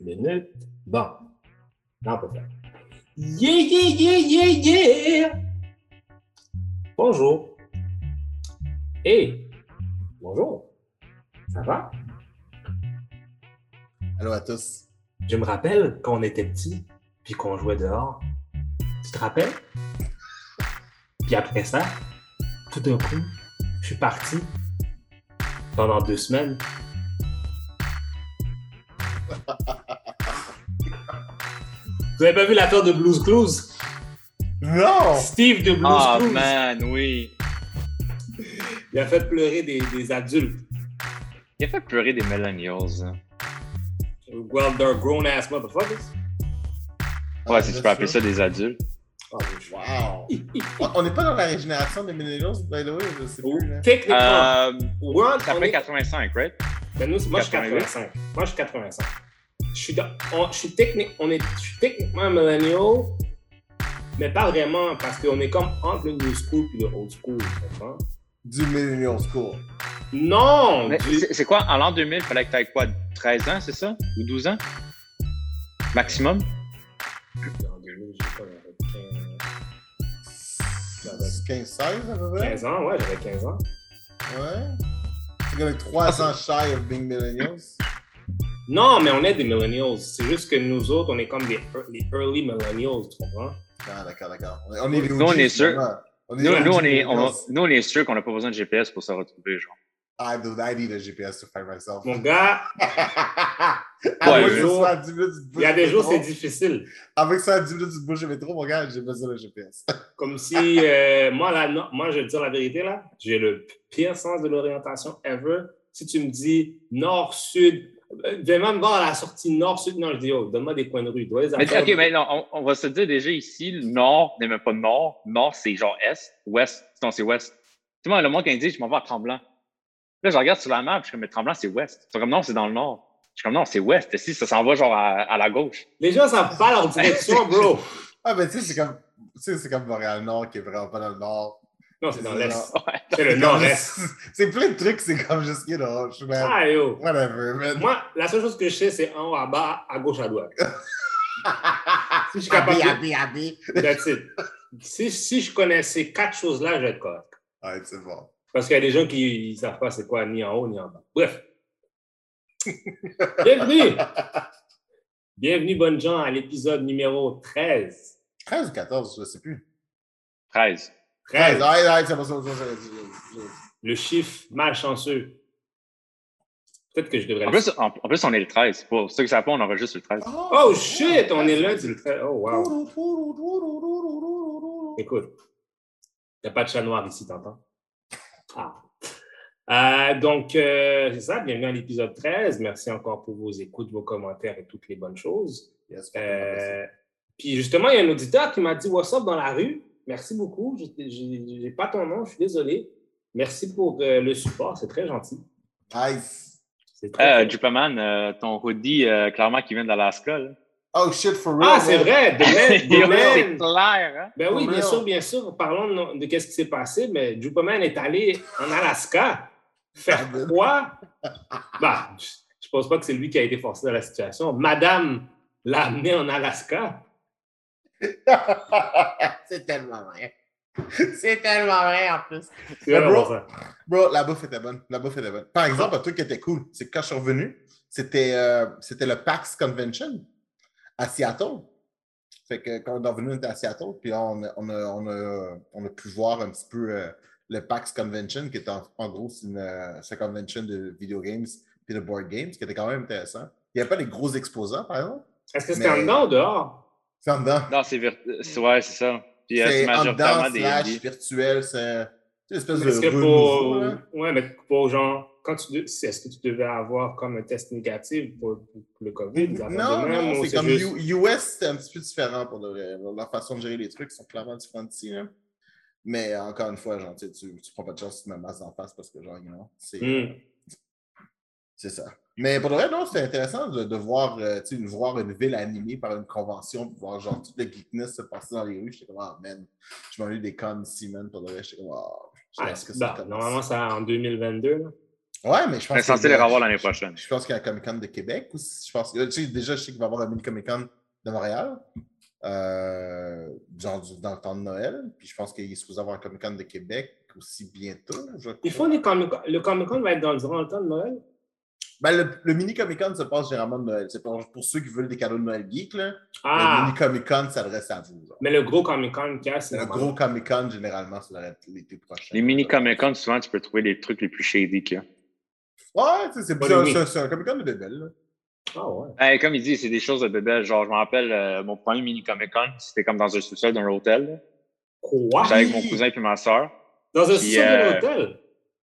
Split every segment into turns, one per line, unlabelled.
minutes. Bon. Là, on peut faire. Yeah, yeah, yeah, yeah, yeah! Bonjour. Hey! Bonjour. Ça va?
Allô à tous.
Je me rappelle quand on était petit, puis qu'on jouait dehors. Tu te rappelles? Puis après ça, tout d'un coup, je suis parti pendant deux semaines. Vous avez pas vu l'affaire de Blues Clues?
Non!
Steve de Blues
Ah,
Clues.
man, oui.
Il a fait pleurer des, des adultes.
Il a fait pleurer des millennials. hein.
Well, they're grown-ass motherfuckers.
Ouais, si tu peux appeler ça des adultes.
Wow! On- n'est pas dans la régénération des millennials, by the way, je sais
Ou
plus.
techniquement,
Euh, ça fait
est-
85, right?
Ben nous, moi, je suis
88.
85. Moi, je suis 85. Je suis, dans- on- je suis, technique, on est, je suis techniquement un millennial, mais pas vraiment, parce qu'on est comme entre le new school et le old school. tu comprends?
Du millennial school.
Non!
Mais
du-
c'est c'est quoi, en l'an 2000, il fallait que tu aies quoi, 13 ans, c'est ça? Ou 12 ans? Maximum?
En 2000, j'ai pas, j'avais 15
15-16 à peu près?
15 ans, ouais, j'avais 15 ans.
Ouais. C'est comme 3 ans shy of being millennials.
Non, mais on est des millennials. C'est juste que nous autres, on est comme des les early millennials, tu comprends?
Ah, d'accord, d'accord. On est-
Nous, on est sûr.
finalement. On est
Nous, on est, on-
millennials.
nous, on est sûr qu'on n'a pas besoin de GPS pour se retrouver, genre.
I, do, I need a GPS to find myself.
Mon gars,
Avec
Ouais,
ça,
jour-
à 10 minutes du
il y a des jours, c'est difficile.
Avec ça, à 10 minutes du bouche du métro, mon gars, j'ai besoin d'un GPS.
Comme si, euh, moi, là, non, moi, je vais te dire la vérité, là, j'ai le pire sens de l'orientation ever. Si tu me dis nord-sud, euh, je vais même voir à la sortie nord-sud, non, je dis, oh, donne-moi des coins de rue. Dois les
Mais
affaires-
ok, mais non, on, on va se dire déjà ici, le nord n'est même pas nord. Nord, c'est genre est. Ouest, non, c'est ouest. Tu vois, le monde qui dit, je m'en vais à Tremblant. Là, je regarde sur la map, je suis comme, mais Tremblant, c'est ouest. C'est comme, non, c'est dans le nord. Je suis comme, non, c'est ouest. Si, ça s'en va genre à, à la gauche?
Les gens ne savent pas leur direction, bro.
Ah, mais tu sais, c'est comme, tu sais, c'est comme Montréal-Nord qui est vraiment pas dans le Nord.
Non, c'est dans l'est.
Ouais.
C'est le nord-est.
C'est plein de trucs, c'est comme juste, you know, je suis même.
Ah, yo.
Whatever, man.
Moi, la seule chose que je sais, c'est en haut, à bas, à gauche, à droite. Si je suis capable
Abi,
de-
abi, abi.
That's it. Si, si je connais ces quatre choses-là, je vais être correct.
Ouais, c'est bon.
Parce qu'il y a des gens qui ne savent pas c'est quoi ni en haut ni en bas. Bref. Bienvenue! Bienvenue, bonnes gens, à l'épisode numéro 13.
13 ou 14, je sais plus.
13.
13,
13,
ouais, ouais, c'est pas ça. ça, ça, ça, ça.
le chiffre malchanceux. Peut-être que je devrais
En plus, en, en plus, on est le 13. Pour ceux qui ne savent pas, on enregistre le 13.
Oh shit, on est lundi le 13. Oh wow. Écoute, il n'y a pas de chat noir ici, t'entends? Ah. Euh, donc, euh, c'est ça, bienvenue à l'épisode 13. Merci encore pour vos écoutes, vos commentaires et toutes les bonnes choses.
Yes,
Euh, puis justement, il y a un auditeur qui m'a dit What's up dans la rue Merci beaucoup. J'ai- J'ai j'ai pas ton nom, je suis désolé. Merci pour euh, le support, c'est très gentil.
Nice.
C'est très,
Euh, Jupaman, euh, ton hoodie, euh, clairement, qui vient d'Alaska.
Oh shit, for real.
Ah, c'est vrai, demain,
Yo,
demain-
c'est clair, hein?
Ben oui,
For
bien
real.
sûr, bien sûr. Parlons de, de qu'est-ce qui s'est passé. Mais Jupaman est allé en Alaska faire
Ah, ben.
quoi? Bah, je ne pense pas que c'est lui qui a été forcé dans la situation. Madame l'a amené en Alaska.
c'est tellement vrai. C'est tellement vrai en plus. Bro. Bro, la bouffe était bonne. La bouffe était bonne. Par exemple, un truc qui était cool, c'est que quand je suis revenu, c'était euh, c'était le PAX Convention à Seattle. Fait que quand on est revenu, on était à Seattle, puis là, on a, on a, on a, on a pu voir un petit peu euh, le PAX Convention, qui est en, en gros, c'est une, euh, une convention de video games puis de board games, qui était quand même intéressant. Il n'y avait pas des gros exposants, par exemple.
Est-ce que c'était en dedans ou dehors?
C'est en dedans.
Non, c'est virt- c'est- Ouais, c'est ça. Puis euh, c'est
C'est en dedans,
majoritairement des
slash virtuel, c'est une espèce de
Est-ce que pour. Ouais, mais pour genre. Quand tu, est-ce que tu devais avoir comme un test négatif pour, pour le COVID?
Non, non, c'est comme
juste-
U- US, c'est un petit peu différent pour le. La façon de gérer les trucs sont clairement différentes ici. là. Mais encore une fois, genre, tu, sais, tu, prends pas de chance si tu me masses en face parce que, genre, you know, c'est
Hmm.
c'est ça. Mais pour le vrai, non, c'était intéressant de, de voir, euh, tu sais, de voir une ville animée par une convention, de voir genre tout le geekness se passer dans les rues. J'étais comme, ah, man, je m'en ai eu des cons ici, man. Pour le vrai, j'étais comme, ah,
Ah,
que
bah,
ça commence?
normalement, c'est en 2022. là.
Ouais, mais je pense
On est censé les revoir l'année prochaine.
Je pense qu'il y a un Comic Con de Québec aussi. Je pense, tu sais, déjà, je sais qu'il va y avoir un mini Comic Con de Montréal. euh, genre du- dans le temps de Noël. Puis je pense qu'il est supposé avoir un Comic Con de Québec aussi bientôt. je
Ils
crois.
font des Comic Le Comic Con va être dans, durant le temps de Noël?
Ben, le, le mini Comic Con se passe généralement de Noël. C'est pour, pour ceux qui veulent des cadeaux de Noël geek. Là. Le
Ah,
mini Comic Con s'adresse à vous. genre.
mais le gros Comic Con c'est
Le gros Comic Con, généralement, être l'été prochain.
Les mini Comic Con, souvent, tu peux trouver les trucs les plus shady qu'il y a.
Ouais, tu sais, c'est c'est un, c'est un- c'est Comic Con de bébé. là.
Ah ouais.
Hey, comme il dit, c'est des choses de bébé. Genre, je me rappelle, euh, mon premier mini Comic Con, c'était comme dans un sous-sol d'un hôtel.
Quoi?
J'étais avec mon cousin et ma soeur.
Dans un sous-sol
euh,
de l'hôtel?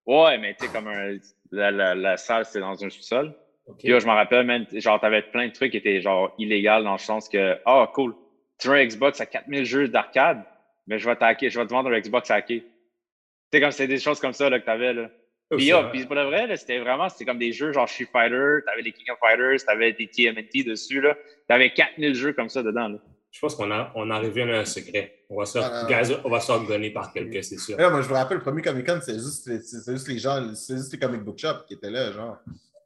Ouais, mais tu sais, comme un, la, la, la salle, c'était dans un sous-sol.
Ok.
Puis là, je me rappelle, man, genre, t'avais plein de trucs qui étaient genre illégaux dans le sens que, ah, cool, tu as un Xbox à 4000 jeux d'arcade, mais je vais t'hacker, je vais te vendre un Xbox hacké. Tu sais, comme c'était des choses comme ça là, que t'avais, là.
Oh,
Puis, ah,
vrai.
puis pour le vrai, là, c'était vraiment, c'était comme des jeux genre Street Fighter, t'avais les King of Fighters, t'avais des TMNT dessus, là. T'avais 4000 jeux comme ça dedans, là.
Je pense qu'on a, on a révélé un secret. On va se faire,
Ah, non.
Guys, on va se faire gonner par quelqu'un, c'est sûr.
Là, moi, je me rappelle, le premier Comic Con, c'était juste, juste les gens, c'était juste les comic book shops qui étaient là, genre.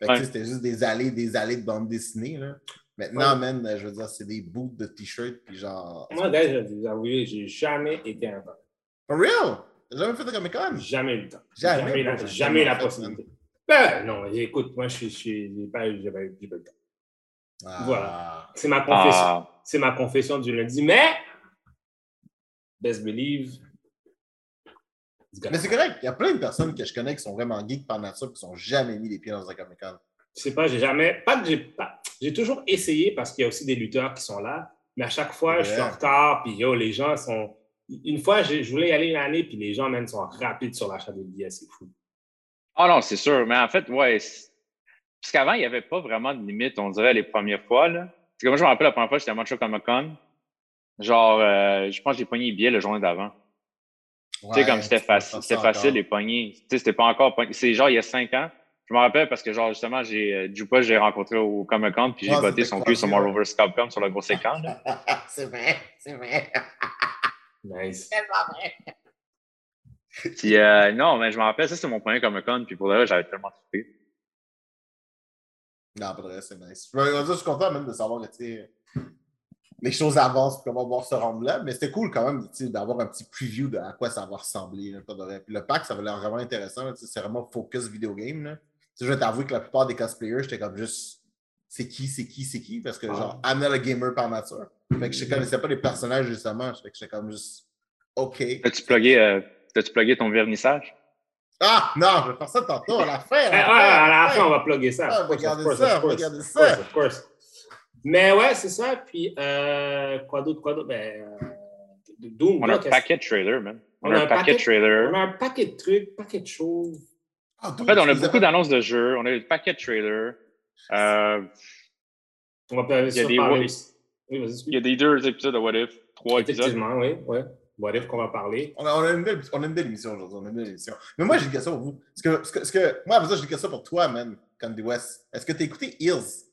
Ouais.
C'était juste des allées, des allées de bande dessinée. Là. Maintenant,
Ouais.
man, je veux dire, c'est des boots de t-shirts, puis genre.
Moi, guys, je vais vous avouer, j'ai jamais été un fan.
For real? T'as jamais fait de Comic Con?
Jamais eu le temps.
Jamais,
Jamais, la, jamais la possibilité. Ben non, écoute, moi, je suis, je suis- j'ai pas, pas eu le temps.
Ah.
Voilà. C'est ma confession.
Ah,
C'est ma confession du lundi. Mais, best believe.
Mais c'est correct, il y a plein de personnes que je connais qui sont vraiment geeks par nature, qui sont jamais mis les pieds dans un Comic Con.
Je sais pas, j'ai jamais. Pas que j'ai pas. J'ai toujours essayé parce qu'il y a aussi des lutteurs qui sont là. Mais à chaque fois, je suis en retard. Puis yo, les gens sont. Une fois, j'ai- je voulais y aller une année, puis les gens même sont rapides sur l'achat des billets. C'est fou.
Ah non, c'est sûr. Mais en fait, ouais. Parce qu'avant, il n'y avait pas vraiment de limite, on dirait, les premières fois. Là. Parce que moi, je me rappelle la première fois, j'étais à Montreal Comic Con. Genre, euh, je pense que j'ai pogné les billets le jour d'avant. tu sais, comme c'était facile, c'était facile les poignées. Tu sais, c'était pas encore pogné. C'est genre il y a cinq ans. Je me rappelle parce que, genre, justement, j'ai euh, Jupa, j'ai rencontré au Comic Con, puis j'ai voté son cul sur vs. Capcom sur le gros écran. là.
c'est vrai, c'est vrai.
Nice.
Puis, euh, non, mais je me rappelle, ça, c'était mon premier Comic Con, puis pour le reste, j'avais tellement trippé.
Non, pas de vrai, c'est nice. Je, veux dire, je suis content même de savoir que tu sais, les choses avancent pour qu'on va voir ce rendre-là, mais c'était cool quand même tu sais, d'avoir un petit preview de à quoi ça va ressembler. là, pas de vrai. Puis le pack, ça va l'air vraiment intéressant. là, tu C'est vraiment focus video game. Là. Tu je vais t'avouer que la plupart des cosplayers, j'étais comme juste c'est qui, c'est qui, c'est qui, parce que
Ah.
genre, Anna le gamer par nature. Fait que je connaissais pas les personnages justement. Fait que j'étais comme juste OK.
T'as-tu plugué, euh, t'as-tu plugué ton vernissage?
Ah non, je vais faire ça tantôt à la fin.
Eh, ouais, à la fin, on va plugger ça.
Ah,
Of course,
regardez
of course,
ça,
of course,
regardez
of
ça.
course, of course. Mais ouais, c'est ça. Puis, euh, quoi d'autre, quoi d'autre? Ben, euh, Doom,
On a un paquet de trailers, man. On,
On
a un paquet de
on
trailers.
a un paquet de trucs, paquet de choses.
Ah,
En fait, on a beaucoup d'annonces de jeux, on a un paquet de trailers. Euh,
On va pas
Il y a des
parler. Oui,
il y a des deux épisodes de What If, trois épisodes.
Effectivement, oui. Ouais. What if qu'on va parler?
On a, on a une belle, on a une belle émission aujourd'hui. On a une belle émission. Mais moi, j'ai une question pour vous. Parce que, parce que, parce que- moi, après ça, j'ai une question pour toi, man, Candy West. Est-ce que tu as écouté Hills?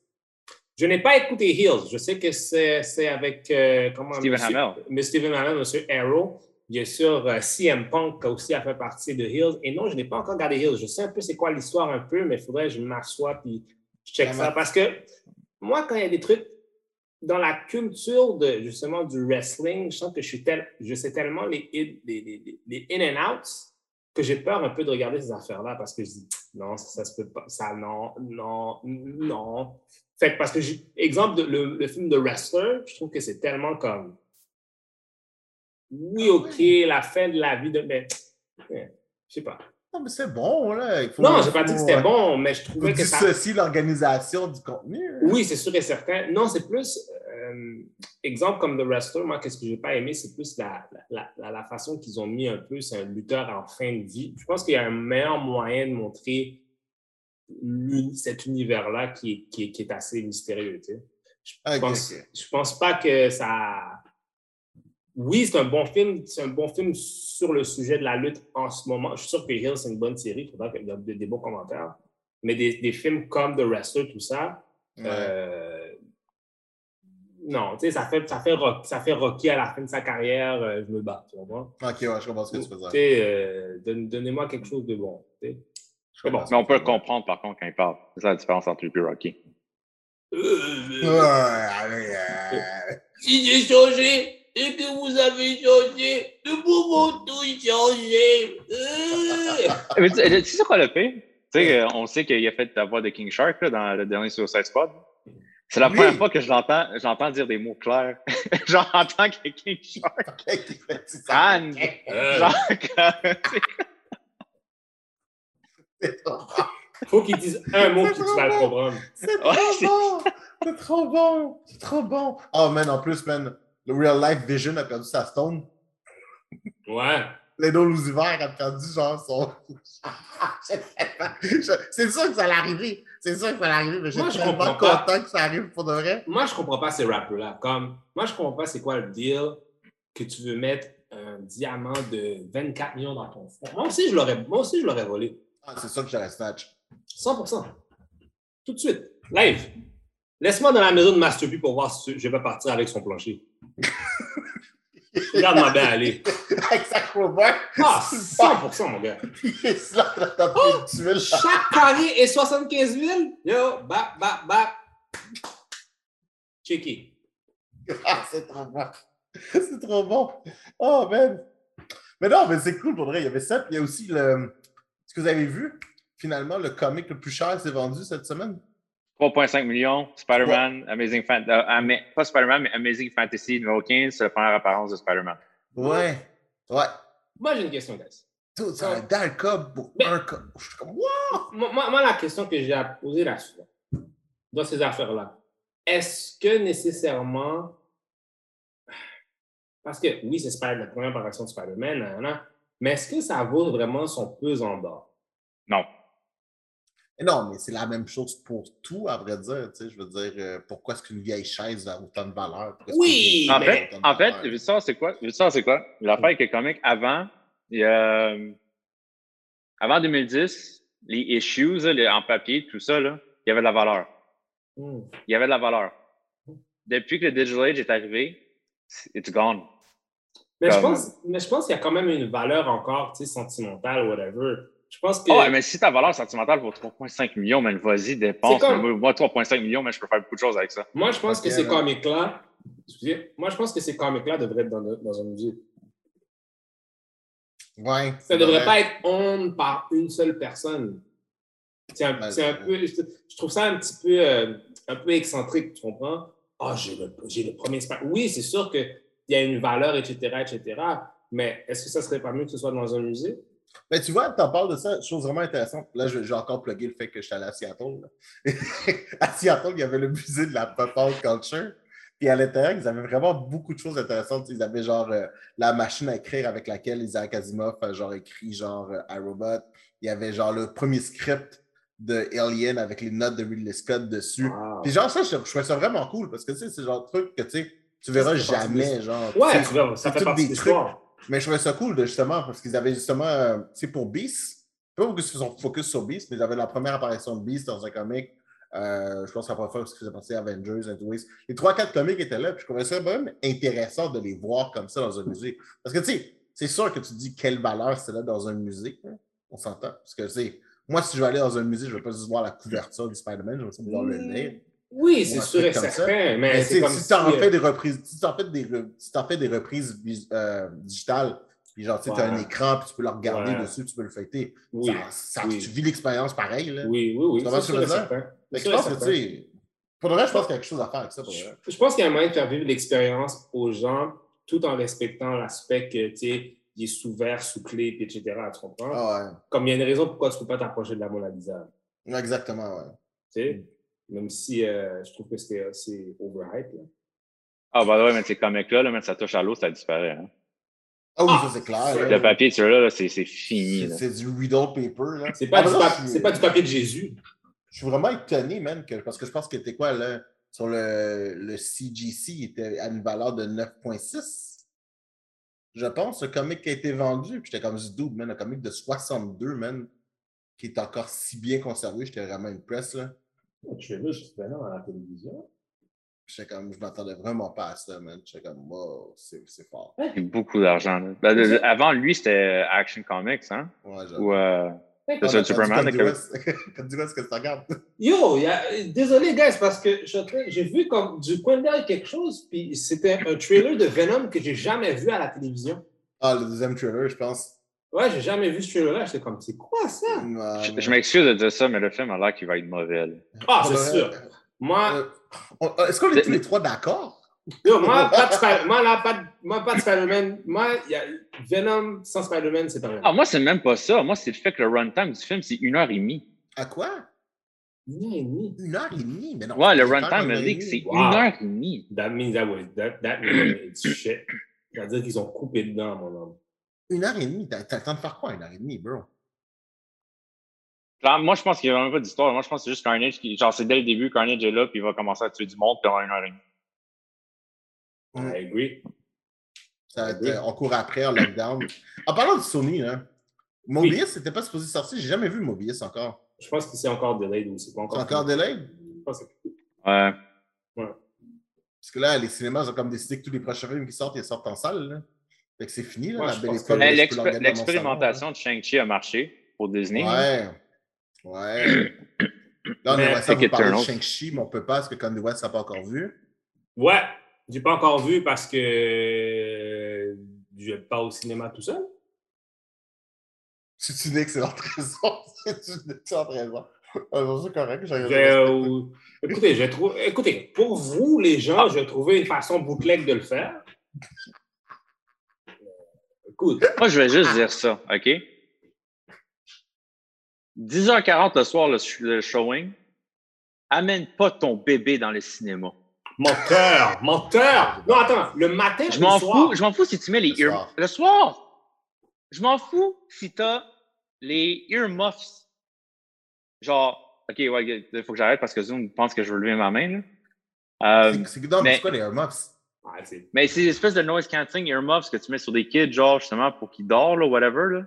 Je n'ai pas écouté Hills. Je sais que c'est c'est avec euh, comment,
Stephen.
M. Stephen Amell, M. Arrow. Bien sûr, CM Punk a aussi a fait partie de Hills. Et non, je n'ai pas encore regardé Hills. Je sais un peu c'est quoi l'histoire un peu, mais il faudrait que je m'assoie et je check
Vraiment.
ça. Parce que moi, quand il y a des trucs dans la culture de justement du wrestling, je sens que je suis tel, je sais tellement les, in- les, les- les in and outs que j'ai peur un peu de regarder ces affaires-là parce que je dis non, ça, ça se peut pas, ça non, non, non. Fait que parce que, exemple, de- le, le film de Wrestler, je trouve que c'est tellement comme oui, OK, la fin de la vie de. Mais, eh, je sais pas.
Non, mais c'est bon, là. Il faut-
Non, j'ai pas dit que c'était
euh,
bon, mais je trouvais que ça.
dissocier l'organisation du contenu. hein.
Oui, c'est sûr et certain. Non, c'est plus, euh, exemple comme The Wrestler, moi, qu'est-ce que j'ai pas aimé, c'est plus la, la, la, la façon qu'ils ont mis un peu, c'est un lutteur en fin de vie. Je pense qu'il y a un meilleur moyen de montrer cet univers-là qui est, qui, qui est assez mystérieux. Tu sais. Je,
Ok,
pense,
ok.
je pense pas que ça. Oui, c'est un bon film. C'est un bon film sur le sujet de la lutte en ce moment. Je suis sûr que Hill, c'est une bonne série. Il faudra qu'il y ait des, des bons commentaires. Mais des, des films comme The Wrestler, tout ça,
Ouais.
euh, non, tu sais, ça fait, ça, fait rock, ça fait Rocky à la fin de sa carrière, euh, je me bats, tu comprends?
Ok, ouais, je comprends ce que tu veux
Tu
dire.
sais, euh, donne- donnez-moi quelque chose de bon. tu sais.
Je
Mais bon.
Mais on peut le comprendre, par contre, quand il parle. C'est ça la différence entre lui et Rocky.
Euh,
Si j'ai changé et que vous avez changé, nous pouvons tout changer.
Mais tu sais quoi le pire? Tu sais, on sait qu'il a fait la voix de King Shark là, dans le dernier Suicide Squad. C'est la
Oui.
première fois que je l'entends, j'entends dire des mots clairs. genre en tant que King Shark.
qui fait ça.
Anne!
Euh,
Genre, comme-
C'est trop bon.
faut qu'ils disent un mot que tu vas le comprendre.
C'est trop bon. C'est trop bon. C'est trop bon. Oh, man, en plus, man, le Real Life Vision a perdu sa stone.
Ouais.
Leno Lucifer a perdu genre son. C'est sûr que ça allait arriver. C'est sûr que ça allait arriver, mais je
Moi,
suis
je
tellement
comprends pas.
content que ça arrive pour de vrai.
Moi, je comprends pas ces rappers-là. Comme, moi, je comprends pas c'est quoi le deal que tu veux mettre un diamant de 24 millions dans ton front. Moi aussi, je l'aurais, moi aussi, je l'aurais volé.
Ah, c'est ça que j'aurais snatch.
100%. Tout de suite. Live. Laisse-moi dans la maison de Master P pour voir si je vais partir avec son plancher. Regarde ma belle aller.
Avec sa crowbar.
Ah, 100%, mon gars.
Il est là, dans ta
Oh! Chaque carré est 75 000. Yo, bap, bap, bap. Checky.
Ah, c'est trop bon. C'est trop bon. Oh, man. Mais non, mais c'est cool pour vrai. Il y avait ça. Puis il y a aussi le. Est-ce que vous avez vu? Finalement, le comic le plus cher s'est vendu cette semaine?
3,5 millions, Spider-Man, Amazing Fan- euh, pas Spider-Man, mais Amazing Fantasy numéro 15, c'est la première apparence de Spider-Man.
Ouais. Ouais.
Moi, j'ai une question, guys.
Tout, dalle cob pour
Mais-
un cob. Je suis comme, wow!
Moi, moi- moi, la question que j'ai à poser là-dessus, dans ces affaires-là, est-ce que nécessairement. Parce que oui, c'est la première apparition de Spider-Man, mais est-ce que ça vaut vraiment son pesant d'or?
Non.
Non, mais c'est la même chose pour tout, à vrai dire. Tu sais, je veux dire, euh, pourquoi est-ce qu'une vieille chaise a autant de valeur?
Oui,
En fait, en fait, c'est quoi? Je veux savoir c'est quoi? L'affaire avec les comics avant, il y a, euh, avant 2010, les issues, les- en papier, tout ça, là, il y avait de la valeur.
Hmm.
Il y avait de la valeur. Depuis que le Digital Age est arrivé, it's gone.
Mais, je pense, mais je pense qu'il y a quand même une valeur encore tu sais, sentimentale, whatever. Je pense que.
Ah ouais, mais si ta valeur sentimentale vaut 3,5 millions, man, vas-y, dépense.
Comme-
Mais Moi, moi, 3,5 millions, mais je peux faire beaucoup de choses avec ça.
Moi, je pense que
Ok,
ces
là.
comics-là. Excusez, moi, je pense que ces comics-là devraient être dans, dans un musée.
Ouais.
Ça ne devrait pas être owned par une seule personne. C'est un,
Ben,
c'est un peu, je, je trouve ça un petit peu, euh, un peu excentrique, tu comprends? Ah, j'ai le, j'ai le premier Oui, c'est sûr qu'il y a une valeur, etc., etc. Mais est-ce que ça serait pas mieux que ce soit dans un musée?
Mais tu vois, tu en parles de ça, chose vraiment intéressante. Là, je- j'ai encore plugué le fait que je suis allé à Seattle. à Seattle, il y avait le musée de la pop culture. Puis à l'intérieur, ils avaient vraiment beaucoup de choses intéressantes. Ils avaient genre euh, la machine à écrire avec laquelle Isaac Asimov a genre écrit genre euh, iRobot. Il y avait genre le premier script de Alien avec les notes de Ridley Scott dessus.
Wow.
Puis genre ça, je, je trouvais ça vraiment cool parce que tu sais, c'est genre de truc que tu sais, tu verras jamais. Genre,
Ouais,
tu
vois, ça fait partie
des
de l'histoire.
Mais je trouvais ça cool, de, justement, parce qu'ils avaient justement, euh, tu sais, pour Beast, je sais pas pourquoi ils se sont focus sur Beast, mais ils avaient la première apparition de Beast dans un comic. Euh, je pense que la première fois que faisait passer Avengers, Waste. Les trois, quatre comics étaient là, puis je trouvais ça même intéressant de les voir comme ça dans un musée. Parce que, tu sais, c'est sûr que tu dis quelle valeur c'est là dans un musée, hein, on s'entend. Parce que, tu sais, moi, si je vais aller dans un musée, je ne vais pas juste voir la couverture du Spider-Man, je vais aussi voir le
Mm. Oui,
Ou
c'est sûr et certain. Mais, c'est comme
si tu en
euh,
fais des reprises, si t'en fais des, fais des reprises euh, digitales, puis genre, tu as un
Ouais.
écran, puis tu peux le regarder
Ouais.
dessus, tu peux le fêter.
Oui,
ça, ça-
oui.
Tu vis l'expérience pareil. Là.
oui, oui, oui.
Tu comprends
c'est
ce que je veux dire? pense que, tu sais, pour le reste, je pense qu'il y a quelque chose à faire avec ça. Pour.
Je pense qu'il y a un moyen de faire vivre l'expérience aux gens tout en respectant l'aspect que, tu sais, il est sous verre, sous clé, puis etc. Tu comprends?
Ah
Comme il y a une raison pourquoi tu ne peux pas t'approcher de la Mona Lisa.
ouais, exactement, ouais.
Tu sais? Même si euh, je trouve que c'était assez overhype. là.
Ah, bah ouais, mais ces comics-là, là, ça touche à l'eau, ça disparaît. hein.
Ah oui,
Ah,
ça c'est clair.
c'est-
là.
Le papier, tu là, là c'est c'est fini.
C'est du Riddle paper. là.
C'est pas,
Ah,
du
suis-
pas du papier de Jésus.
Je suis vraiment étonné, man, que, parce que je pense que c'était quoi, là, sur le, le CGC, il était à une valeur de 9,6. Je pense, le comic qui a été vendu. Puis j'étais comme, ce dude, man, un comic de 62, man, qui est encore si bien conservé. J'étais vraiment impress, là.
Tu fais là, je suis dans la télévision.
J'étais comme, je m'attendais vraiment pas à ça, man. J'étais comme, wow, c'est c'est fort.
C'est beaucoup d'argent. là. Ben, avant, lui, c'était Action Comics, hein?
Ouais, j'avoue.
Ou, euh, C'est ça, Superman.
West. Cody West, qu'est-ce que tu regardes?
Yo, il y a- désolé, guys, parce que je j'ai vu comme du coin d'œil quelque chose, puis c'était un trailer de Venom que j'ai jamais vu à la télévision.
Ah, le deuxième trailer, je pense.
Ouais, j'ai jamais vu ce trailer-là. J'étais comme, c'est quoi ça?
Je, je m'excuse de dire ça, mais le film a l'air qu'il va être mauvais. là.
Ah,
Ouais.
c'est sûr. Moi,
euh, euh, Est-ce qu'on est tous les trois d'accord?
moi, pas de Spider- moi, là, pas de, moi, pas de Spider-Man. Moi, il y a Venom sans Spider-Man, c'est pas vrai.
Ah, moi, c'est même pas ça. Moi, c'est le fait que le runtime du film, c'est une heure et demie.
À quoi?
Une heure et demie.
Une heure et demie? Mais non.
Ouais, le runtime me dit que c'est
Wow.
une heure et demie.
That means that was, that, that means it's shit. C'est-à-dire qu'ils ont coupé dedans, mon homme.
Une heure et demie? T'as t'as le temps de faire quoi, une heure et demie, bro?
Moi, je pense qu'il n'y a même pas d'histoire. Moi, je pense que c'est juste Carnage qui. Genre, c'est dès le début, Carnage est là, puis il va commencer à tuer du monde pendant une heure et demie.
Mm.
I agree.
Ça va être,
Oui.
euh, on court après, en lockdown. En parlant de Sony, hein, Mobius, c'était pas supposé sortir. J'ai jamais vu Mobius encore.
Je pense que c'est encore delayed ou c'est pas encore.
C'est encore delayed?
Je pense que-
Ouais.
Parce que là, les cinémas ont comme décidé que tous les prochains films qui sortent, ils sortent en salle. Là. Fait que c'est fini, là,
Ouais,
la belle
pense
école.
que-
je
Mais
peux
l'expé- L'expérimentation de Shang-Chi a marché pour Disney.
Ouais. Ouais. Là, on
Mais
aimerait ça vous parler de. Shang-Chi, mais on peut pas parce que Conde West n'a pas encore vu.
Ouais, j'ai pas encore vu parce que euh, je vais pas au cinéma tout seul.
C'est une excellente raison. C'est une excellente raison. Ah, c'est correct.
euh, écoutez, je trouve, écoutez, pour vous, les gens, je vais trouver une façon bootleg de le faire. Écoute,
Moi, je vais juste dire ça, OK? 10h40 le soir, le, sh- le showing. Amène pas ton bébé dans le cinéma.
menteur, menteur. Non, attends, le matin,
Je m'en fous, je m'en fous si tu mets les
Le
ear...
soir.
Le soir! Je m'en fous si t'as les earmuffs. Genre, OK, ouais, il faut que j'arrête parce que Zoom pense que je veux lever ma main, là. Euh,
C'est- C'est non, mais c'est quoi les Airmuffs?
Ouais,
mais c'est l'espèce de noise cancelling earmuffs que tu mets sur des kids, genre, justement, pour qu'ils dorment, là, whatever, là.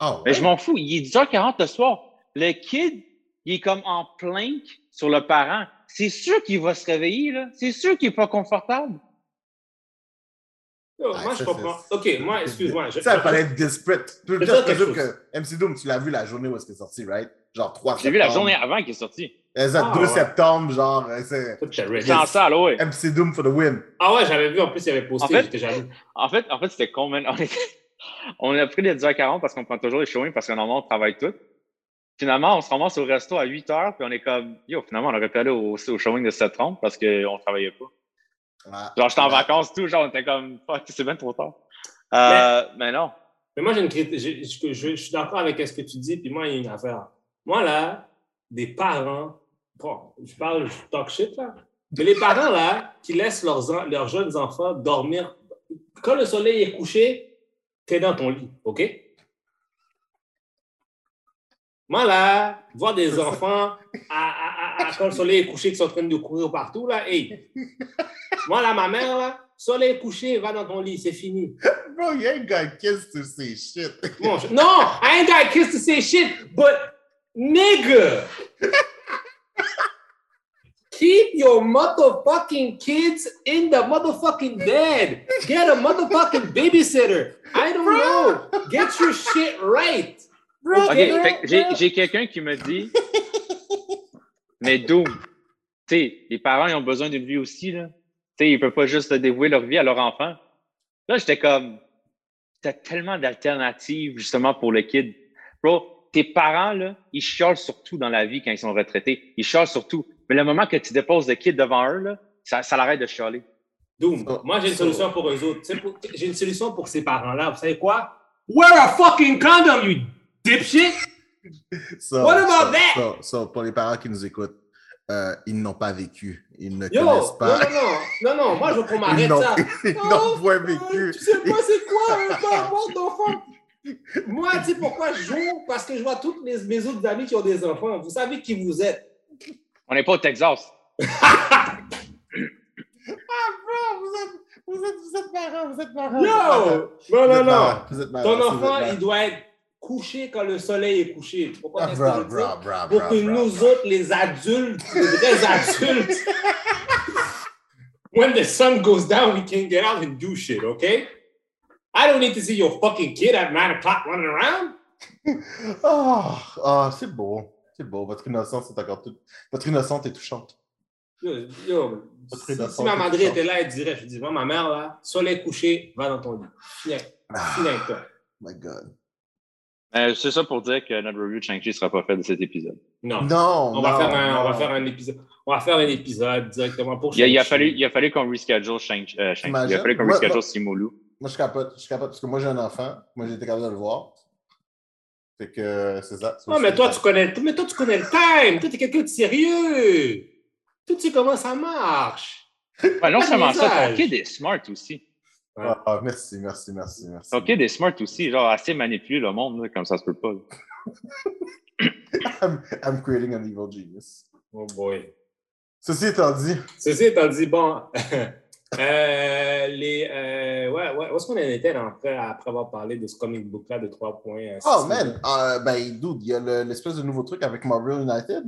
Ah,
Mais je m'en fous. Il est 10h40 le soir. Le kid, il est comme en planque sur le parent. C'est sûr qu'il va se réveiller, là. C'est sûr qu'il n'est pas confortable.
Ah,
moi,
ça,
je comprends. OK, moi, excuse-moi. je-
Ça, il fallait être disparate. Tu peux dire, que MC Doom, tu l'as vu la journée où est-ce qu'il est sorti, right? Genre 3
J'ai vu la journée avant qu'il est sorti.
Ah,
2
ouais.
septembre, genre, c'est
en salle, ouais.
MC Doom for the win.
Ah ouais, j'avais vu, en plus, il avait posté,
En fait-
j'étais jaloux.
En fait, en fait c'était con, man. On, était- on a pris les 10h40 parce qu'on prend toujours les showings parce que normalement, on travaille tout. Finalement, on se ramasse au resto à 8h, puis on est comme, yo, finalement, on aurait pu aller au, au showing de 7h30 parce qu'on travaillait pas.
Ouais.
Genre, j'étais en
Ouais.
vacances, tout, genre, on était comme, fuck, c'est bien trop tard. Euh, mais non.
Mais moi, j'ai une critique. j'ai- Je, je- je suis d'accord avec ce que tu dis, puis moi, il y a une affaire. Moi, là, des parents, bon, je parle, je talk shit, là. Mais les parents, là, qui laissent leurs, leurs jeunes enfants dormir, quand le soleil est couché, t'es dans ton lit, OK? Moi, là, voir des enfants à, à- à- quand le soleil est couché qui sont en train de courir partout, là, hey! Moi, là, ma mère, là, soleil couché, va dans ton lit, c'est fini.
Bro, you ain't got kids to say shit.
Bon, je- no, I ain't got kids to say shit, but nigga, keep your motherfucking kids in the motherfucking bed. Get a motherfucking babysitter. I don't know. Get your shit right.
Bro,
OK,
bro,
fait que j'ai quelqu'un qui me dit, mais Doom, tu sais, les parents, ils ont besoin d'une vie aussi, là. Tu sais, ils peuvent pas juste dévouer leur vie à leur enfant. Là, j'étais comme, t'as tellement d'alternatives, justement, pour le kid. Bro, tes parents, là, ils chialent surtout dans la vie quand ils sont retraités. Ils chialent surtout. Mais le moment que tu déposes le kid devant eux, là, ça, ça l'arrête de chialer.
Doom,
So-
moi j'ai une
so-
solution pour eux autres. J'ai une solution pour ces parents-là. Vous savez quoi? Wear a fucking condom, you dipshit!
So,
What about
so-
that?
so- pour les parents qui nous écoutent, euh, ils n'ont pas vécu. Ils ne
Yo,
connaissent pas.
non, non, non, non, moi je veux qu'on m'arrête ça.
ils
Oh,
n'ont point
euh,
vécu.
Tu sais pas c'est quoi un pas avoir d'enfant? Moi, tu sais pourquoi je joue? Parce que je vois tous les, mes autres amis qui ont des enfants. Vous savez qui vous êtes.
On n'est pas au Texas.
Bro, vous êtes, vous êtes, vous êtes parents, vous êtes parents.
Yo! Non, non, non.
Vous êtes marrant,
Ton
vous êtes
enfant,
marrant.
il doit être couché quand le soleil est couché. Pourquoi
Ah,
Pour que
bro,
nous
bro.
autres, les adultes, les vrais adultes, when the sun goes down, we can get out and do shit, okay? I don't need to see your fucking kid at 9 o'clock running around.
Ah, ah, c'est beau. C'est beau. Votre innocence est encore toute. Votre innocence est touchante.
Yo, yo,
Votre
si, ma madre était là, elle dirait, je dis, moi, ma mère, là, soleil couché, va dans ton lit.
Ah,
fini avec toi.
my God.
Euh, c'est ça pour dire que notre review de Shang-Chi ne sera pas fait de cet épisode.
Non.
Non,
On va,
non,
faire un, on va
non.
faire un épisode. On va faire un épisode directement pour
Il a, il a
Shang-Chi.
fallu, il a fallu qu'on reschedule Shang-Chi. euh, Shang-Chi. Il a fallu qu'on reschedule Liu.
Moi, je capote. Je capote parce que moi, j'ai un enfant. Moi, j'ai été capable de le voir. Fait que euh, c'est ça.
Non, mais toi, tu connais, mais toi, tu connais le time. Toi, t'es quelqu'un de sérieux. Toi, tu sais comment ça marche.
Ouais, non seulement ça, ton kid est smart aussi.
Ah, ah, merci, merci, merci, merci.
Ton kid est smart aussi, genre assez manipuler le monde, là, comme ça se peut pas.
I'm creating an evil genius.
Oh boy.
Ceci étant dit,
Ceci étant dit, bon, euh, les, euh, ouais, ouais, où est-ce qu'on en était après, après avoir parlé de ce comic book-là de 3 points? euh,
oh man, euh, ben, dude, il y a le- l'espèce de nouveau truc avec Marvel United.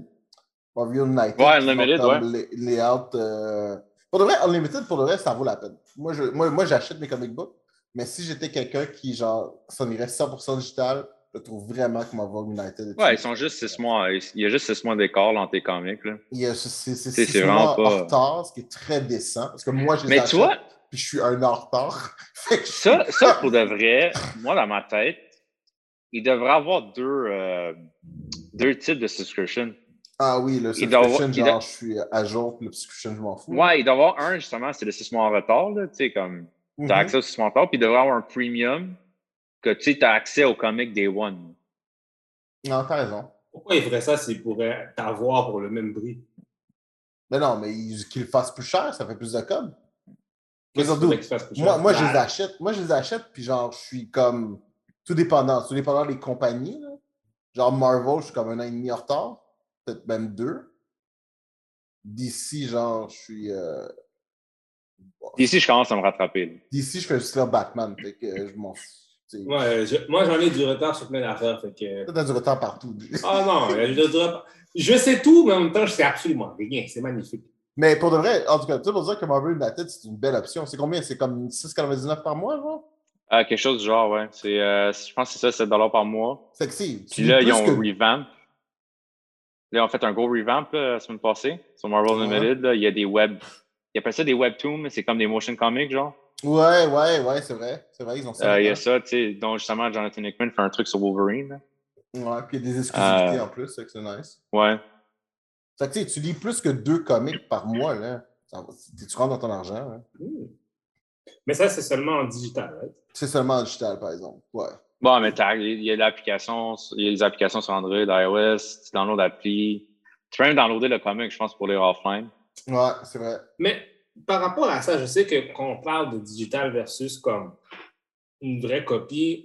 Marvel United.
Ouais, Unlimited,
comme les- layout, euh, Pour de vrai, Unlimited, pour de vrai, ça vaut la peine. Moi, je, moi, moi j'achète mes comic books, mais si j'étais quelqu'un qui, genre, s'en irait 100% digital, je trouve vraiment que Marvel United
Ouais, ils sont juste six mois. Il y a juste six mois d'écart dans tes comics. Là.
Il y a- C'est
vraiment pas-
en retard, ce qui est très décent. Parce que moi, je les
Mais
achète,
tu vois,
puis je suis un an en retard.
Ça, ça, pour de vrai, moi, dans ma tête, il devrait avoir deux, euh, deux types de subscription.
Ah oui, le subscription,
doit-
genre, je suis à jour, le subscription, je m'en fous.
Ouais, il doit y avoir un, justement, c'est le six mois en retard. Tu sais, comme, t'as accès au six mois en retard, puis il devrait avoir un premium que, tu sais, t'as accès au comic Day One.
Non, t'as raison.
Pourquoi il ferait ça s'il pourrait t'avoir pour le même prix?
Mais non, mais il- qu'il le fasse plus cher, ça fait plus de com.
Qu'est-ce
Mais surtout, Moi,
cher?
moi, je les
Bah,
achète. Moi, je les achète, puis genre, je suis comme tout dépendant. Tout dépendant des compagnies. là. Genre, Marvel, je suis comme un an et demi en retard. Peut-être même deux. D'ici, genre, je suis. euh, bon.
Ici, je commence à me rattraper.
D'ici, je fais juste là Batman. Fait que euh, je m'en fous.
Ouais, je- moi, j'en ai du retard sur plein d'affaires. Que...
T'as du retard partout.
Ah non, je, je- je sais tout, mais en même temps, je sais absolument rien. C'est magnifique.
Mais pour de vrai, en tout cas, tu pour dire que Marvel United, c'est une belle option. C'est combien? C'est comme 6,99 par mois, genre?
Euh, quelque chose du genre, ouais. C'est, euh, je pense que c'est ça, 7 par mois.
C'est que si. tu
Puis là, ils ont
que-
revamp. Là, ils ont fait un gros revamp là, la semaine passée sur Marvel
Ouais.
Unlimited. Là. Il y a des web. Ils appellent ça des webtoons, mais c'est comme des motion comics, genre.
Ouais, ouais, ouais, c'est vrai. C'est vrai, ils ont ça.
Euh, il y a ça, tu sais, dont justement Jonathan Hickman fait un truc sur Wolverine. là.
Ouais, puis il y a des exclusivités
Euh,
en plus, c'est que c'est nice.
Ouais.
Fait que tu sais, tu lis plus que deux comics par mois, là. Tu rentres dans ton argent. hein.
Hmm. Mais ça, c'est seulement en digital, right?
C'est seulement en digital, par exemple. Ouais.
Bon, mais t'as- il y a l'application, il y a des applications sur Android, iOS, tu downloads l'appli. Tu peux même downloader le comic, je pense, pour lire offline.
Ouais, c'est vrai.
Mais par rapport à ça, je sais que quand on parle de digital versus comme une vraie copie,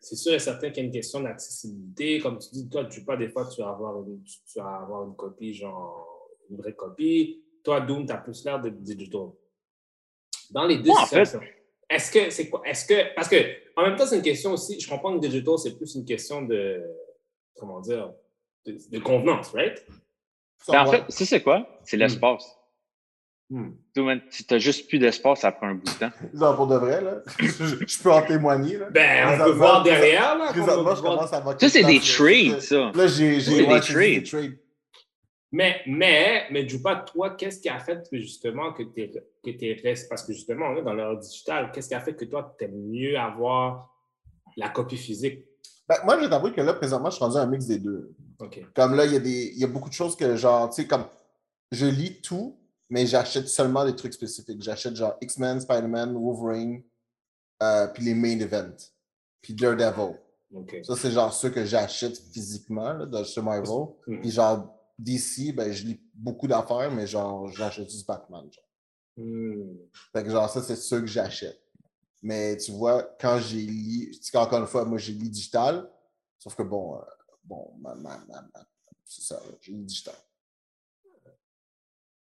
c'est sûr et certain qu'il y a une question d'accessibilité. Comme tu dis, toi, tu pas des fois, tu vas avoir une, tu- tu vas avoir une copie, genre une vraie copie. Toi, Doom, tu as plus l'air de digital. Dans les deux
Ouais, en fait-
situations, est-ce que c'est quoi? Est-ce que. Parce que en même temps, c'est une question aussi. Je comprends que digital, c'est plus une question de. Comment dire? De, de convenance, right?
Mais en fait, tu sais quoi? C'est
Hmm.
l'espace.
Hmm.
Si t'as juste plus d'espace après un bout de temps.
Genre, pour de vrai, là. je, je peux en témoigner, là.
Ben, on peut voir derrière, là.
Présentement, je commence à
Ça, c'est des trades, ça.
Là, j'ai
des trades.
des trades.
Mais, mais, mais Joupa, toi, qu'est-ce qui a fait que justement que tu que t'es resté? Parce que justement, on est dans l'heure digitale. Qu'est-ce qui a fait que toi, tu aimes mieux avoir la copie physique?
Ben, moi, je vais t'avouer que là, présentement, je suis rendu à un mix des deux. Comme là, il y, a des- il y a beaucoup de choses que, genre, tu sais, comme je lis tout, mais j'achète seulement des trucs spécifiques. J'achète genre X-Men, Spider-Man, Wolverine, euh, puis les main events, puis Daredevil. Ça, c'est genre ceux que j'achète physiquement là, de chez Marvel.
Hmm.
Puis genre, DC, ben, je lis beaucoup d'affaires, mais genre, j'achète juste Batman. Genre.
Hmm.
Fait que genre, ça, c'est ceux que j'achète. Mais tu vois, quand j'ai lu, tu sais, encore une fois, moi, j'ai lu digital, sauf que bon, euh, bon, ma, ma, ma- ma- c'est ça, j'ai lu digital.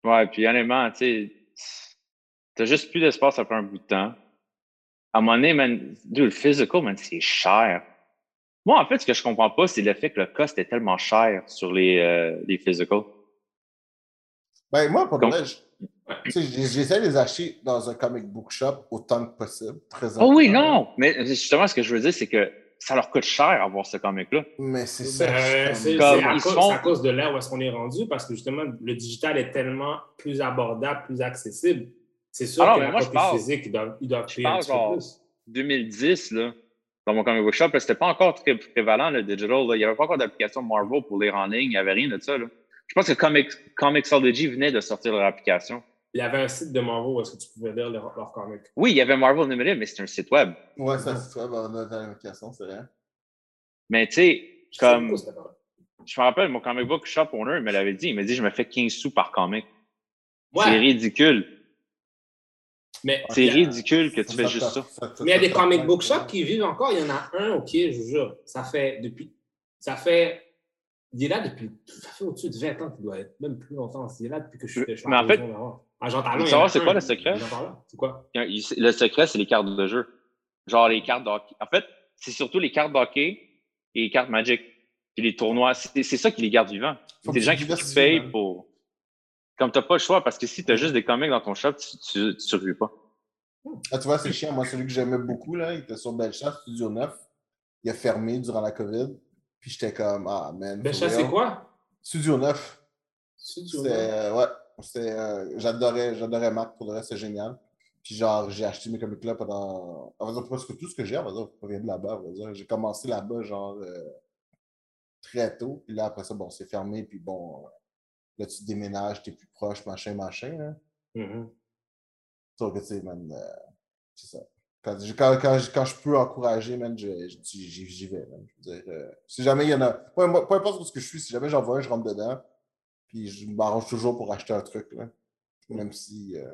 Ouais, puis honnêtement, tu sais, t'as juste plus d'espace après un bout de temps. À un moment donné, man, dude, le physical, man, c'est cher. Moi, en fait, ce que je comprends pas, c'est le fait que le cost est tellement cher sur les, euh, les physical.
Ben, moi, pour vrai, j'essaie de les acheter dans un comic book shop autant que possible.
Oh oui, non! Mais justement, ce que je veux dire, c'est que ça leur coûte cher avoir ce comic-là.
Mais c'est ça.
Ben, c'est
Comme
c'est à,
ils
cause-
font-
c'est à cause de là où est-ce qu'on est rendu, parce que justement, le digital est tellement plus abordable, plus accessible. C'est sûr
Alors,
que la
moi, je
copie
parle-
physique, ils doivent, ils doivent
je
payer un
parle
petit peu
genre-
plus.
2010, là, dans mon comic book shop, c'était pas encore très prévalent, le digital. là. Il n'y avait pas encore d'application Marvel pour lire en ligne. Il n'y avait rien de ça. Là. Je pense que Comic, Comixology venait de sortir leur application.
Il y avait un site de Marvel où est-ce que tu pouvais lire leurs leur comics.
Oui, il y avait Marvel Unlimited, mais c'était un site web.
Ouais, ça, c'est toi, on a dans l'application, c'est vrai.
Mais tu sais, comme je me rappelle, mon comic book shop owner il me l'avait dit. Il m'a dit, je me fais 15 sous par comic. C'est ridicule.
mais
C'est ridicule que tu fais juste ça.
Mais il y a des comic book shops qui vivent encore. Il y en a un, OK, je vous jure. Ça fait depuis. Ça fait. Il est là depuis. Ça fait au-dessus de 20 ans qu'il doit être. Même plus longtemps. Il est là depuis que je suis. je suis
Mais en fait,
Jean Talon,
savoir
en a
c'est quoi le secret?
Jean C'est quoi?
Le secret, c'est les cartes de jeu. Genre les cartes d'hockey. En fait, c'est surtout les cartes d'hockey et les cartes Magic. Puis les tournois. C'est c'est ça qui les garde vivants. C'est des gens qui, payent pour. Comme tu n'as pas le choix, parce que si tu as juste des comics dans ton shop, tu tu, tu survis pas.
Ah, tu vois, c'est chiant. Moi, celui que j'aimais beaucoup, là, il était sur Belchat, Studio 9. Il a fermé durant la COVID. Puis j'étais comme, ah, man.
Ça, c'est quoi?
Studio 9.
Studio
C'était,
Nine.
euh, ouais, c'était, euh, j'adorais, j'adorais Marc, pour le reste, c'est génial. Puis genre, j'ai acheté mes comics là pendant, on va dire presque tout ce que j'ai, on va dire, provient de là-bas. J'ai commencé là-bas, genre, euh, très tôt. Puis là, après ça, bon, c'est fermé, puis bon, là, tu déménages, t'es plus proche, machin, machin, hein.
Mhm.
Sauf que, tu sais, man, euh, c'est ça. Quand, je- quand, quand, quand je peux encourager, man, j'y vais, man. Je veux dire, si jamais il y en a, peu, importe où ce que je suis, si jamais j'en vois un, je rentre dedans, puis je m'arrange toujours pour acheter un truc, là. Même si, euh,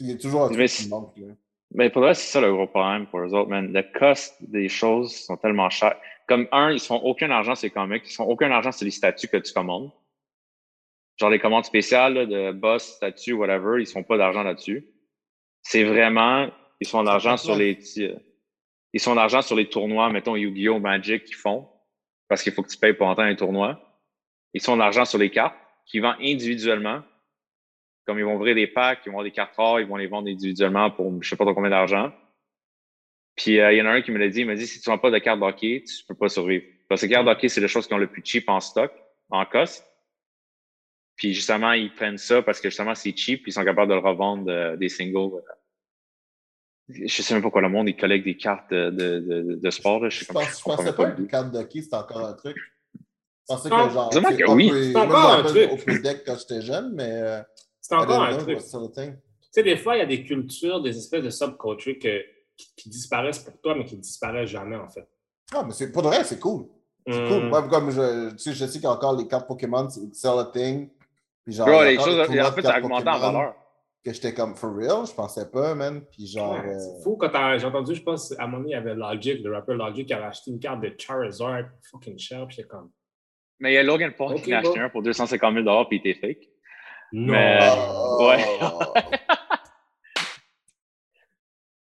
il y a toujours un
Mais
truc
c'est-
qui manque, là.
Mais pour vrai, c'est ça le gros problème pour eux autres, man. Le cost des choses sont tellement chers. Comme un, ils font aucun argent sur les comics, ils font aucun argent sur les statuts que tu commandes. Genre les commandes spéciales là, de boss, statut, whatever, ils font pas d'argent là-dessus. C'est vraiment, ils font de l'argent sur les ils font de l'argent sur les tournois, mettons Yu-Gi-Oh! Magic qu'ils font, parce qu'il faut que tu payes pour entendre les tournois. Ils font de l'argent sur les cartes qu'ils vendent individuellement. Comme ils vont ouvrir des packs, ils vont avoir des cartes rares, ils vont les vendre individuellement pour je sais pas trop combien d'argent. Puis euh, il y en a un qui me l'a dit, il m'a dit si tu vends pas de cartes d'hockey, tu peux pas survivre. Parce que les cartes d'hockey, c'est les choses qui ont le plus cheap en stock, en cost. Puis justement, ils prennent ça parce que justement, c'est cheap, puis ils sont capables de le revendre euh, des singles. Je sais même pas quoi le monde, ils collectent des cartes de, de, de, de sport. Là. Je, sais
Je,
comme,
pense,
je
je
comprends
pensais pas que
le
une
but.
carte d'hockey, c'était encore un truc. Je pensais que genre.
Que oui.
C'est encore un truc.
Deck quand j'étais jeune, mais. euh,
C'est encore un truc. Tu sais, des fois, il y a des cultures, des espèces de subcultures que, qui, qui disparaissent pour toi, mais qui disparaissent jamais, en fait.
Ah, mais c'est, pour de vrai, c'est cool. C'est
Hmm.
cool. Moi, comme je, tu sais, je sais qu'il y a encore les cartes Pokémon, c'est a thing. Puis genre,
Bro, les choses, en fait, ça a augmenté en valeur.
Que j'étais comme, for real, je pensais pas, man. Puis genre.
Ouais,
euh,
C'est fou quand j'ai entendu, je pense, à un moment donné, il y avait Logic, le rappeur Logic, qui avait acheté une carte de Charizard fucking cher, puis j'étais comme.
Mais il y a Logan Paul qui en a acheté un pour 250 000 puis il était fake.
Non!
Mais-
oh.
ouais.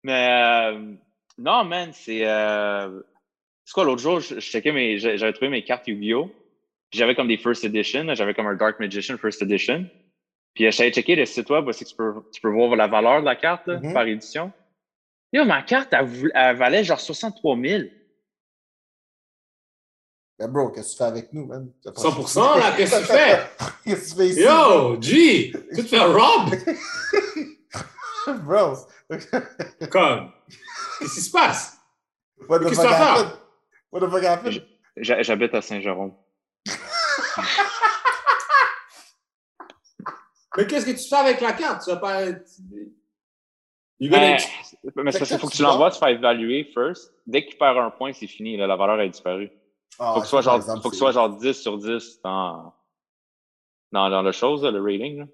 Mais euh, non, man, c'est. Euh, c'est quoi l'autre jour? Je, je checkais mes. j'ai- J'avais trouvé mes cartes Yu-Gi-Oh! Puis j'avais comme des First Edition. J'avais comme un Dark Magician First Edition. Puis euh, j'avais checké le site web c'est que tu peux, tu peux voir la valeur de la carte là,
Mhm.
par édition. Yo, ma carte, elle, elle valait genre 63 000.
Mais bro, qu'est-ce que tu fais avec nous, man? T'as pas-
100%, là, qu'est-ce que tu fais?
Qu'est-ce que tu fais ici?
Yo, G! Tu te fais rob!
bro.
Comme. Qu'est-ce qui se passe?
What the
Qu'est-ce
fuck
que tu vas
happened? What the fuck happened?
J'ha- J'habite à Saint-Jérôme.
Mais qu'est-ce que tu fais avec la carte? Tu vas pas. You
Mais, mais c'est parce qu'il faut que tu l'envoies, tu fais évaluer first. Dès qu'il perd un point, c'est fini. là, la valeur a disparu.
Ah,
faut que ce soit genre,
exemple,
faut que ce
c'est-
soit genre 10 sur 10 dans, dans, dans le chose, le rating. là.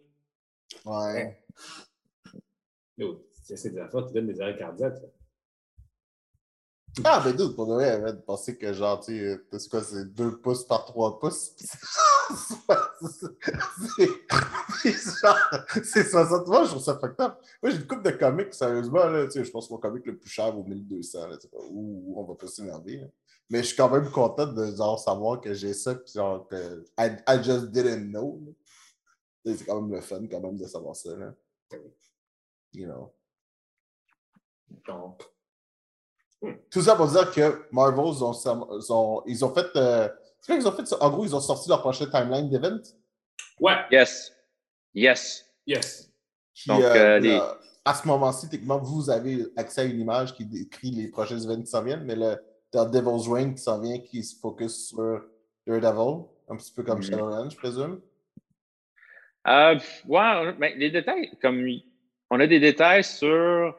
Ouais.
C'est des affaires qui donnent des arrêts cardiaques.
Ah, mais dude, pour de vrai, de penser que genre, tu sais, euh, c'est quoi, c'est 2 pouces par 3 pouces? C'est c'est genre, c'est 60. Moi, je trouve ça fucked up. Moi, j'ai une coupe de comics, sérieusement, là, tu sais, je pense que mon comic le plus cher vaut 1200, là, tu sais, ouh, on va pas s'énerver. Mais je suis quand même content de genre, savoir que j'ai ça, puis genre, que I, I just didn't know. C'est quand même le fun, quand même, de savoir ça, là. You know.
Donc,
Tout ça pour dire que Marvel, ont, ont- ils ont fait. euh, c'est qu'ils ont fait? ça? En gros, ils ont sorti leur prochain timeline d'event?
Ouais,
Yes. Yes.
yes.
Puis,
Donc,
euh,
euh,
là, à ce moment-ci, techniquement, vous avez accès à une image qui décrit les prochains events qui s'en viennent, mais le The Devil's Reign qui s'en vient, qui se focus sur Daredevil, un petit peu comme. Shadowlands, je présume.
Euh, ouais, ben, les détails, comme on a des détails sur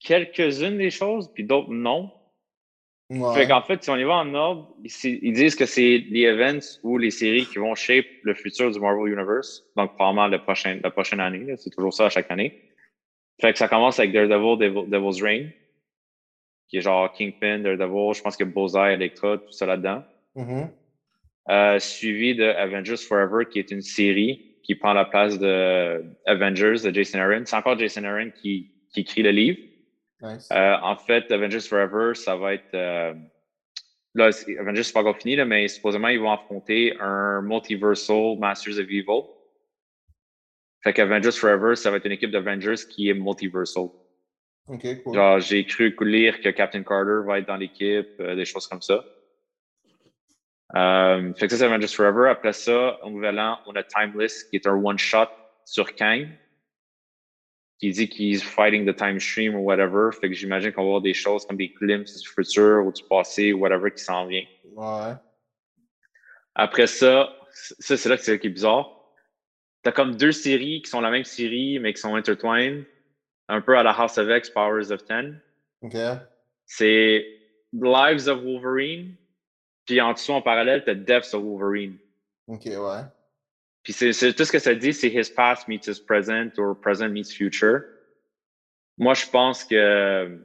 quelques-unes des choses, puis d'autres non.
Ouais.
Fait qu'en fait, si on y va en ordre, ils, disent que c'est les events ou les séries qui vont shape le futur du Marvel Universe. Donc, probablement le prochain, la prochaine année. C'est toujours ça à chaque année. Fait que ça commence avec Daredevil, Devil- Devil's Reign, qui est genre Kingpin, Daredevil, je pense que Bullseye, Electra, tout ça là-dedans.
Mhm.
Euh, suivi de Avengers Forever, qui est une série qui prend la place de Avengers de Jason Aaron. C'est encore Jason Aaron qui, qui écrit le livre.
Nice.
Euh, en fait, Avengers Forever, ça va être. euh, là, Avengers, c'est pas encore fini, là, mais supposément, ils vont affronter un Multiversal Masters of Evil. Fait qu'Avengers Forever, ça va être une équipe d'Avengers qui est multiversal.
Ok, cool.
Genre, j'ai cru lire que Captain Carter va être dans l'équipe, euh, des choses comme ça. Euh, fait que ça, c'est Avengers Forever. Après ça, au nouvel an, on a Timeless, qui est un one-shot sur Kang, qui dit qu'il est fighting the time stream ou whatever. Fait que j'imagine qu'on va avoir des choses comme des glimpses du futur ou du passé ou whatever qui s'en vient.
Ouais.
Après ça, ça, c'est là que c'est qui est bizarre. T'as comme deux séries qui sont la même série, mais qui sont intertwined. Un peu à la House of X, Powers of Ten.
Ok.
C'est Lives of Wolverine. Puis en dessous, en parallèle, t'as Deaths of Wolverine.
Ok, ouais.
Puis c'est, tout ce que ça dit, c'est His past meets his present or present meets future. Moi, je pense que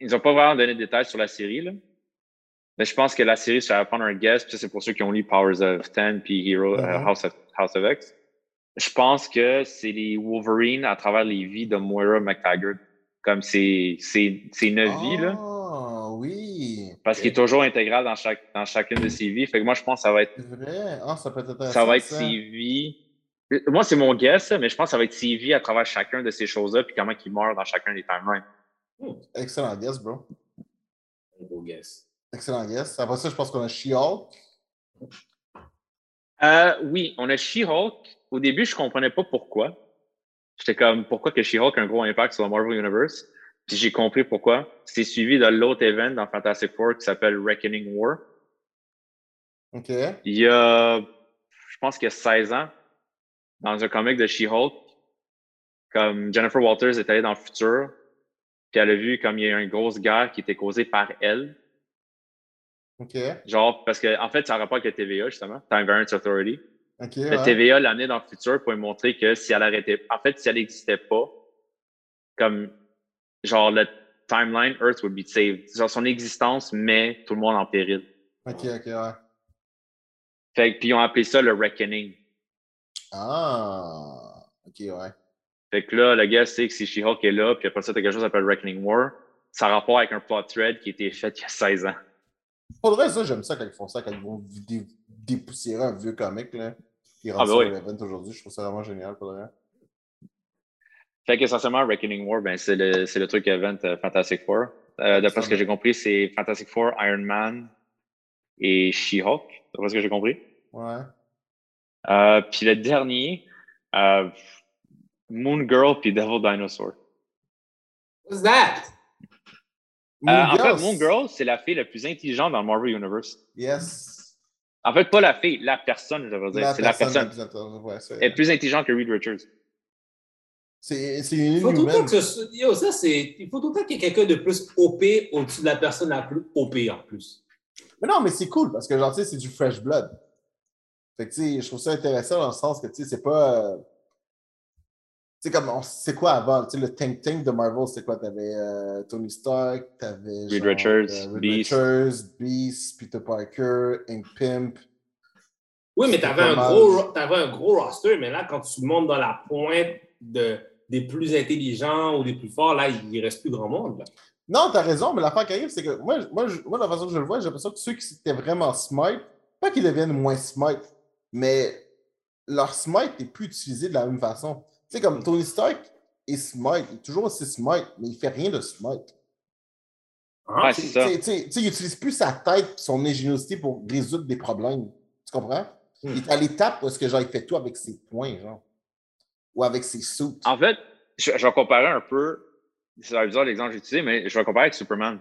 ils ont pas vraiment donné de détails sur la série, là. Mais je pense que la série, ça va prendre un guess, puis c'est pour ceux qui ont lu Powers of Ten puis Hero, euh,
Mhm.
House, of, House of X. Je pense que c'est les Wolverine à travers les vies de Moira McTaggart. Comme c'est, c'est, c'est neuf vies, là.
Ah, oui.
Parce qu'il est toujours intégral dans, chaque, dans chacune de ses vies. Fait que moi, je pense que ça va être,
C'est vrai? Ah, ça peut être intéressant.
ça va être ses vies. Moi, c'est mon guess, mais je pense que ça va être ses vies à travers chacun de ces choses-là, puis comment il meurt dans chacun des timelines.
Excellent guess, bro.
Un beau guess.
Excellent guess. Après ça, je pense qu'on a She-Hulk.
Euh, oui, on a She-Hulk. Au début, je comprenais pas pourquoi. J'étais comme, pourquoi que She-Hulk a un gros impact sur le Marvel Universe? Puis j'ai compris pourquoi. C'est suivi de l'autre event dans Fantastic Four qui s'appelle Reckoning War.
Ok.
Il y a, je pense qu'il y a 16 ans, dans un comic de She-Hulk, comme Jennifer Walters est allée dans le futur, puis elle a vu comme il y a une grosse guerre qui était causée par elle.
Ok.
Genre, parce que, en fait, ça a rapport avec le TVA, justement, Time Variance Authority.
Ok.
Le
ouais.
TVA l'a amené dans le futur pour lui montrer que si elle arrêtait, en fait, si elle n'existait pas, comme, genre, le timeline, Earth would be saved. Genre, son existence met tout le monde en péril.
Ok, ok, ouais.
Fait que, puis ils ont appelé ça le Reckoning.
Ah. Ok, ouais.
Fait que là, le gars sait que si She-Hulk est là, puis après ça, t'as quelque chose qui s'appelle Reckoning War. Ça a rapport avec un plot thread qui a été fait il y a 16 ans.
Pour le reste, ça, j'aime ça quand ils font ça, quand ils vont dé- dépoussiérer un vieux comic, là. Qui rentre
Ah,
sur
oui.
l'event aujourd'hui. Je trouve ça vraiment génial, pour le reste.
Fait qu'essentiellement, Reckoning War, ben, c'est le, c'est le truc event euh, Fantastic Four. Euh, D'après ce que j'ai compris, c'est Fantastic Four, Iron Man et She-Hulk. D'après ce que j'ai compris.
Ouais.
Euh, puis le dernier, euh, Moon Girl puis Devil Dinosaur.
What's that?
Euh, en
Moon
fait,
Girl,
Moon Girl, c'est la fille la plus intelligente dans le Marvel Universe.
Yes.
En fait, pas la fille, la personne, je veux dire. C'est la personne.
Ouais, c'est-
Elle est plus intelligente que Reed Richards.
C'est c'est une
Il faut tout le que ce- yo, ça, c'est. Il faut tout le temps qu'il y ait quelqu'un de plus OP au-dessus de la personne la plus OP en plus.
Mais non, mais c'est cool parce que, genre, c'est du fresh blood. Fait que, tu sais, je trouve ça intéressant dans le sens que, tu sais, c'est pas. euh, Sais, comme, c'est quoi avant? Tu sais, le Tank Tank de Marvel, c'est quoi? T'avais euh, Tony Stark, t'avais.
Reed
genre,
Richards,
euh, Reed
Beast.
Richards, Beast, Peter Parker, Ink Pimp.
Oui, mais
C'est
tu avais,
pas
un gros, t'avais un gros roster, mais là, quand tu montes dans la pointe de, des plus intelligents ou des plus forts, là, il ne reste plus grand monde. là.
Non, t'as raison, mais l'affaire qui arrive, c'est que moi, moi, je- moi, la façon que je le vois, j'ai l'impression que ceux qui étaient vraiment smart, pas qu'ils deviennent moins smart, mais leur smart n'est plus utilisé de la même façon. Tu sais, comme Tony Stark est smart, il est toujours aussi smart, mais il fait rien de smart.
Ah,
Ouais,
tu-
c'est ça.
Tu sais, il n'utilise plus sa tête son ingéniosité pour résoudre des problèmes. Tu comprends?
Hmm.
Il est à l'étape où est-ce que genre, il fait tout avec ses poings, genre. Ou avec ses suits.
En fait, je, je vais comparer un peu, c'est bizarre l'exemple que j'ai utilisé, mais je vais comparer avec Superman.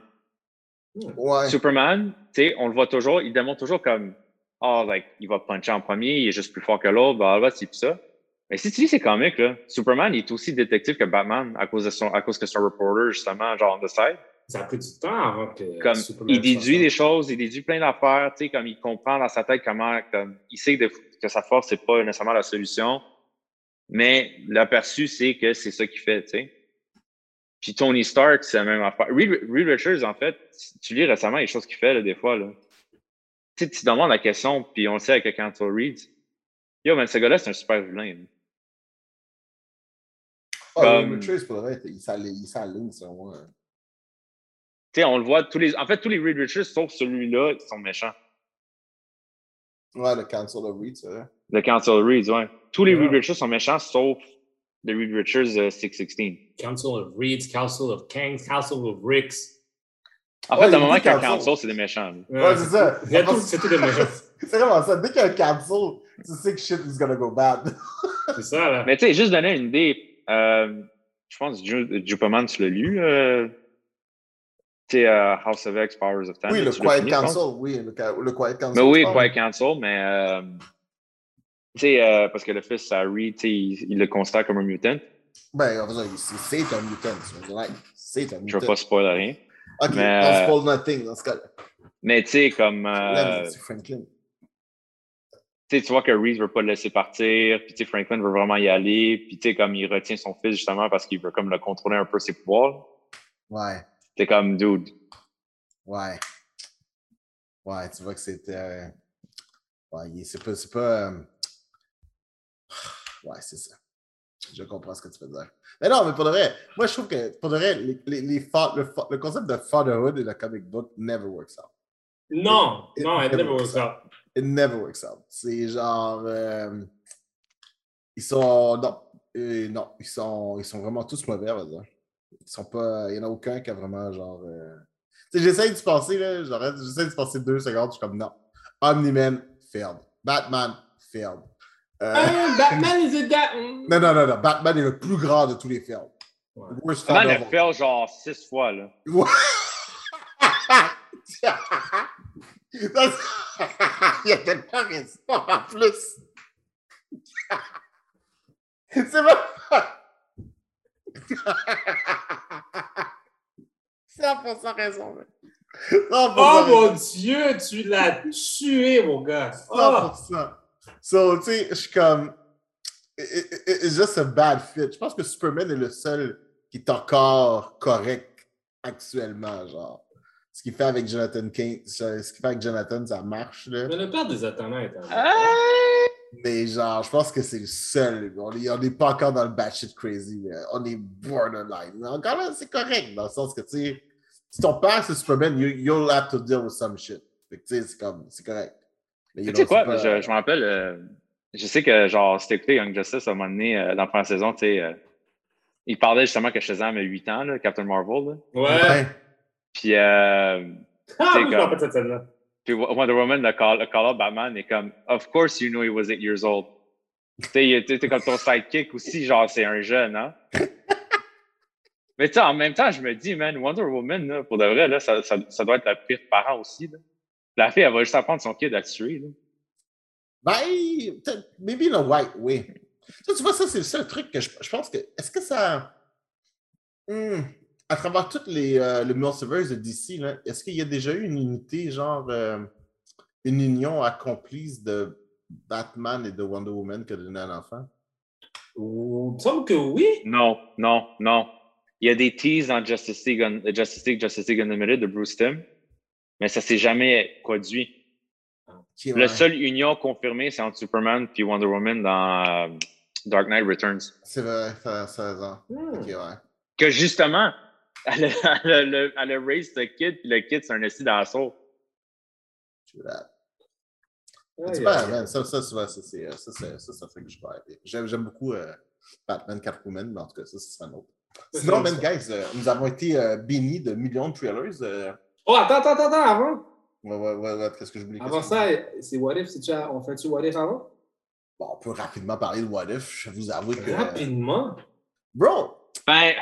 Ouais.
Superman, tu sais, on le voit toujours, il démontre toujours comme, oh, like, il va puncher en premier, il est juste plus fort que l'autre, bah, c'est plus ça. Mais si tu lis ces comics, là, Superman, il est aussi détective que Batman à cause de son, à cause que un reporter, justement, genre on the side.
Ça a pris du temps avant que.
Comme,
Superman
il déduit des choses, il déduit plein d'affaires, tu sais, comme il comprend dans sa tête comment, comme, il sait que, que sa force, c'est pas nécessairement la solution. Mais l'aperçu, c'est que c'est ça qu'il fait, tu sais. Puis Tony Stark, c'est la même affaire. Reed, Reed Richards, en fait, tu lis récemment les choses qu'il fait, là, des fois, là. Tu sais, tu te demandes la question, puis on le sait avec Cancel Reed. Yo, man, ce gars-là, c'est un super vilain. là.
Ah,
comme-
Ray Richards, pour vrai, il s'aligne, sur moi.
Tu sais, on le voit, tous les, en fait, tous les Reed Richards, sauf celui-là, ils sont méchants.
Ouais, le cancel of Reed, c'est vrai.
Le Cancel Reed, ouais. Tous les
Ouais.
Reed Richards sont méchants, sauf le Reed Richards euh, 616.
Council of Reeds, Council of Kings, Council of Ricks.
En fait, à un moment
tout
qu'il y a un
cancel.
Cancel, c'est des méchants.
Ouais, c'est ça.
C'est tout des méchants.
C'est vraiment ça. Dès qu'il y a un cancel, tu sais que shit is gonna go bad.
C'est ça, là.
Mais tu sais, juste donner une idée, euh, je pense que Jupaman, tu l'as lu. Euh, tu euh, House of X, Powers of Ten.
oui, le Quiet
fini.
Council. Oui, le, le Quiet Council.
Mais oui,
je pense.
Quiet Council, mais euh, tu sais, euh, parce que le fils Harry, il, il le considère comme un mutant.
Ben, c'est un mutant. c'est un
Je
mutant.
veux pas spoiler rien.
Ok,
mais,
on spoil nothing dans ce cas-là.
Mais tu sais, comme.
Là, Franklin.
Tu sais, tu vois que Reed veut pas le laisser partir, puis Franklin veut vraiment y aller, puis tu sais, comme il retient son fils justement parce qu'il veut comme le contrôler un peu ses pouvoirs.
Ouais,
T'es comme, dude,
ouais. Ouais, tu vois que c'était. euh, Ouais, il- c'est pas. C'est pas euh, Ouais, c'est ça. Je comprends ce que tu veux dire. Mais non, mais pour de vrai, moi je trouve que pour de vrai, les, les, les fa- le, fa- le concept de fatherhood et le comic book never works out.
Non,
It-
non,
it never
never
works
works out.
It never works out. C'est genre. euh, ils sont. Non. Euh, non, ils sont, ils sont vraiment tous mauvais, on va dire. Ils sont pas. Il n'y en a aucun qui a vraiment genre. euh, Tu sais, j'essaie de penser, là. j'arrête- J'essaie de penser deux secondes, je suis comme non. Omni-Man, failed. Batman, failed. Euh,
Ah, Batman is a da- mm.
non, non, non, non. Batman est le plus grand de tous les failed.
Ouais.
Worst
Man
father
a fait genre six fois, là.
Ouais. Il y a tellement raison en plus. C'est pas. 100% raison, mec. 100%
Oh mon. Dieu, tu l'as tué, mon gars. Oh.
100%. So, tu sais, je suis comme. it- it- It's just a bad fit. Je pense que Superman est le seul qui est encore correct actuellement, genre. Ce qu'il fait avec Jonathan Kane, ce qu'il fait avec Jonathan, ça marche, là.
Mais le père des est un.
Ah!
Mais genre, je pense que c'est le seul. On n'est pas encore dans le batshit crazy. mais On est borderline. Mais encore là, c'est correct dans le sens que, tu sais, si ton père c'est Superman, you, you'll have to deal with some shit. Fait que, tu sais, c'est comme, c'est correct. Mais,
Tu sais quoi,
pas-
je, je me rappelle, euh, je sais que genre, si t'écoutais Young Justice à un moment donné, euh, dans la première saison, tu sais, euh, il parlait justement que Shazam a 8 ans, là, Captain Marvel. Là.
Ouais.
Ouais.
Puis, euh,
Ah, oui, je me
comme-
rappelle cette scène-là.
puis Wonder Woman, le call, le call up Batman est comme, Of course you knew he was 8 years old. Tu sais, comme ton sidekick aussi, genre, c'est un jeune, hein? Mais tu sais, en même temps, je me dis, man, Wonder Woman, là, pour de vrai, là, ça, ça, ça doit être la pire parent aussi. Là. La fille, elle va juste apprendre son kid à le tuer. Là.
Ben, maybe a white way. Ça, tu vois, ça, c'est le seul truc que je, je pense que. Est-ce que ça. Hmm, à travers toutes les euh, le multiverse de DC, est-ce qu'il y a déjà eu une unité, genre. euh, une union accomplie de Batman et de Wonder Woman que de donner un enfant?
Ou- Il me semble que oui.
Non, non, non. Il y a des teases dans Justice League, Un- Justice League, Justice League Unlimited de Bruce Timm, mais ça s'est jamais produit.
Qui
La
ouais.
seule union confirmée, c'est entre Superman et Wonder Woman dans euh, Dark Knight Returns.
C'est vrai, ça ça a.
Hmm.
Ok, ouais.
Que justement, elle a, elle a, le- elle a raised le kid, puis le kid, c'est un d'assaut.
True that.
Ouais,
man, ça, ça, ça, ça, c'est ça, c'est- ça, ça fait que je arrêter. J'aime j'aime beaucoup euh, Batman Catwoman, mais en tout cas, ça, c'est un autre. Sinon, man, guys, euh, nous avons été euh, bénis de millions de trailers. euh.
Oh, attends, attends, attends, attends, avant.
Ouais, ouais, ouais, ouais, qu'est-ce que je voulais
Avant ça, c'est What If, c'est-tu à- on fait-tu What If avant?
Bon, on peut rapidement parler de What If. Je vous avoue que.
Rapidement?
Bro!
Ben,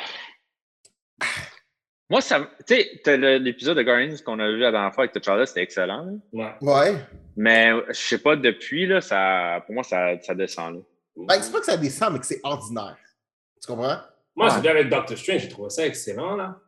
moi, ça. Tu sais, l'épisode de Guardians qu'on a vu la dernière fois avec T'Challa, c'était excellent. là.
Ouais.
Ouais.
Mais je sais pas, depuis, là, ça, pour moi, ça, ça descend. Là.
Ben, c'est pas que ça descend, mais que c'est ordinaire. Tu comprends?
Moi,
Ouais.
c'est bien avec Doctor Strange, j'ai trouvé ça excellent, là.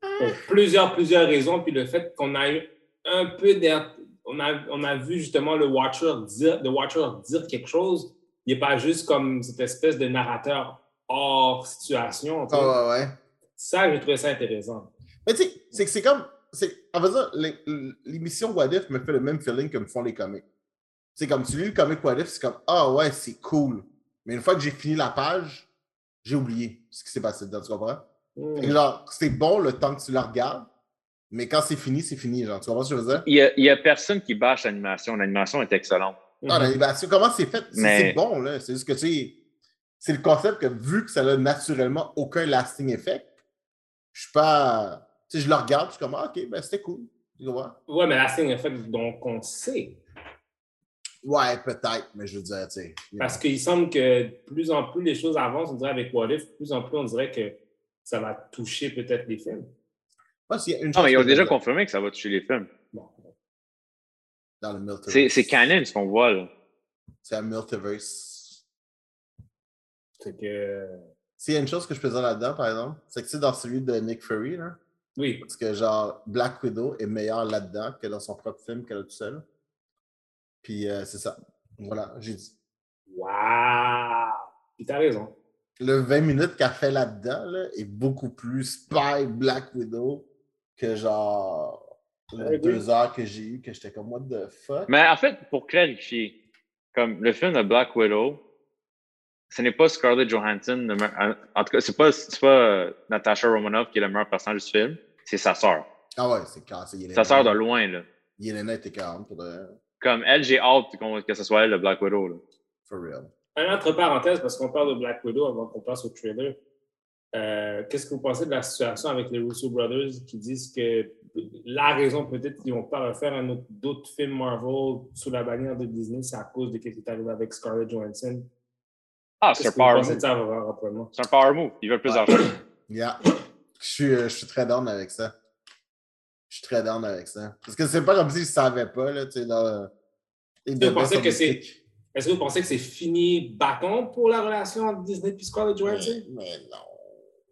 Pour plusieurs, plusieurs raisons. Puis le fait qu'on a eu un peu d'air. On a, on a vu justement le Watcher dire, le Watcher dire quelque chose. Il n'est pas juste comme cette espèce de narrateur hors situation.
Ah, ouais, ouais.
Ça, j'ai trouvé ça intéressant.
Mais tu sais, c'est que c'est comme. c'est- En l'é- l'émission What If me fait le même feeling que me font les comics. C'est comme tu lis le comic What If, c'est comme Ah ouais, c'est cool. Mais une fois que j'ai fini la page, j'ai oublié ce qui s'est passé dedans, tu comprends? Fait que genre, c'est bon le temps que tu la regardes, mais quand c'est fini, c'est fini. Genre, tu comprends ce que je veux dire?
Il y a, il y a personne qui bâche l'animation. L'animation est excellente.
Ah, l'animation, comment c'est fait? C'est
Mais-
c'est bon, là. C'est juste que, tu sais, c'est le concept que vu que ça n'a naturellement aucun lasting effect, je suis pas. Tu sais, je le regarde, je suis comme, ah, ok, ben c'était cool. Tu comprends?
Ouais, mais la scène, en fait, donc on sait.
Ouais, peut-être, mais je veux dire, tu sais.
Parce
know.
qu'il semble que de plus en plus les choses avancent, on dirait avec What If, de plus en plus on dirait que ça va toucher peut-être les films.
Moi, s'il y a une
Non, mais ils ont déjà confirmé que ça va toucher les films.
Bon.
dans le multiverse.
C'est c'est canon ce qu'on voit. Là.
C'est un multiverse.
C'est que.
S'il y a une chose que je peux dire là-dedans, par exemple, c'est que c'est dans celui de Nick Fury, là.
Oui.
Parce que, genre, Black Widow est meilleur là-dedans que dans son propre film qu'elle a tout seul. Puis, euh, c'est ça. Voilà, j'ai dit.
Waouh! Puis t'as raison.
Le 20 minutes qu'elle fait là-dedans là, est beaucoup plus spy Black Widow que, genre, le
Ouais, oui.
deux heures que j'ai eu, que j'étais comme, what the fuck?
Mais en fait, pour clarifier, comme le film de Black Widow, ce n'est pas Scarlett Johansson. le en- tout cas, c'est pas, c'est pas euh, Natasha Romanoff qui est le meilleur personnage du film, c'est sa sœur.
Ah ouais, c'est cassé. Yelena.
Sa sœur de loin, là.
Yelena était 40 pour de...
Comme elle, j'ai hâte qu'on- que ce soit elle, le Black Widow. Là.
For real.
Un entre parenthèses, parce qu'on parle de Black Widow avant qu'on passe au trailer. Euh, Qu'est-ce que vous pensez de la situation avec les Russo Brothers qui disent que la raison peut-être qu'ils ne vont pas refaire un autre- d'autres films Marvel sous la bannière de Disney, c'est à cause de ce qui est arrivé avec Scarlett Johansson?
Ah, c'est un power move. C'est un power move. Ils veulent plus
Ouais.
d'argent.
Yeah. Je suis, euh, je suis très down avec ça. Je suis très down avec ça. Parce que c'est pas comme si je savais pas, là, tu sais,
que c'est- Est-ce que vous pensez que c'est fini bâton pour la relation entre Disney et Scarlett Johansson?
Mais, mais non.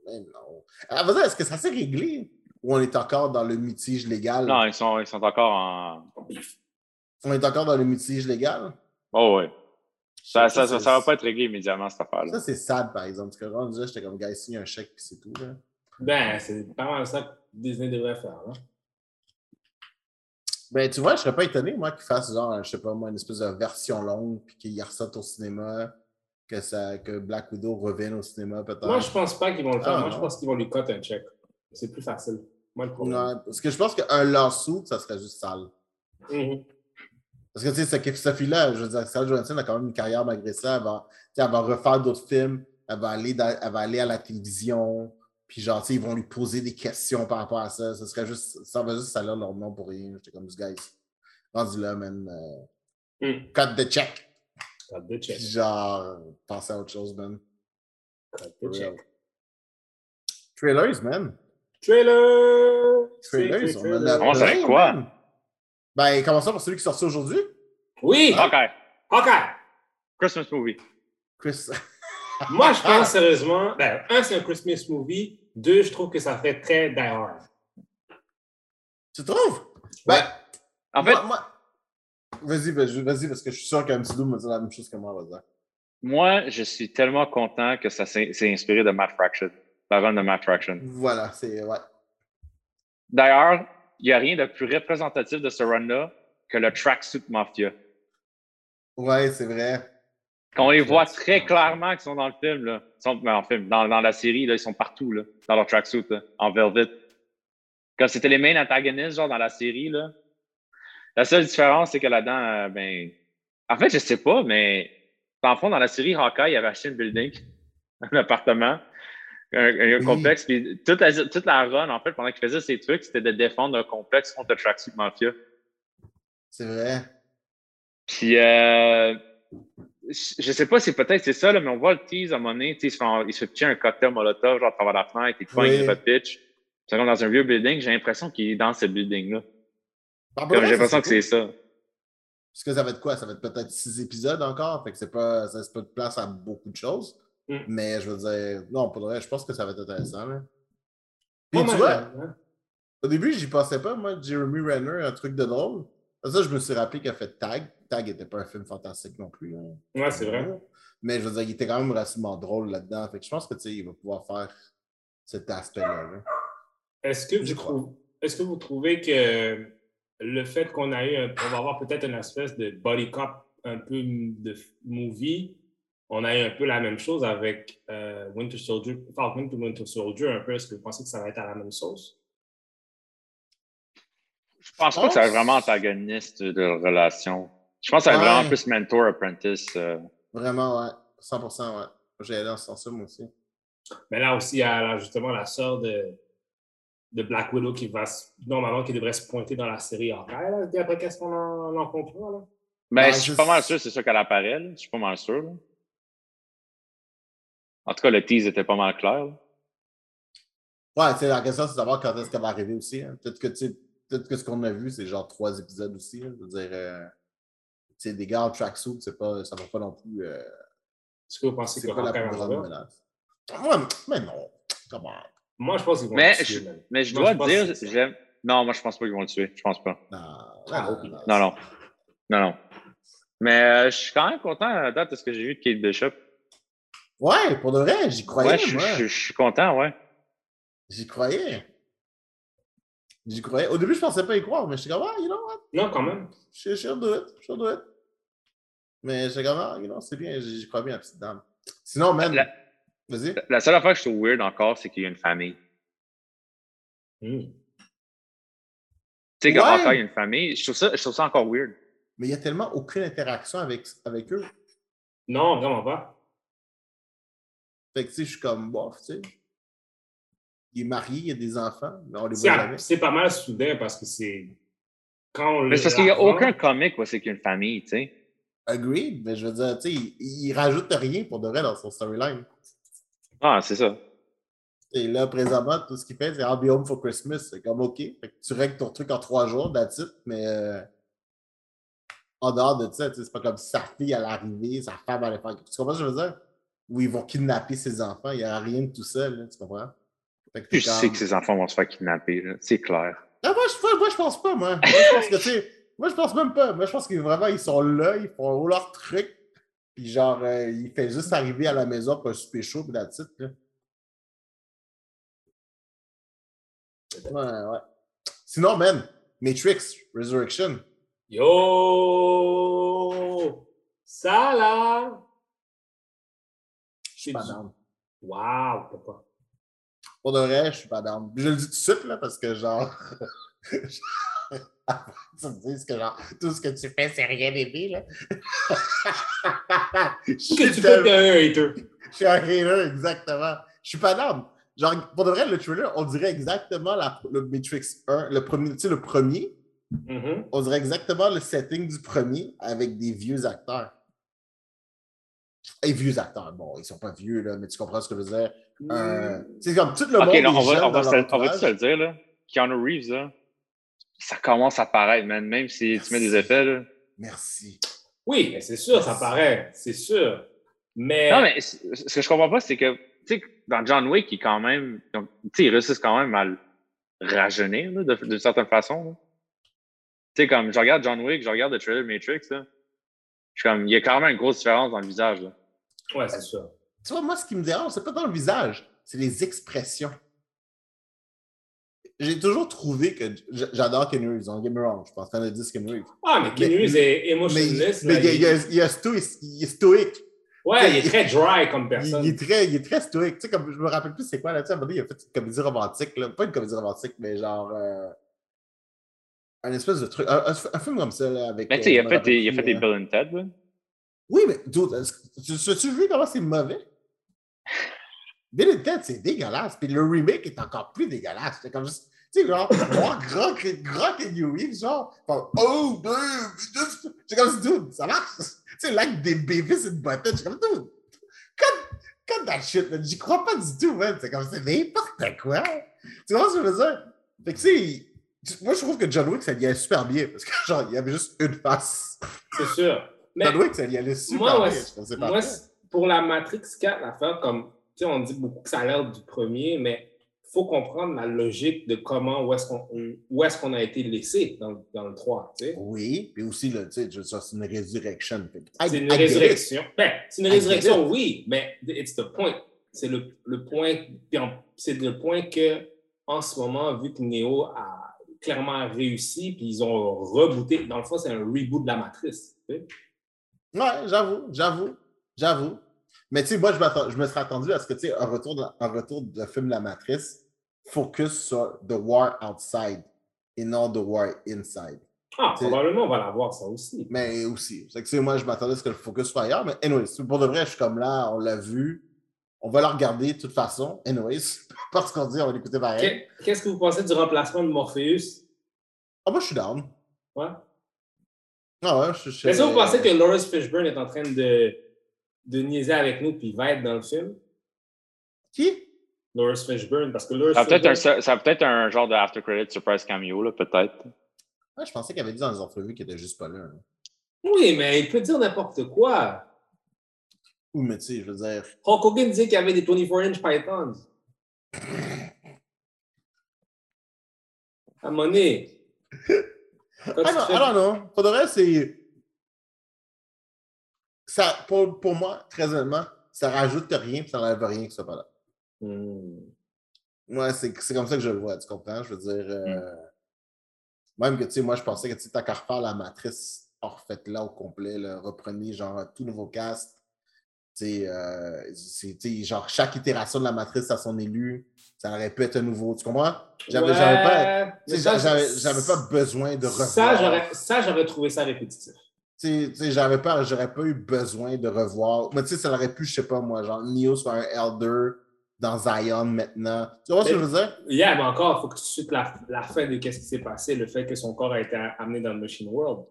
Mais non. Ah, vas-y, est-ce que ça s'est réglé? Ou on est encore dans le mutige légal?
Non, ils sont, ils sont encore en.
On est encore dans le mutige légal?
Oh, ouais. Ça, ça,
Ça,
ça, va pas être réglé immédiatement, cette affaire-là.
Ça, c'est sad, par exemple. Parce que rendu là, j'étais comme, gars, signe un chèque, puis c'est tout, là.
Ben, c'est pas mal ça que Disney devrait faire. Hein?
Ben, tu vois, je serais pas étonné, moi, qu'ils fassent genre, je sais pas, moi, une espèce de version longue, puis qu'ils ressortent au cinéma, que, ça, que Black Widow revienne au cinéma, peut-être.
Moi, je pense pas qu'ils vont le faire.
Ah,
Moi, je
non.
pense qu'ils vont lui coter un check. C'est plus facile. Moi, le problème.
Ouais, parce que je pense qu'un lawsuit, ça serait juste sale.
Mhm.
Parce que, tu sais, cette Sophie-là, je veux dire, Scarlett Johansson a quand même une carrière malgré ça. Elle va, elle refaire d'autres films, elle va, aller dans- elle va aller à la télévision, puis genre, tu sais, ils vont lui poser des questions par rapport à ça. Ça serait juste, ça va juste salir leur nom pour rien. J'étais comme, guys, rendu là, man, euh,
Hmm.
cut the check.
Cut the check.
Puis genre, penser à autre chose, man.
Cut the check.
Trailers, man.
Trailer!
Trailers,
C'est-
on en a
ça, quoi?
man. Ben, commençons par celui qui est sorti aujourd'hui.
Oui!
OK.
Hawkeye!
Christmas movie.
Chris.
Moi, je pense sérieusement, ben, un, c'est un Christmas movie. Deux, je trouve que ça fait très Die Hard.
tu trouves? Ben,
En fait,
moi, moi- Vas-y, vas-y, vas-y, parce que je suis sûr qu'un petit me dit la même chose que moi, on va dire.
moi, je suis tellement content que ça s'est s'est inspiré de Matt Fraction. La run de Matt Fraction.
Voilà, c'est. Ouais.
D'ailleurs, il n'y a rien de plus représentatif de ce run-là que le tracksuit Mafia.
Ouais, c'est vrai.
Quand on les voit très clairement qu'ils sont dans le film, là. Ils sont, ben, en film, dans, dans la série, là, ils sont partout, là, dans leur tracksuit, en velvet. Comme c'était les main antagonistes, genre, dans la série, là. La seule différence, c'est que là-dedans, euh, ben. En fait, je sais pas, mais dans le fond, dans la série Hawkeye, il avait acheté une building, un appartement. Un, un complexe. Puis toute la, toute la run, en fait, pendant qu'il faisait ses trucs, c'était de défendre un complexe contre le Tracksuit Mafia.
C'est vrai.
Puis, euh, je sais pas si peut-être c'est ça, là, mais on voit le tease à un moment donné, il se fait, en- il se fait pitcher un cocktail molotov, genre à travers la fenêtre, il te pogne,
Oui.
il fait pitch. C'est comme dans un vieux building, j'ai l'impression qu'il est dans ce building-là.
Contre,
J'ai l'impression que c'est ça.
Parce que ça va être quoi? Ça va être peut-être six épisodes encore. Fait que c'est pas, ça laisse pas de place à beaucoup de choses.
Mm.
Mais je veux dire, non, pour le vrai, je pense que ça va être intéressant. Là. Puis tu vois,
hein.
au début, j'y pensais pas, moi, Jeremy Renner, un truc de drôle. Ça, je me suis rappelé qu'il a fait Tag. Tag n'était pas un film fantastique non plus. hein.
Ouais, c'est vrai.
Mais je veux dire, il était quand même relativement drôle là-dedans. Fait que je pense que tu sais, il va pouvoir faire cet aspect-là. là.
Est-ce que, vous
crois.
trou- est-ce que vous trouvez que le fait qu'on a eu, un- on va avoir peut-être une espèce de body cop un peu de movie, on a eu un peu la même chose avec euh, Winter Soldier, Falcon to Winter Soldier, un peu. Est-ce que vous pensez que ça va être à la même sauce?
Je pense pas que ça va être vraiment antagoniste de relation. Je pense que ça va être
Ouais.
vraiment plus mentor-apprentice. euh.
Vraiment, ouais. 100%, ouais. J'ai allé dans ce sens-là, moi aussi.
Mais là aussi, il y a là, justement la sœur de, de Black Widow qui va se- normalement qui devrait se pointer dans la série Hawkeye, là, d'après qu'est-ce qu'on en, en comprend. Là.
Ben,
Ouais,
je suis pas mal sûr, c'est sûr qu'elle apparaît. là. Je suis pas mal sûr. là. En tout cas, le tease était pas mal clair. là.
Ouais, tu sais, la question, c'est de savoir quand est-ce qu'elle va arriver aussi. hein. Peut-être que, peut-être que ce qu'on a vu, c'est genre trois épisodes aussi. hein. Je veux dire, euh, tu sais, des gars en tracksuit, c'est pas, ça va pas non plus. euh,
Est-ce que vous pensez que
c'est pas la plus grande menace. Ouais, mais non. Comment?
Moi, je pense qu'ils vont
Mais
le tuer,
je, mais je
Moi,
dois
je
dire, j'aime. Non, moi, je pense pas qu'ils vont le tuer. Je pense pas.
Non,
Ah,
non,
ok.
non,
Non, non. Non, non. Mais euh, je suis quand même content à la date de ce que j'ai vu de Kate Bishop.
Ouais, pour de vrai, j'y croyais,
Ouais, je,
moi.
je- je suis content, ouais.
J'y croyais. J'y croyais. Au début, je pensais pas y croire, mais j'étais comme, ah, you know what?
Non, quand même.
Je suis it. Je do it. Mais j'étais comme, ah, you know, c'est bien, j'y crois bien, la petite dame. Sinon, man,
La-
vas-y.
La seule affaire que je trouve weird encore, c'est qu'il y a une famille.
Hmm.
Tu sais,
Ouais.
quand il y a une famille, je trouve ça, je trouve ça encore weird.
Mais il n'y a tellement aucune interaction avec, avec eux.
Non, vraiment pas.
Fait que, tu sais, je suis comme, bof, tu sais. Il est marié, il a des enfants, mais on les
C'est
voit jamais.
c'est pas mal soudain parce que c'est. Quand on
Mais c'est parce qu'il n'y a aucun comic où c'est qu'il y a une famille, tu sais.
Agreed, mais je veux dire, tu sais, il, il rajoute rien pour de vrai dans son storyline.
Ah, c'est ça.
Et là, présentement, tout ce qu'il fait, c'est I'll be home for Christmas. C'est comme OK. Fait que tu règles ton truc en trois jours, that's it, mais euh, en dehors de ça, tu sais, c'est pas comme si sa fille allait arriver, sa femme allait faire. Tu comprends ce que je veux dire? Ou ils vont kidnapper ses enfants, il n'y a rien de tout ça, là, tu comprends? Fait que t'es
Je sais
comme-
que ses enfants vont se faire kidnapper, c'est clair.
Ah, moi, je, moi, moi, je pense pas, moi. Moi, je pense que, tu sais, moi, je pense même pas. Moi, je pense que vraiment, ils sont là, ils font leur truc, puis genre, euh, il fait juste arriver à la maison pour un super chaud, puis it, là. Ouais, ouais. Sinon, man, Matrix Resurrection.
Yo! Ça là!
Je suis pas down.
Wow, papa.
Pour de vrai, je suis pas down. Je le dis tout de suite, là, parce que genre. tu me dises que genre, tout ce que tu fais, c'est rien bébé, là. je
Que
suis
tu fais
tellement-
t'es un hater.
Je suis un hater, exactement. Je suis pas down. Genre, pour de vrai, le trailer, on dirait exactement la- le Matrix 1, le premier, tu sais, le premier,
Mhm.
on dirait exactement le setting du premier avec des vieux acteurs. Et vieux acteurs, bon, ils sont pas vieux, là, mais tu comprends ce que je veux dire? Euh, c'est comme tout le monde
on va, on va,
leur
se, on va
entourage.
se le dire, là. Keanu Reeves, là, ça commence à paraître, man. Même si tu mets des effets, là.
Merci.
Oui, mais c'est sûr, ça paraît. C'est sûr. Mais.
Non, mais ce que je comprends pas, c'est que, tu sais, dans John Wick, il est quand même, tu sais, ils réussissent quand même à le rajeunir, d'une certaine façon. Tu sais, comme, je regarde John Wick, je regarde le trailer Matrix, là. Je suis comme, il y a quand même une grosse différence dans le visage, là.
Ouais, c'est sûr.
Tu vois, moi, ce qui me dérange, c'est pas dans le visage, c'est les expressions. J'ai toujours trouvé que j'adore Ken Reeves, don't get me wrong, je en train de dire Ken Reeves.
Ah, mais
Mais-
Reeves est
Mais,
emotionless.
mais il, a- a- a est stoïque.
Ouais, il est très dry comme personne.
il est très, il est très stoïque. Tu sais, comme je me rappelle plus c'est quoi là, tu sais, à un moment donné, il a fait une comédie romantique, là. pas une comédie romantique, mais genre euh, un espèce de truc, un, un- un film comme ça là, avec.
Mais tu sais, il
euh,
a
je me
fait des, il a fait des
euh,
Bill and Ted, là.
Oui, mais tu vu comment c'est mauvais? Bill et Ted, c'est dégueulasse. Puis le remake est encore plus dégueulasse. C'est comme juste, tu sais, genre, voir grand, grand Kenny Reeves, genre, oh, dude, c'est comme, dude, ça marche. Tu sais, avec des bébés sur une boîte, c'est comme, dude, cut, cut that shit, man. J'y crois pas du tout, man. C'est comme, c'est n'importe quoi. Tu vois ce que je veux dire? Fait que, tu sais, moi, je trouve que John Wick, ça y allait super bien parce que, genre, il y avait juste une face.
C'est sûr. Mais
John Wick, ça y allait super
moi,
bien.
ouais, moi, pour la Matrix 4, l'affaire, comme, tu sais, on dit beaucoup que ça a l'air du premier, mais il faut comprendre la logique de comment, où est-ce qu'on qu'on a été laissé dans, dans le 3, tu sais.
Oui, puis aussi, là, tu sais, c'est une résurrection.
C'est une résurrection. Ben, c'est une résurrection, oui, mais it's the point. C'est le, le point, c'est le point que, en ce moment, vu que Neo a clairement réussi, puis ils ont rebooté, dans le fond, c'est un reboot de la matrice. tu sais.
Ouais, j'avoue, j'avoue, j'avoue. Mais tu sais, moi, je, je me serais attendu à ce que, tu sais, un retour, de, un retour de film La Matrice focus sur The War Outside et non The War Inside.
Ah, probablement, on va l'avoir, ça aussi.
Mais aussi, c'est que, tu sais, moi, je m'attendais à ce que le focus soit ailleurs. Mais anyways, pour de vrai, je suis comme là, on l'a vu. On va le regarder de toute façon. Anyways, parce qu'on dit, on va l'écouter pareil.
Qu'est- Qu'est-ce que vous pensez du remplacement de Morpheus?
Ah, moi, je suis down.
Ouais.
Ah ouais, je suis.
Est-ce que vous pensez que Lawrence Fishburne est en train de, de niaiser avec nous puis va être dans le film?
Qui?
Lawrence Fishburne, parce que Lawrence
Ça a peut-être un,
Fishburne...
ça a peut-être un genre de after credit surprise cameo, là, peut-être.
Ah, je pensais qu'il avait dit dans les entrevues qu'il était juste pas là. hein.
Oui, mais il peut dire n'importe quoi.
Ou, mais tu sais, je veux dire.
Hulk Hogan disait qu'il y avait des 24-inch pythons. À. Quand
Ah
tu
non. Pour de vrai, c'est. Ça, pour, pour moi, très honnêtement, ça rajoute rien et ça n'enlève rien que ça pas là.
Hmm.
Ouais, c'est c'est comme ça que je le vois, tu comprends? Je veux dire. euh, Même que, tu sais, moi, je pensais que tu sais, t'as qu'à refaire la matrice refaite là au complet, là, reprenez genre un tout nouveau cast. Euh, c'est- genre chaque itération de la matrice à son élu, ça aurait pu être un nouveau. Tu comprends? J'avais
Ouais,
j'avais pas. pas besoin de revoir.
Ça, j'aurais- trouvé ça répétitif.
J'avais pas, j'aurais pas eu besoin de revoir. Mais tu sais, ça aurait pu, je sais pas moi, genre Neo soit un Elder dans Zion maintenant. Tu vois ce que je veux dire?
Yeah, mais encore, il faut que tu suives la, la fin de ce qui s'est passé, le fait que son corps a été amené dans le Machine World.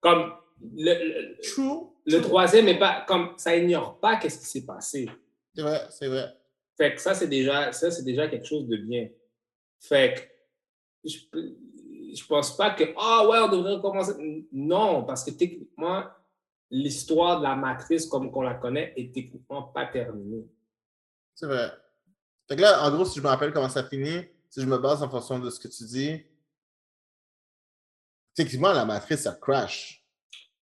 Comme le, le,
True.
Le troisième est pas comme ça ignore pas qu'est-ce qui s'est passé.
C'est vrai, c'est vrai.
Fait que ça, c'est déjà, ça, c'est déjà quelque chose de bien. Fait que je, je pense pas que Ah ouais, on devrait recommencer. Non, parce que techniquement, l'histoire de la matrice comme qu'on la connaît est techniquement pas terminée.
C'est vrai. Fait que là, en gros, si je me rappelle comment ça finit, si je me base en fonction de ce que tu dis, techniquement, la matrice, ça crash.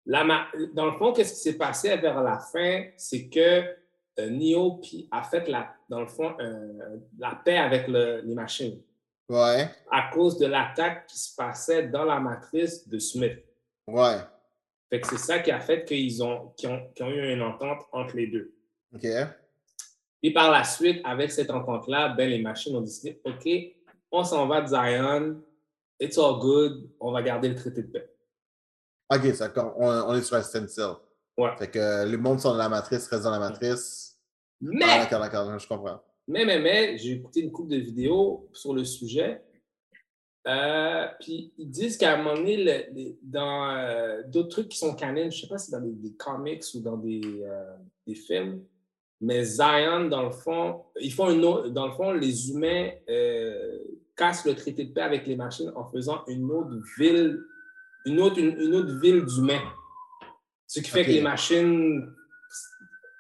La Dans le fond, qu'est-ce qui s'est passé vers la fin, c'est que euh, Neo a fait, la, dans le fond, euh, la paix avec le- les machines
Ouais,
à cause de l'attaque qui se passait dans la matrice de Smith.
ouais.
Fait que c'est ça qui a fait qu'ils ont, qu'ils ont, qu'ils ont eu une entente entre les deux.
OK.
Puis par la suite, avec cette entente-là, ben, les machines ont décidé OK, on s'en va de Zion, it's all good, on va garder le traité de paix.
OK, ça, on, on est sur un stencil.
Ouais.
Fait que les mondes sont dans la matrice, restent dans la matrice.
Mais,
Ah, d'accord, d'accord, je comprends.
mais, mais, mais, j'ai écouté une couple de vidéos sur le sujet. Euh, puis ils disent qu'à un moment donné, le- dans euh, d'autres trucs qui sont canons, je ne sais pas si c'est dans des, des comics ou dans des, euh, des films, mais Zion, dans le fond, ils font une autre, dans le fond, les humains cassent le traité de paix avec les machines en faisant une autre ville, une autre, une, une autre ville d'humains. Ce qui fait que les machines,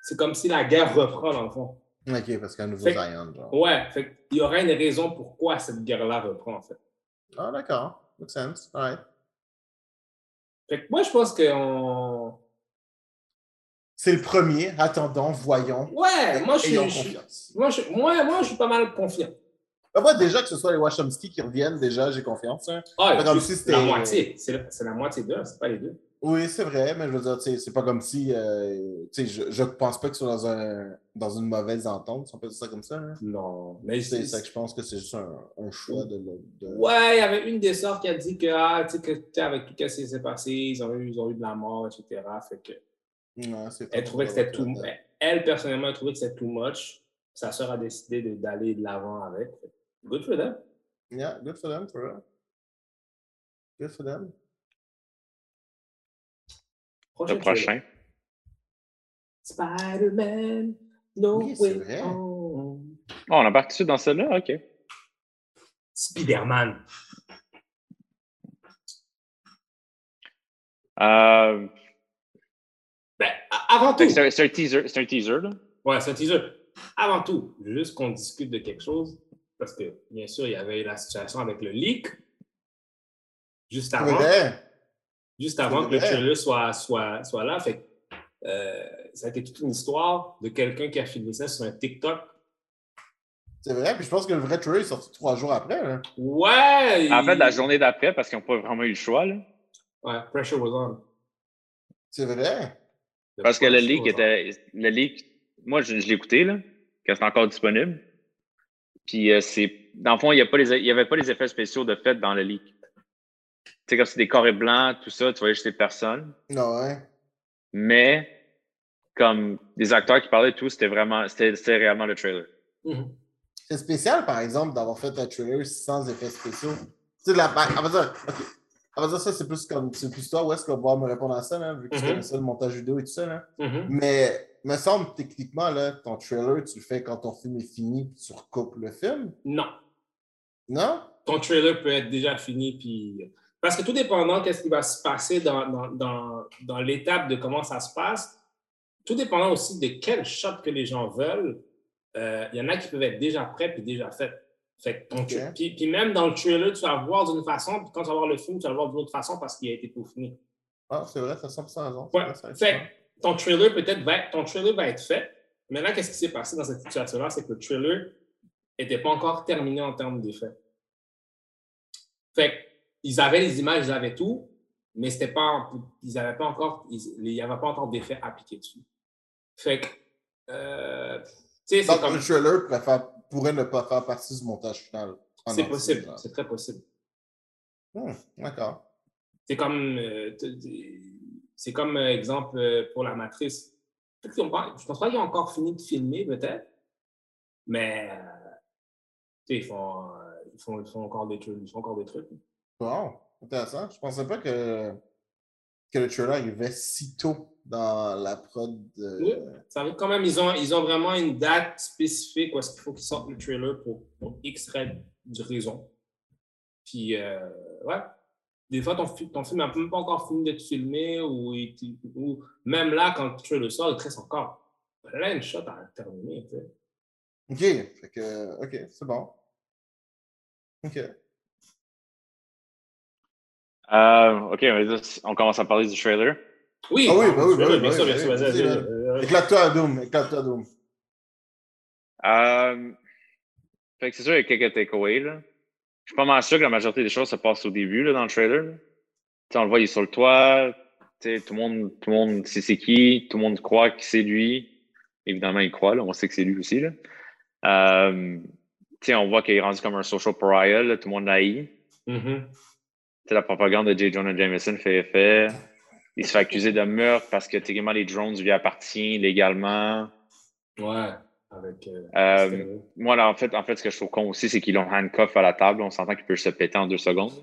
c'est comme si la guerre reprend, dans le fond.
OK, parce qu'il y a un nouveau
Fait-
Zion, genre.
Ouais, fait il y aurait une raison pourquoi cette guerre-là reprend, en fait.
Ah, d'accord. Makes sense. All right.
Fait que moi, je pense qu'on.
C'est le premier. Attendons, voyons.
Ouais, moi, je suis. Moi je, moi, moi, je suis pas mal confiant.
Ah, Moi, déjà, que ce soit les Wachomski qui reviennent, déjà, j'ai confiance. hein.
Ah,
comme
c'est
si c'était-
la moitié. C'est la, la moitié d'eux, c'est pas les deux.
Oui, c'est vrai, mais je veux dire, c'est pas comme si. euh, je, je pense pas qu'ils sont dans, un, dans une mauvaise entente, si on peut dire ça comme ça. hein.
Non. Mais
C'est ça que je pense que c'est juste un, un choix de. de-
Ouais, il y avait une des sœurs qui a dit que, ah, tu sais, avec tout ce qui s'est passé, ils ont, eu, ils ont eu de la mort, etc. Fait que, elle trouvait que c'était tout. Elle, personnellement, elle trouvait que c'était too much. sa soeur a décidé d'aller de l'avant avec. Good for them.
Yeah, good for them, for real. Good for them.
Le prochain.
Spider-Man, no
Oui,
way home.
Oh, on a parti dans celle-là? OK.
Spider-Man.
Euh,
Ben, a- avant tout,
c'est un- teaser, c'est un teaser, là.
ouais, c'est un teaser. Avant tout, juste qu'on discute de quelque chose, parce que, bien sûr, il y avait la situation avec le leak, juste
C'est
avant.
vrai.
juste avant
C'est
que le trailer soit, soit, soit là. Fait euh, ça a été toute une histoire de quelqu'un qui a filmé ça sur un TikTok.
C'est vrai. Puis je pense que le vrai trailer est sorti trois jours après.
Ouais!
En fait, la journée d'après, parce qu'ils n'ont pas vraiment eu le choix, là.
Ouais, pressure was on.
C'est vrai.
Parce que le leak était. Le leak, moi, je, je l'ai écouté, là, quand c'était encore disponible. Puis, euh, c'est. Dans le fond, il n'y avait pas les effets spéciaux de fait dans le leak. Tu sais, comme c'est des carrés blancs, tout ça, tu voyais juste les personnes.
Non, ouais.
Mais, comme des acteurs qui parlaient et tout, c'était vraiment. C'était réellement le trailer.
Mhm.
C'est spécial, par exemple, d'avoir fait un trailer sans effets spéciaux. Tu sais, de la. On va dire, OK. On va dire ça, c'est plus comme. C'est plus toi, où est-ce qu'on va pouvoir me répondre à ça, là, vu que je
Mhm.
connais ça, le montage vidéo et tout ça, là.
Mhm.
Mais, me semble, techniquement, là, ton trailer, tu le fais quand ton film est fini, puis tu recoupes le film?
Non.
Non?
Ton trailer peut être déjà fini. Puis... Parce que tout dépendant qu'est-ce qui va se passer dans, dans, dans, dans l'étape de comment ça se passe, tout dépendant aussi de quel shot que les gens veulent, euh, il y en a qui peuvent être déjà prêts puis déjà faits. Fait que ton
Ok.
tra- puis, puis même dans le trailer, tu vas voir d'une façon, puis quand tu vas voir le film, tu vas le voir d'une autre façon parce qu'il a été peaufiné.
Ah, c'est vrai, t'as 100% raison.
Ouais.
Vrai,
Fait ton trailer peut-être va être, ton trailer va être fait. Maintenant, qu'est-ce qui s'est passé dans cette situation-là? C'est que le trailer n'était pas encore terminé en termes d'effets. Fait qu'ils avaient les images, ils avaient tout, mais c'était pas, ils n'avaient pas encore, ils- il n'y avait pas encore d'effets appliqués dessus. Fait que, euh, tu sais, c'est
Donc,
comme,
le trailer pourrait, ne pas faire partie du montage final.
c'est possible, c'est très possible.
Hmm, D'accord.
C'est comme, euh, c'est comme euh, exemple euh, pour la matrice. Je pense pas qu'ils ont encore fini de filmer, peut-être, mais euh, ils font, ils, font, ils font encore des trucs. Ils font encore des trucs.
Bon, intéressant. Je pensais pas que, que le trailer arrivait si tôt dans la prod. de-
Oui. Ça arrive quand même, ils ont, ils ont vraiment une date spécifique où est-ce qu'il faut qu'ils sortent le trailer pour, pour X raison. Puis, ouais. Des fois, ton, ton film n'a même pas encore fini d'être filmé ou, même là, quand le trailer sort, il te reste encore plein de shots à terminer. tu sais.
Ok, fait que, ok, c'est bon. Ok.
Euh, OK, on, commence à parler du trailer.
Oui,
Ah oui, bah oui, bah oui,
bien sûr, bien sûr, vas-y, vas-y,
vas-y. Éclate-toi à Doom, éclate-toi à Doom.
Euh, fait que c'est sûr, il y a quelques takeaways. Là. Je suis pas mal sûr que la majorité des choses se passent au début là, dans le trailer. on le voit, il est sur le toit. Tout le monde, tout le monde sait c'est qui. Tout le monde croit que c'est lui. Évidemment, il croit. Là. On sait que c'est lui aussi. Là. Euh, on voit qu'il est rendu comme un social pariah. là. Tout le monde l'haït. Sais, la propagande de J. Jonah Jameson fait effet. Il se fait accuser de meurtre parce que techniquement les drones lui appartiennent légalement.
Ouais, avec. euh,
Euh, moi, là, en fait, en fait, ce que je trouve con aussi, c'est qu'ils l'ont handcuff à la table. On s'entend qu'il peut se péter en deux secondes.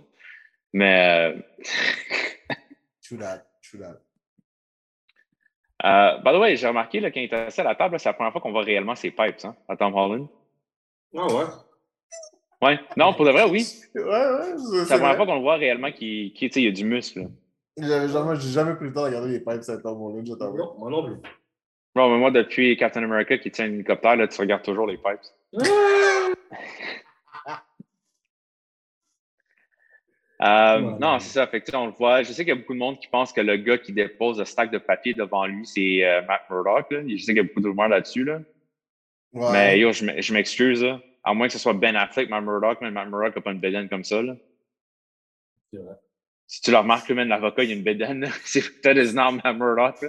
Mais, euh,
True that, true that.
euh, by the way, j'ai remarqué, là, quand il est assis à la table, c'est la première fois qu'on voit réellement ses pipes, hein, à Tom Holland.
Ah ouais?
Ouais. Non, pour de vrai, oui.
Ouais, ouais, c'est
la première
vrai.
fois qu'on le voit réellement qu'il sais, il y a du muscle.
J'avais jamais- J'ai jamais pris le temps de regarder les pipes sur Tom Holland, je t'avoue.
Non, moi non plus.
Bon, mais moi, depuis Captain America qui tient un hélicoptère, là, tu regardes toujours les pipes. Euh,
Ouais.
non, c'est ça. Fait que, on le voit. Je sais qu'il y a beaucoup de monde qui pense que le gars qui dépose le stack de papier devant lui, c'est euh, Matt Murdock. Là. Je sais qu'il y a beaucoup de rumeurs là-dessus. Là.
Ouais.
Mais yo, je m'excuse. À moins que ce soit Ben Affleck, Matt Murdock, mais Matt Murdock n'a pas une bédaine comme ça. Là.
C'est vrai.
Si tu le remarques, même l'avocat, il y a une bédaine. C'est peut-être not Matt Murdock. là.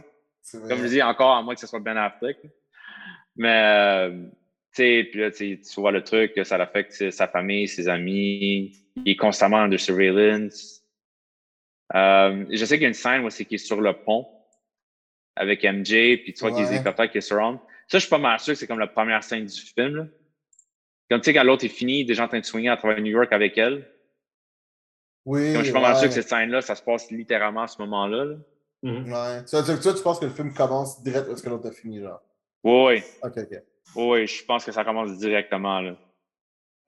Comme je dis, encore, à moins que ce soit Ben Affleck. Mais, euh, tu sais, puis là, tu vois le truc, que ça affecte sa famille, ses amis. Il est constamment under surveillance. Euh, je sais qu'il y a une scène où c'est qu'il est sur le pont avec MJ, puis tu vois qu'il y a des hélicoptères qui surround. Ça, je suis pas mal sûr que c'est comme la première scène du film. là. Comme tu sais, quand l'autre est fini, des gens en train de swinger à travers New York avec elle.
Oui.
Comme je suis pas mal sûr que cette scène-là, ça se passe littéralement à ce moment-là. là.
Mhm.
Ouais. Ça tu penses que le film commence direct parce que l'autre a fini, genre?
Oui, oui.
Ok, ok.
Oui, je pense que ça commence directement. Là.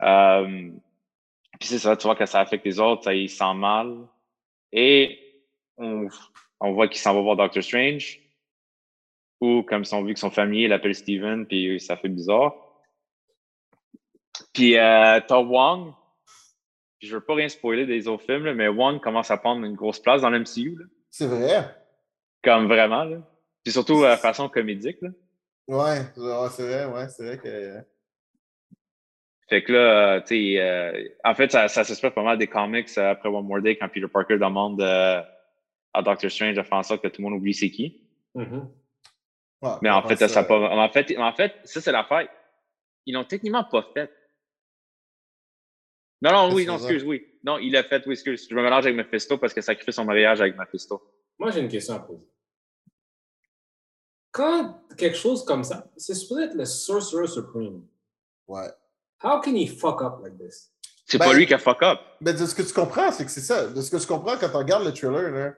Euh, puis c'est ça, tu vois que ça affecte les autres, ça, ils se sentent mal. Et on, on voit qu'il s'en va voir Doctor Strange. Ou comme ils ont vu que son famille l'appelle Steven, puis ça fait bizarre. Puis euh, t'as Wong. Puis je veux pas rien spoiler des autres films, là, mais Wong commence à prendre une grosse place dans l'MCU. là.
C'est vrai?
Comme vraiment. Là. Puis surtout euh, façon comédique. Là.
Ouais, ouais, c'est vrai, ouais, c'est vrai que.
Fait que là, euh, tu sais, euh, en fait, ça, ça s'inspire pas mal des comics euh, après One More Day quand Peter Parker demande euh, à Doctor Strange de faire en sorte que tout le monde oublie c'est qui.
Ouais,
Mais en fait, ça
euh,
pas, en fait, en fait, ça c'est l'affaire. Ils l'ont techniquement pas fait. Non, non, oui, non, excuse, oui. Non, il l'a fait, oui, excuse. Je me mélange avec Mephisto parce que ça crée son mariage avec Mephisto.
Moi, j'ai une question à poser. Quand quelque chose comme ça, c'est supposé être le Sorcerer Supreme.
Ouais.
How can he fuck up like this?
C'est
Ben-
pas lui qui a fuck up.
Mais de ce que tu comprends, c'est que c'est ça. De ce que tu comprends quand tu regardes le trailer, là,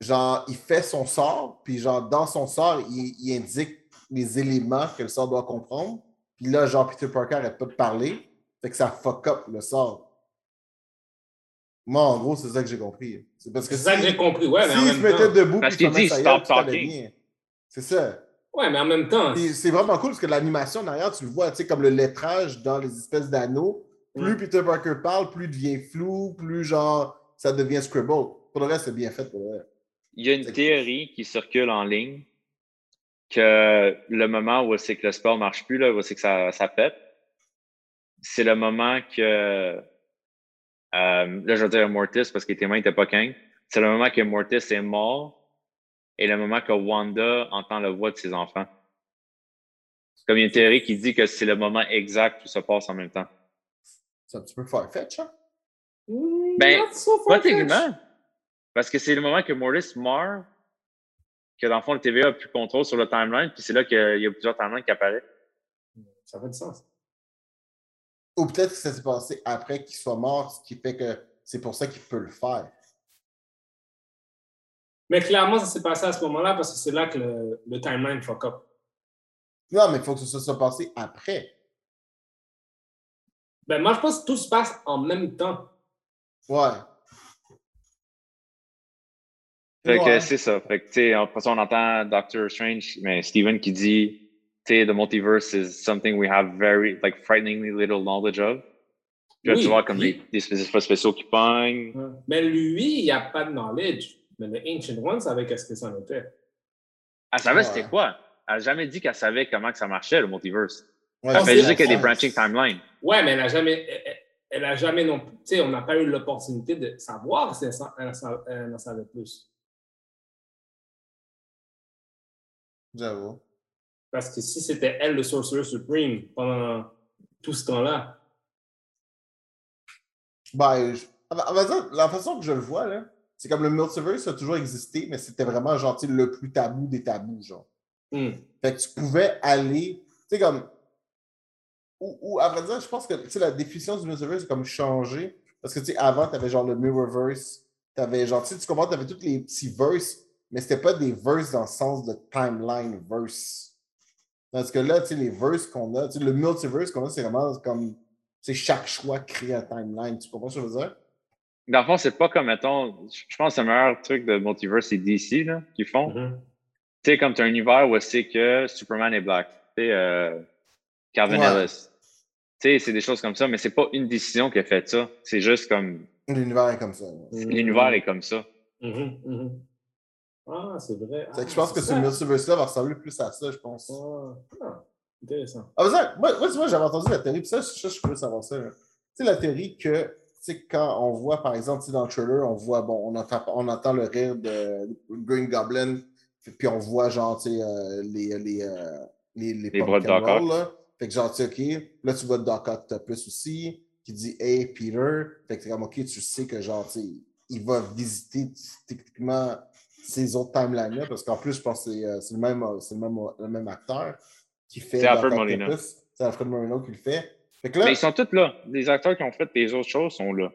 genre, il fait son sort, puis genre, dans son sort, il, il indique les éléments que le sort doit comprendre. Puis là, genre, Peter Parker arrête pas de parler. Fait que ça fuck up le sort. Moi, en gros, c'est ça que j'ai compris. C'est parce que
C'est ça que
si-
j'ai compris. Ouais, mais en même
mettait
temps.
debout,
Parce
puis
qu'il dit, stop talking.
C'est ça.
Ouais, mais en même temps.
C'est vraiment cool parce que l'animation derrière, tu le vois, tu sais, comme le lettrage dans les espèces d'anneaux. Plus
Mm.
Peter Parker parle, plus il devient flou, plus genre ça devient scribble. Pour le reste, c'est bien fait pour le reste.
Il y a une théorie qui circule en ligne que le moment où c'est que le spell marche plus, là, où c'est que ça, ça pète, c'est le moment que. euh, là, je vais dire Mortis parce que tes mains n'étaient pas king. C'est le moment que Mortis est mort et le moment que Wanda entend la voix de ses enfants. Comme il y a une théorie qui dit que c'est le moment exact où ça passe en même temps.
C'est un petit peu farfetch, hein?
Ben,
so
Pas techniquement. Parce que c'est le moment que Mortis meurt, que dans le fond, le TVA a plus contrôle sur le timeline, puis c'est là qu'il y a plusieurs timelines qui apparaissent.
Ça fait du sens.
Ou peut-être que ça s'est passé après qu'il soit mort, ce qui fait que c'est pour ça qu'il peut le faire.
Mais clairement, ça s'est passé à ce moment-là parce que c'est là que le, le timeline fuck up.
Non, mais il faut que ça soit passé après.
Ben, moi, je pense que tout se passe en même temps.
Ouais.
Fait que
Ouais.
c'est ça. Fait que, tu sais, après ça, on entend Doctor Strange, mais Steven qui dit, tu sais, the multiverse is something we have very, like, frighteningly little knowledge of. Puis là,
Oui,
tu vois comme des, des espèces d'effets spéciaux qui pognent.
Mais lui, il n'y a pas de knowledge. Mais le Ancient One savait qu'est-ce que ça en était.
Elle savait
Ouais.
c'était quoi. Elle n'a jamais dit qu'elle savait comment que ça marchait, le multiverse.
Ouais,
Elle fait juste qu'il y a des branching timelines.
Ouais, mais elle n'a jamais, elle, elle- a jamais non plus, tu sais, on n'a pas eu l'opportunité de savoir si elle, en savait plus.
J'avoue.
Parce que si c'était elle le Sorcerer Supreme pendant tout ce temps-là,
Ben, je- à à vrai dire, la façon que je le vois, là, c'est comme le multiverse a toujours existé, mais c'était vraiment genre, le plus tabou des tabous, genre.
hmm,
Fait que tu pouvais aller, tu sais, comme. Ou, ou à vrai dire, je pense que tu sais, la définition du multiverse a comme changé. Parce que, tu sais, avant, tu avais genre le Mirrorverse. Tu avais genre, tu sais, tu comprends, tu avais tous les petits verses, mais c'était pas des verses dans le sens de timeline verse. Parce que là, tu sais, les verses qu'on a, tu sais, le multiverse qu'on a, c'est vraiment comme, sais, chaque choix crée un timeline. Tu comprends ce que je veux dire?
Dans le fond, c'est pas comme, mettons, je pense que le meilleur truc de multiverse, c'est DC, là, qu'ils font.
mhm.
Tu sais, comme tu as un univers où c'est que Superman est black. Tu sais, euh, Calvin
Ouais.
Ellis. Tu sais, c'est des choses comme ça, mais c'est pas une décision qui a fait ça. C'est juste comme
L'univers est comme ça.
l'univers est comme ça.
Mhm, mhm. Ah, c'est vrai.
Fait que
Ah,
je pense que ce multiverse-là va ressembler plus à ça, je pense.
Ah, ah, intéressant.
Ah, mais ça, moi, moi, tu vois, j'avais entendu la théorie, puis ça, je, je peux savoir ça. Tu sais, la théorie que, quand on voit, par exemple, dans le trailer, on voit, bon, on entend, on entend le rire de Green Goblin, puis on voit, genre, euh, les, les, euh, les, les,
Les bras de Doc Ock.
là. Fait que, genre, OK, là, tu vois Doc Octopus aussi, qui dit, Hey, Peter. Fait que comme, OK, tu sais que, genre, il va visiter techniquement ces autres timelines-là, parce qu'en plus, je pense que c'est, euh, le même, le même, le même acteur. qui fait
C'est Alfred.
Octopus. C'est Alfred Molina qui le fait. Fait que là,
Mais ils sont tous là. Les acteurs qui ont fait les autres choses sont là.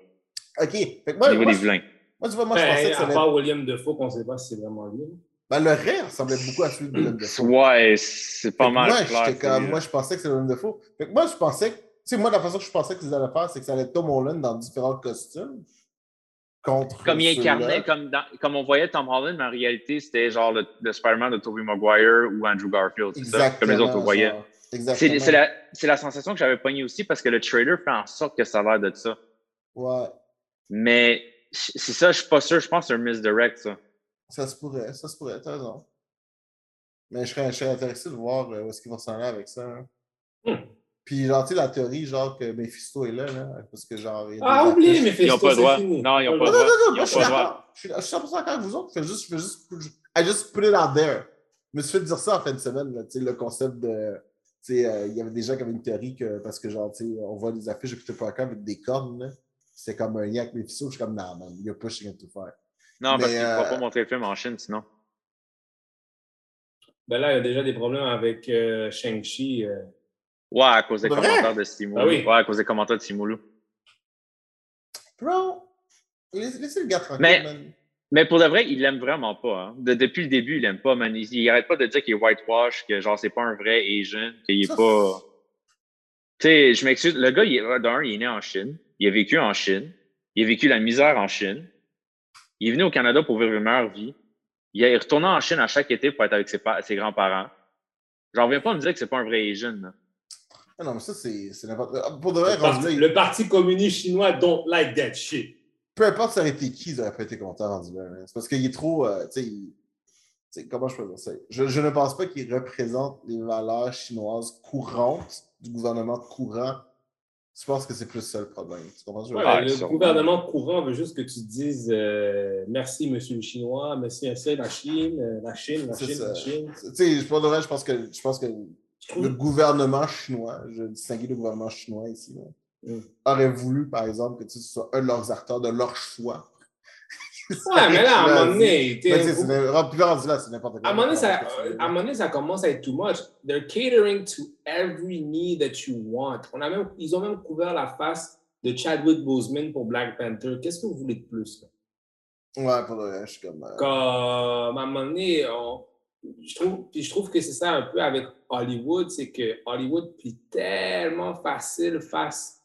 OK. Fait que
Au
moi,
niveau
moi,
des
je-
vilains.
moi, tu vois, moi, je pensais que ça
à part William Defoe, qu'on ne sait pas si c'est vraiment lui.
Ben, le rire ressemblait beaucoup à celui de Willem Dafoe.
Ouais, c'est pas mal
moi,
clair.
comme, je pensais que c'était Willem Dafoe. Fait que moi, je pensais que, tu sais, moi, la façon que je pensais qu'ils allaient faire, c'est que ça allait être Tom Holland dans différents costumes. Contre.
Comme il incarnait, comme, dans- comme on voyait Tom Holland, mais en réalité, c'était genre le, le Spider-Man de Tobey Maguire ou Andrew Garfield. C'est ça? Comme les autres, vous voyez.
Exactement.
C'est la, c'est la sensation que j'avais pognée aussi parce que le trailer fait en sorte que ça a l'air de ça.
Ouais,
Mais c'est ça, je suis pas sûr. Je pense que c'est un misdirect, ça.
ça se pourrait, ça se pourrait, t'as raison. Mais je serais, je serais intéressé de voir euh, où est-ce qu'ils vont s'en aller avec ça. hein.
Hmm.
Puis, genre, tu sais, la théorie, genre, que Mephisto est là, là, parce que, genre... il y a
Ah, oubliez, Mephisto,
Ils ont pas le droit.
fini.
Non, ils ont
Non,
pas
non,
le
non,
droit.
non, moi,
ont
je suis d'accord. Je suis je suis 100% d'accord avec vous autres. Je fais juste, je fais juste, I just put it out there. Je me suis fait dire ça en fin de semaine, là, tu sais, le concept de. Tu sais, euh, il y avait des gens qui avaient une théorie que, parce que, genre, tu sais, on voit des affiches de Peter Parker avec des cornes. C'est comme un avec Mephisto. Je suis comme, non, man, you're pushing it too far.
Non, parce qu'ils ne
euh,
vont pas montrer le film en Chine, sinon.
Ben là, il y a déjà des problèmes avec euh, Shang-Chi. euh.
Ouais, à cause des
de
commentaires de Simou.
Ah oui.
Ouais, à cause des commentaires de Simulu.
Bro, laissez, laissez le gars tranquille,
Mais-
man.
Mais pour de vrai, il l'aime vraiment pas. Hein. De- depuis le début, il l'aime pas, man. Il, il arrête pas de dire qu'il est whitewash, que genre c'est pas un vrai Asian, qu'il est
Ça,
pas. Tu sais, je m'excuse. Le gars, il est, d'un, il est né en Chine. Il a vécu en Chine. Il a vécu la misère en Chine. Il est venu au Canada pour vivre une meilleure vie. Il est retourné en Chine à chaque été pour être avec ses, pa- ses grands-parents. J'en reviens pas à me dire que c'est pas un vrai Asian. là.
Ah non, mais ça, c'est c'est n'importe quoi. Pour de vrai,
Le parti, le parti communiste chinois don't like that shit.
Peu importe ça aurait été qui, ils auraient pas été contents rendu là. hein. C'est parce qu'il est trop. euh, il- comment je peux dire ça? Je, je ne pense pas qu'il représente les valeurs chinoises courantes du gouvernement courant. Je pense que c'est plus ça le problème. Tu comprends ce que je veux
Ouais, le gouvernement courant veut juste que tu dises euh, merci, monsieur le Chinois, merci, merci, la Chine, euh, la Chine, la Chine,
ça.
la Chine.
Tu sais, pour de vrai, je pense que, je pense que
Je trouve-
le gouvernement chinois, je distingue le gouvernement chinois ici, là. Aurait voulu, par exemple, que tu soit un de leurs acteurs de leur choix.
Ouais, mais là, à un moment donné,
c'est n'importe quoi.
À un moment donné, ça, commence à être too much. They're catering to every need that you want. On a même, ils ont même couvert la face de Chadwick Boseman pour Black Panther. Qu'est-ce que vous voulez de plus? là?
Ouais, pour vrai, je suis comme. euh,
Comme, à un moment donné, on- je, trouve, puis je trouve que c'est ça un peu avec Hollywood, c'est que Hollywood plie tellement facile face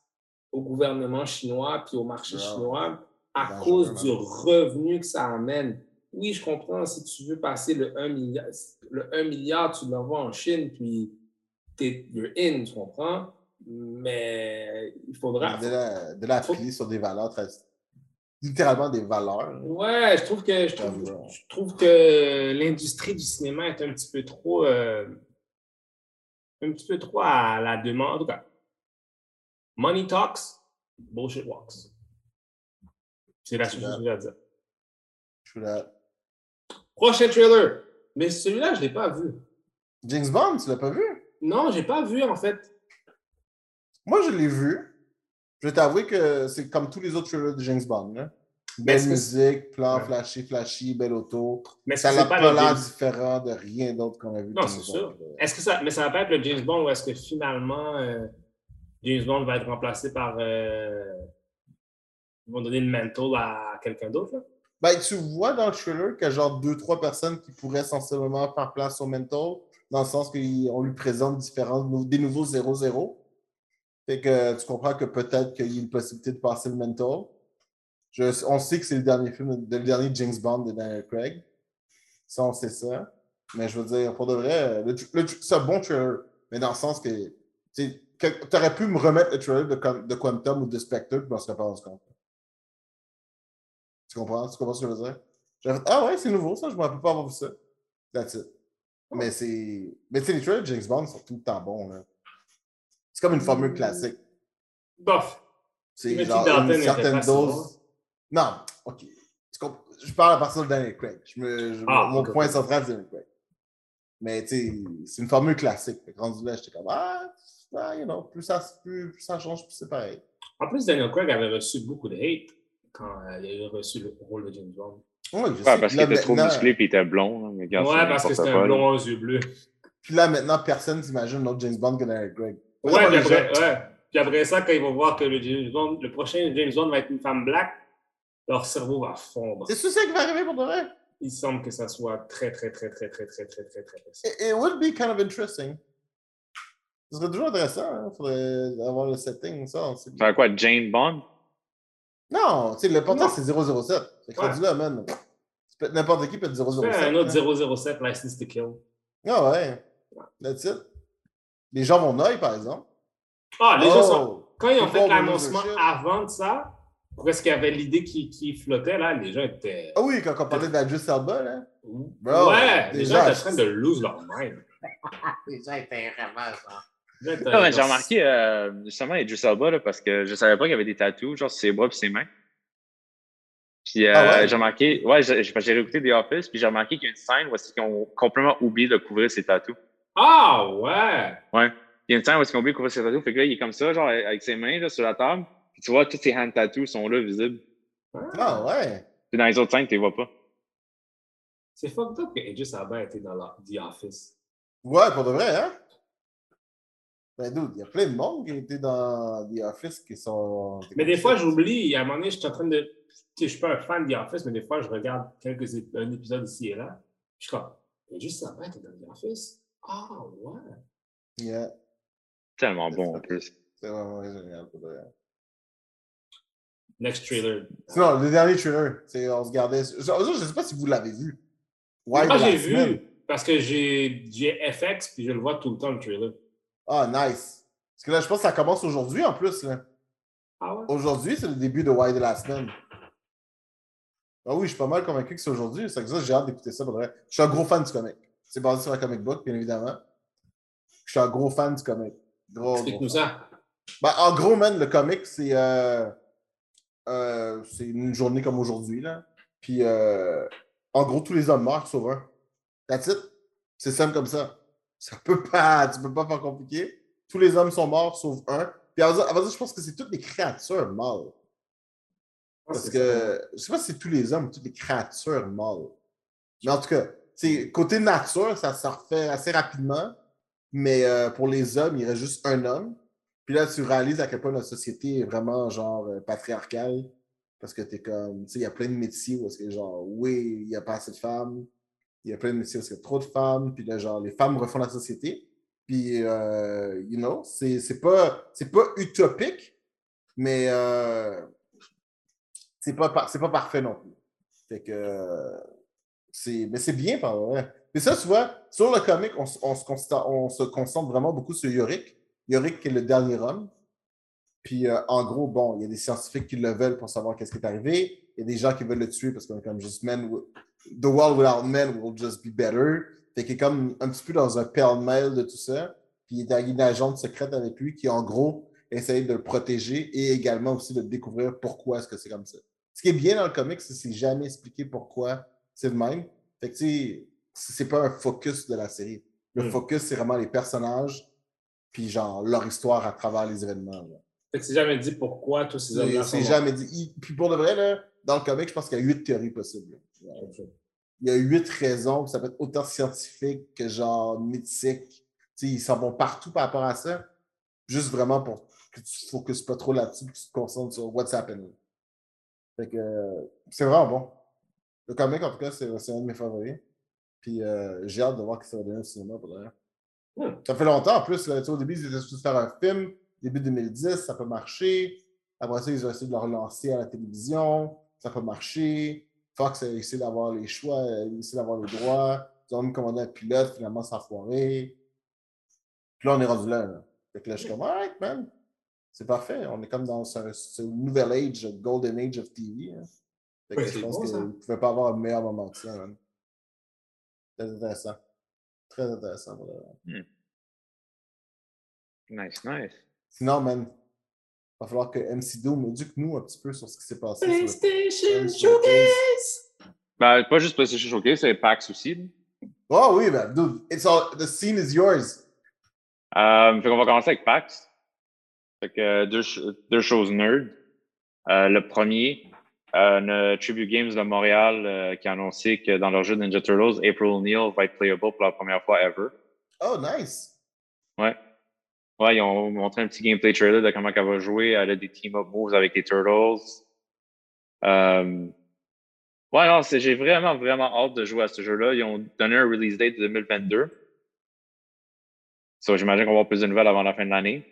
au gouvernement chinois puis au marché chinois à
Dangereux,
cause du revenu que ça amène. Oui, je comprends, si tu veux passer le 1 milliard, le 1 milliard, tu l'envoies en Chine, puis t'es you're in, tu comprends? Mais il faudra...
de la, de la sur des valeurs très. littéralement des valeurs.
Ouais, je trouve que je trouve, je trouve que l'industrie du cinéma est un petit peu trop euh, un petit peu trop à la demande. En tout cas, money talks, bullshit walks. C'est la seule chose que j'ai à dire. Prochain trailer. Mais celui-là, je ne l'ai pas vu.
James Bond, tu l'as pas vu?
Non, j'ai pas vu en fait.
Moi, je l'ai vu. Je vais t'avouer que c'est comme tous les autres trailers de James Bond. Là. Belle musique, plan
Ouais.
flashy, flashy, belle auto.
Mais
Ça n'a
pas
l'air différent de rien d'autre qu'on a vu.
Non, c'est sûr. Est-ce que ça, mais ça va pas être le James Bond ou est-ce que finalement euh, James Bond va être remplacé par euh, ils vont donner le mantle à quelqu'un d'autre?
Ben, tu vois dans le trailer qu'il y a genre deux, trois personnes qui pourraient sensiblement faire place au mentor, dans le sens qu'on lui présente différents, des nouveaux 0-0. Fait que tu comprends que peut-être qu'il y a une possibilité de passer le mentor. Je- on sait que c'est le dernier film, le dernier James Bond de Daniel Craig. Ça, on sait ça. Mais je veux dire, pour de vrai, c'est un bon trailer. Mais dans le sens que tu aurais pu me remettre le trailer de, Quantum ou de Spectre, puis je m'en serais pas rendu compte. Tu comprends? Tu comprends ce que je veux dire? Ah ouais, c'est nouveau, ça, je ne rappelle pas avoir vu ça. That's it. Mais c'est. Mais tu sais, les trailers de James Bond sont tout le temps bons, là. C'est comme une formule classique.
Bof.
C'est genre une certaine dose. Non, ok. Tu comprends? Je parle à partir de Daniel Craig. Je me... je-
Ah,
mon point central, c'est Daniel Craig. Mais tu sais, c'est une formule classique. Rendu là, j'étais comme, ah, ah, you know, plus ça, plus, plus ça change, plus c'est pareil.
En plus, Daniel Craig avait reçu beaucoup de hate quand euh, il a reçu le rôle de James Bond.
Ouais, je
Ouais,
sais.
parce qu'il était trop musclé et il était blond. regarde,
ouais, parce que c'était un blond aux yeux bleus.
Puis là, maintenant, personne s'imagine l'autre James Bond que Daniel Craig.
Ouais, puis après, ouais. Puis après ça, quand ils vont voir que le, James Bond, le prochain James Bond va être une femme black, leur cerveau va fondre.
C'est ça qui va arriver pour de vrai?
Il semble que ça soit très, très, très, très, très, très, très, très, très possible.
It, it would be kind of interesting. Ce serait toujours intéressant. Il faudrait avoir le setting, ça. on sait-
Faire quoi, Jane Bond?
Non, tu sais, l'important, c'est 007. C'est
Ouais.
là, man. N'importe qui peut être 007.
Fais un autre
hein.
007, License to Kill.
Ah ouais. That's it. Les gens vont œil, par exemple.
Ah, les
oh,
gens sont. Quand ils ont fait l'annoncement avant de ça, pour est-ce qu'il y avait l'idée qui, qui flottait, là, les gens étaient.
Ah oui, quand on parlait d'Adjus Elba, là.
Bro,
Bro,
ouais, les gens étaient en train de lose leur mind.
Les gens étaient vraiment ça.
J'ai remarqué euh, justement Idris Elba là, parce que je savais pas qu'il y avait des tatous, genre sur ses bras et ses mains. Puis euh,
Ah ouais?
j'ai remarqué, ouais, j'ai j'ai- j'ai réécouté The Office, puis j'ai remarqué qu'il y a une scène où ils ont complètement oublié de couvrir ses tatous.
Ah, ouais!
Ouais. Il y a une scène où ils ont oublié de couvrir ses tatous, fait que là, il est comme ça, genre avec ses mains là, sur la table. Puis tu vois, tous ses hand tattoos sont là, visibles.
Ah ouais.
Puis dans les autres scènes, tu les vois pas.
C'est fucked up que Idris Elba était dans la- The Office.
Ouais, pour de vrai, hein? Ben, dude, il y a plein de monde qui étaient dans The Office qui sont.
Mais des fois, j'oublie. À un moment donné, je suis en train de. Tu sais, je suis pas un fan de The Office, mais des fois, je regarde quelques ép- un épisode ici et là. Je suis comme, Idris Elba était dans The Office? Ah, ouais.
Yeah,
Tellement bon en plus.
c'est vraiment génial pour de vrai.
Next trailer.
Sinon, le dernier trailer, c'est on se gardait. Je, je sais pas si vous l'avez vu.
Moi, j'ai vu parce que j'ai j'ai FX puis je le vois tout le temps le trailer.
Ah, nice. Parce que là, je pense que ça commence aujourd'hui en plus. Là.
Ah ouais?
Aujourd'hui, c'est le début de Wild de la semaine. Ah oui, je suis pas mal convaincu que c'est aujourd'hui. C'est que ça, j'ai hâte d'écouter ça. pour de vrai. Je suis un gros fan du comic. C'est basé sur un comic book, bien évidemment. Je suis un gros fan du comic. Gros,
Explique-nous ça?
Ben, en gros, man, le comic, c'est euh, euh, c'est une journée comme aujourd'hui. là. Puis, euh, en gros, tous les hommes meurent sauf un. That's it. C'est simple comme ça. Ça peut pas, tu peux pas faire compliqué. Tous les hommes sont morts sauf un. Puis avant ça, je pense que c'est toutes les créatures mâles. Parce que je sais pas si c'est tous les hommes ou toutes les créatures mâles. Mais en tout cas, côté nature, ça se refait assez rapidement. Mais euh, pour les hommes, il reste juste un homme. Puis là, tu réalises à quel point notre société est vraiment genre euh, patriarcale. Parce que t'es comme, tu sais, il y a plein de métiers où est-ce que genre, oui, il n'y a pas assez de femmes. Il y a plein de métiers où qu'il y a trop de femmes. Puis genre, les femmes refont la société. Puis, euh, you know, c'est pas, pas utopique, mais euh, c'est pas, pas parfait non plus. Fait que, mais c'est bien par vrai. Mais ça, tu vois, sur le comic, on, se concentre, on se concentre vraiment beaucoup sur Yorick. Yorick qui est le dernier homme. Puis euh, en gros, bon, il y a des scientifiques qui le veulent pour savoir qu'est-ce qui est arrivé. Il y a des gens qui veulent le tuer parce que comme juste will- the world without men will just be better. Fait qu'il est comme un petit peu dans un pêle-mêle de tout ça. Puis il y a une agente secrète avec lui qui, en gros, essaye de le protéger et également aussi de découvrir pourquoi est-ce que c'est comme ça. Ce qui est bien dans le comic, c'est que c'est jamais expliqué pourquoi c'est le même. Fait que, tu sais, c'est pas un focus de la série. Le
Mm.
focus, c'est vraiment les personnages, puis genre leur histoire à travers les événements. là.
Fait que c'est jamais dit pourquoi tous ces hommes-là
c'est jamais dit. Il- Puis pour de vrai, là, dans le comic, je pense qu'il y a huit théories possibles. Il y a huit raisons, ça peut être autant scientifique que genre mythique. Ils s'en vont partout par rapport à ça. Juste vraiment pour que tu ne focuses pas trop là-dessus, que tu te concentres sur what's happening. Fait que euh, c'est vraiment bon. Le comic, en tout cas, c'est un de mes favoris. Puis euh, j'ai hâte de voir ce que ça va donner au cinéma pour d'ailleurs.
Hmm.
Ça fait longtemps en plus. Là, au début, ils étaient supposés faire un film. Début 2010, ça peut marcher. Après ça, ils ont essayé de le relancer à la télévision. Ça peut marcher. Fox a essayé d'avoir les choix, a essayé d'avoir les droits. Ils ont même commandé un pilote, finalement, ça a foiré. Puis là, on est rendu là. là. Fait que là, je suis comme, alright, man. C'est parfait. On est comme dans ce, ce nouvel age, le golden age of TV. hein. Fait que
Ouais,
je pense
bon, ça.
ne pouvaient pas avoir un meilleur moment que ça, man. Très intéressant. Très intéressant. de vrai.
Nice, nice.
Sinon, man, il va falloir que MC Doom éduque-nous un petit peu sur ce qui s'est passé.
PlayStation Showcase!
Ben, pas juste PlayStation Showcase, c'est PAX aussi.
Oh oui, ben, dude, it's all, the scene is yours.
Euh, fait qu'on va commencer avec PAX. Fait que euh, deux, deux choses nerd. Euh, le premier, euh, le Tribute Games de Montréal euh, qui a annoncé que dans leur jeu Ninja Turtles, April O'Neil va être playable pour la première fois ever.
Oh, nice.
Ouais. Ouais, ils ont montré un petit gameplay trailer de comment elle va jouer. Elle a des team-up moves avec les Turtles. Euh, Ouais, non, j'ai vraiment, vraiment hâte de jouer à ce jeu-là. Ils ont donné un release date de 2022. So, j'imagine qu'on va avoir plus de nouvelles avant la fin de l'année.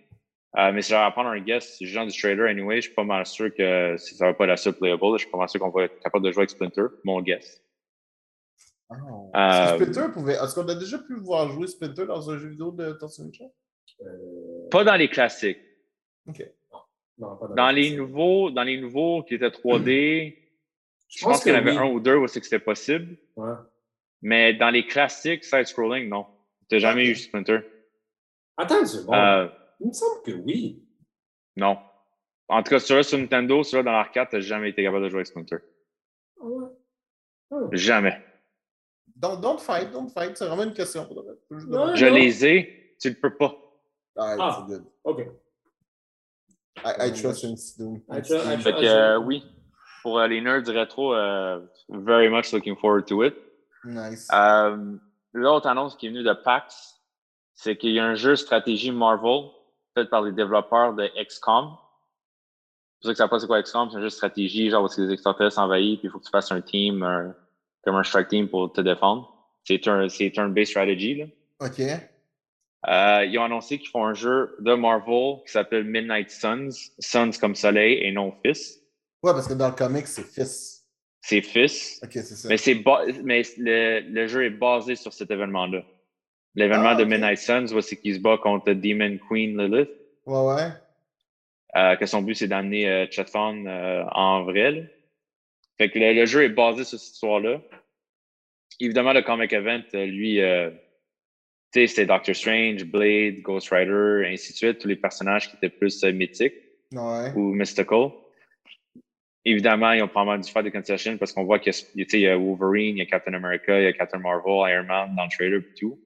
Euh, mais si j'avais à prendre un guess, si je genre du trailer anyway, je suis pas mal sûr que si ça va pas être la seule playable, je suis pas mal sûr qu'on va être capable de jouer avec Splinter. Mon guess.
Oh.
Euh,
Splinter pouvait. Est-ce qu'on a déjà pu voir jouer Splinter dans un jeu vidéo de Tortue Ninja?
Euh,
Pas dans les classiques.
Ok.
non, pas
Dans
le-
les nouveaux, dans les nouveaux qui étaient 3D,
Je
je pense qu'il y en avait
oui.
un ou deux où c'est que c'était possible.
Ouais.
Mais dans les classiques side-scrolling, non. T'as jamais eu Splinter.
Attends une seconde.
Euh,
Il me semble que oui.
non. En tout cas, celui-là sur Nintendo, celui-là dans l'arcade, t'as jamais été capable de jouer avec Splinter.
Ah ouais? Ah.
Jamais.
Don't, don't fight, don't fight. C'est vraiment une question. Pour le
Ouais.
Je
non.
les ai, tu le peux pas.
Ah.
c'est good.
OK.
I, I trust
Fait
trust-
que, euh, oui, pour euh, les nerds du rétro, euh, very much looking forward to it.
Nice.
Euh, L'autre annonce qui est venue de PAX, c'est qu'il y a un jeu stratégie Marvel fait par les développeurs de XCOM. C'est pour ça que ça pas c'est quoi XCOM, c'est un jeu de stratégie, genre où des extraterrestres envahis, puis il faut que tu fasses un team, un- comme un strike team pour te défendre. C'est turn-based strategy, là.
OK.
Euh, ils ont annoncé qu'ils font un jeu de Marvel qui s'appelle Midnight Suns. Suns comme soleil et non fils.
Ouais, parce que dans le comic, c'est fils.
C'est fils.
OK, c'est ça.
Mais, c'est mais le, le jeu est basé sur cet événement-là. L'événement
Ah,
de. Midnight Suns, c'est qu'il se bat contre Demon Queen Lilith.
Ouais, ouais.
euh, que son but, c'est d'amener euh, Chetphone euh, en vrai. là. Fait que le, le jeu est basé sur cette histoire-là. Évidemment, le Comic Event, euh, lui, euh, sais, c'était Doctor Strange, Blade, Ghost Rider, ainsi de suite, tous les personnages qui étaient plus euh, mythiques
Ouais.
ou mystical. Évidemment, ils ont probablement dû faire des concessions parce qu'on voit qu'il y, y a Wolverine, il y a Captain America, il y a Captain Marvel, Iron Man dans le trailer et tout.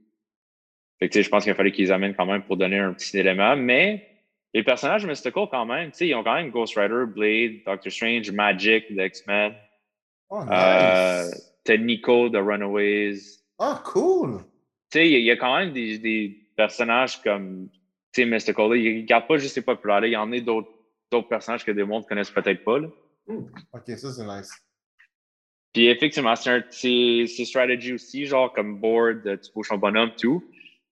Fait que, je pense qu'il fallu qu'ils amènent quand même pour donner un petit élément. Mais les personnages mystical, quand même, ils ont quand même Ghost Rider, Blade, Doctor Strange, Magic, The X-Men.
Oh, nice.
Euh, Nico, The Runaways.
Ah, cool.
Tu sais, il y, a- il y a quand même des, des personnages comme, tu sais, Mystical. Ne gardent pas juste les populaires. Il y en a d'autres d'autres personnages que des mondes connaissent peut-être pas. Là.
OK, ça, c'est nice.
Puis effectivement, c'est un- c'est c'est strategy aussi, genre comme board, euh, tu bouges ton bonhomme, tout.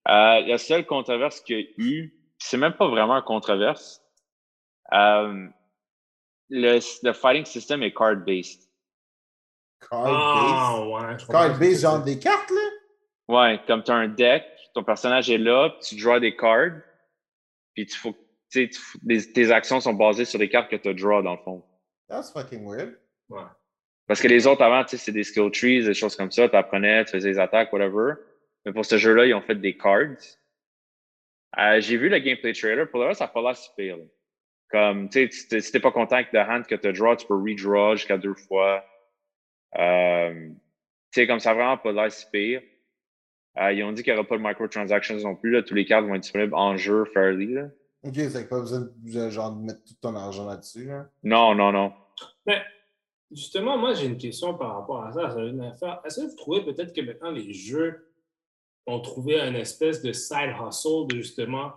Euh, la seule controverse qu'il y a eu, puis c'est même pas vraiment une controverse, euh, le, le fighting system est card-based.
Card
Ah,
base.
ouais. je comprends
Card
ce que
base,
tu
genre des cartes, là?
Ouais, comme tu as un deck, ton personnage est là, puis tu draws des cards, puis tu faut, tu sais, tu fous- les- tes actions sont basées sur les cartes que tu as draw dans le fond.
That's fucking weird.
Ouais.
Parce que les autres avant, tu sais, c'est des skill trees, des choses comme ça, tu apprenais, tu faisais des attaques, whatever. Mais pour ce jeu-là, ils ont fait des cards. Euh, J'ai vu le gameplay trailer, pour le reste, ça a pas l'air si pire. là. Comme, tu sais, si t'es- pas content avec the hand que tu draw, tu peux redraw jusqu'à deux fois. Euh, tu sais, comme ça a vraiment pas l'air si pire. Euh, ils ont dit qu'il n'y aura pas de microtransactions non plus. Là. Tous les cartes vont être disponibles en jeu fairly. Là.
OK, c'est pas besoin de, de- genre, de mettre tout ton argent là-dessus, là.
Non, non, non.
Mais justement, moi, j'ai une question par rapport à ça. ça veut dire faire- Est-ce que vous trouvez peut-être que maintenant les jeux ont trouvé une espèce de side hustle de justement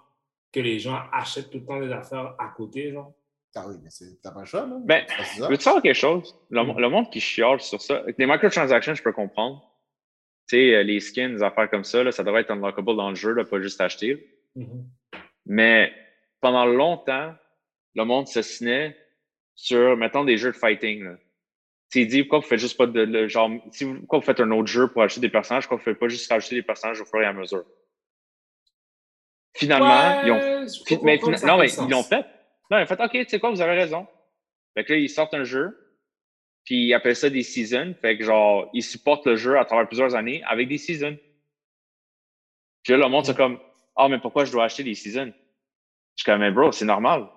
que les gens achètent tout le temps des affaires à côté, genre?
Ah oui, mais c'est- t'as pas le choix, là.
Ben. Veux-tu savoir quelque chose? Le,
Mm.
le monde qui chiale sur ça. Les microtransactions, je peux comprendre. Tu sais, euh, les skins, des affaires comme ça, là, ça devrait être unlockable dans le jeu, là, pas juste acheter.
Mhm.
Mais pendant longtemps, le monde s'assinait sur, mettons, des jeux de fighting. Là. Tu sais, il dit, pourquoi vous faites juste pas de, le genre, si vous, pourquoi vous faites un autre jeu pour acheter des personnages, pourquoi vous faites pas juste rajouter des personnages au fur et à mesure? Finalement,
Ouais,
ils ont Fi- mais non, mais ils l'ont fait. Non, ils ont fait, OK, tu sais quoi, vous avez raison. Fait que là, ils sortent un jeu, puis ils appellent ça des seasons. Fait que genre, ils supportent le jeu à travers plusieurs années avec des seasons. Puis là, le monde, c'est comme, ah, mais pourquoi je dois acheter des seasons? Je suis comme, mais bro, c'est normal.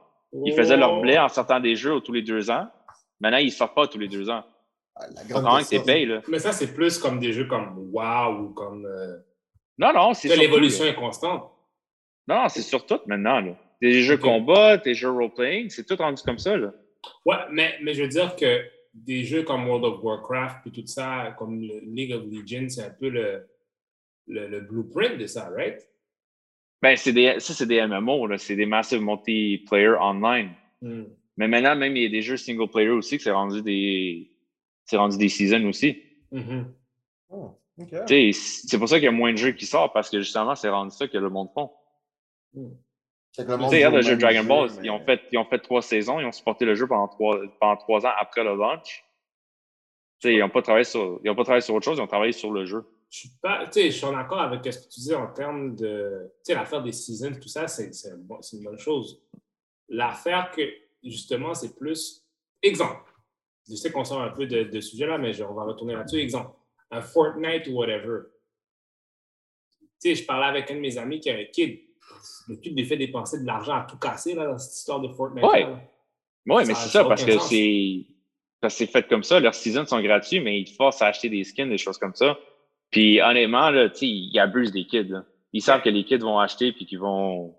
Ils faisaient leur blé en sortant des jeux tous les deux ans. Maintenant, ils sortent pas tous les deux ans.
Ah, la grande
que là.
Mais ça, c'est plus comme des jeux comme WoW ou comme. euh,
Non, non, c'est
l'évolution est constante.
Non, c'est sur tout maintenant, là. Des jeux
Ok.
combat, des jeux role-playing, c'est tout rendu comme ça, là.
Ouais, mais, mais je veux dire que des jeux comme World of Warcraft et tout ça, comme le League of Legends, c'est un peu le. le, le blueprint de ça, right?
Ben, c'est des, ça, c'est des MMO, là. C'est des massive multiplayer online.
Hmm.
Mais maintenant, même, il y a des jeux single player aussi que c'est rendu des, c'est rendu des seasons aussi.
Mhm.
Oh, OK.
Tu sais, C'est pour ça qu'il y a moins de jeux qui sortent parce que justement, c'est rendu ça que le monde font.
Que le
Tu
monde
sais, regarde
joue
le jeu Dragon Ball,
mais-
ils, ont fait, ils ont fait trois saisons, ils ont supporté le jeu pendant trois, pendant trois ans après le launch. Tu sais, ils n'ont pas, travaillé sur- ils ont pas travaillé sur autre chose, ils ont travaillé sur le jeu.
Je suis pas, tu sais, je suis en accord avec ce que tu dis en termes de, tu sais, l'affaire des seasons, tout ça, c'est c'est c'est une bonne chose. L'affaire que, justement, c'est plus, exemple, je sais qu'on sort un peu de, de sujet là, mais je- on va retourner là-dessus. Exemple, un Fortnite ou whatever. Tu sais, je parlais avec un de mes amis qui a un kid. Le kid lui fait dépenser de l'argent à tout casser là, dans cette histoire de Fortnite.
Ouais. Oui,
Ça
mais c'est
ça
parce que c'est parce que c'est fait comme ça. Leurs seasons sont gratuits, mais ils te forcent à acheter des skins, des choses comme ça. Puis honnêtement, là, ils abusent des kids. là. Ils savent que les kids vont acheter puis qu'ils vont.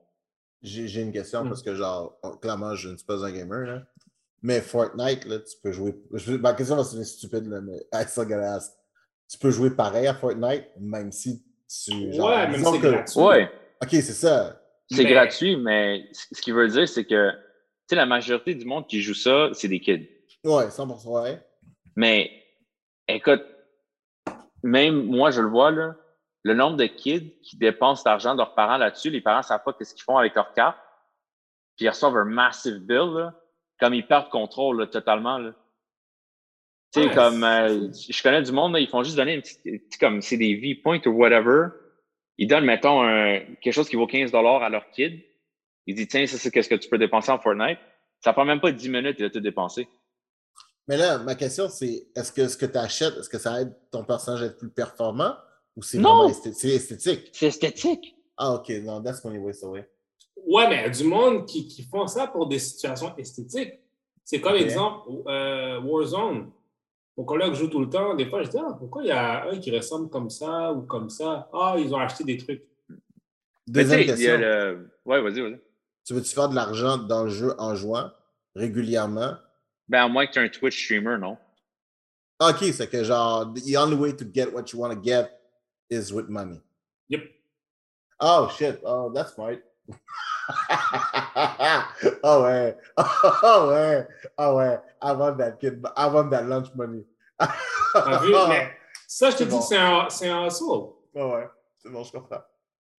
J'ai j'ai une question
Hmm.
parce que, genre, clairement, je ne suis pas un gamer, là. Mais Fortnite, là, tu peux jouer. je- Ma question va sonner stupide, là, mais I still gotta ask. Tu peux jouer pareil à Fortnite, même si tu. Genre,
Ouais, même si c'est
que-
gratuit.
Ouais,
Ok, c'est ça.
c'est
Mais-
gratuit, mais ce qui veut dire, c'est que tu sais, la majorité du monde qui joue ça, c'est des kids.
Ouais, 100%. Ouais.
Mais écoute, même moi, je le vois, là, le nombre de kids qui dépensent l'argent de leurs parents là-dessus, les parents ne savent pas ce qu'ils font avec leur carte, puis ils reçoivent un massive bill, là, comme ils perdent contrôle là, totalement. Là. Tu sais,
Ouais,
comme euh, je connais du monde, là, ils font juste donner une petite, comme c'est des V-points ou whatever. Ils donnent, mettons, un- quelque chose qui vaut 15 à leur kid. Ils disent, tiens, ça, c'est qu'est-ce que tu peux dépenser en Fortnite. Ça prend même pas 10 minutes, il a tout dépensé.
Mais là, ma question, c'est est-ce que ce que tu achètes, est-ce que ça aide ton personnage à être plus performant ou c'est
Non!
esthé- c'est esthétique?
C'est esthétique.
Ah, ok, non, that's money waste away.
Ouais, mais il y a du monde qui, qui font ça pour des situations esthétiques. C'est comme exemple euh, Warzone. Mon collègue joue tout le temps. Des fois, je dis ah, pourquoi il y a un qui ressemble comme ça ou comme ça? Ah, ils ont acheté des trucs.
Deuxième
sais, il y
question.
a le... Ouais, vas-y, vas-y.
Tu veux-tu faire de l'argent dans le jeu en jouant régulièrement?
Ben, à moins que tu aies un Twitch streamer, non?
Ah, Ok, c'est que genre, the only way to get what you want to get is with money.
Yep.
Oh shit, oh, that's smart. oh ouais, oh ouais, oh ouais, I want that kid, I want that lunch money.
T'as vu? Mais ça, je te dis
bon.
que c'est un, c'est un hustle.
Oh ouais, c'est bon, je comprends.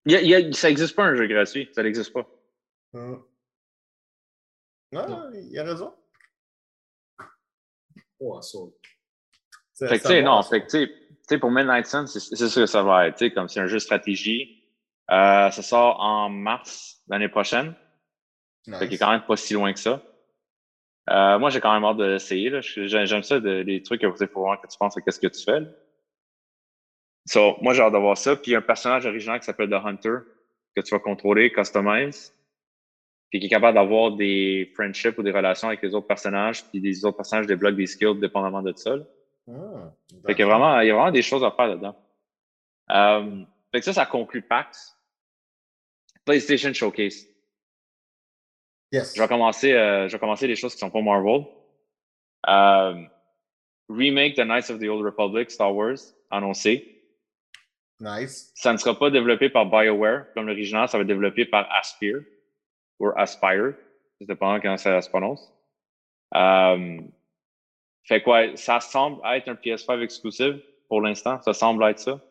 Il y a- il y a- ça n'existe pas un jeu gratuit. Ça n'existe pas.
Hum. Non, il a raison.
Oh, hustle.
C'est-
Fait que,
ça
tu sais, non,
ça.
fait que, tu sais, pour Midnight Sun, c'est c'est ça que ça va être. Tu sais, comme c'est un jeu de stratégie. Euh, ça sort en mars l'année prochaine. Fait qu'il est
Nice.
quand même pas si loin que ça. Euh, moi, j'ai quand même hâte de l'essayer. J'aime ça, de- les trucs que vous faut voir que tu penses à qu'est-ce que tu fais. là. So, moi, j'ai hâte de voir ça. Puis, il y a un personnage original qui s'appelle The Hunter, que tu vas contrôler, customize, puis qui est capable d'avoir des friendships ou des relations avec les autres personnages, puis les autres personnages débloquent des skills dépendamment de ça.
Ah,
Fait qu'il y a vraiment, il y a vraiment des choses à faire dedans. Euh, fait que ça, ça conclut PAX. PlayStation Showcase.
Yes.
Je vais commencer, euh, je vais commencer les choses qui sont pas Marvel. Euh, remake The Knights of the Old Republic, Star Wars, annoncé.
Nice.
Ça ne sera pas développé par BioWare comme l'original, ça va être développé par Aspire ou Aspire, ça dépend comment ça se prononce. Euh, fait quoi, ça semble être un PS5 exclusive pour l'instant, ça semble être ça.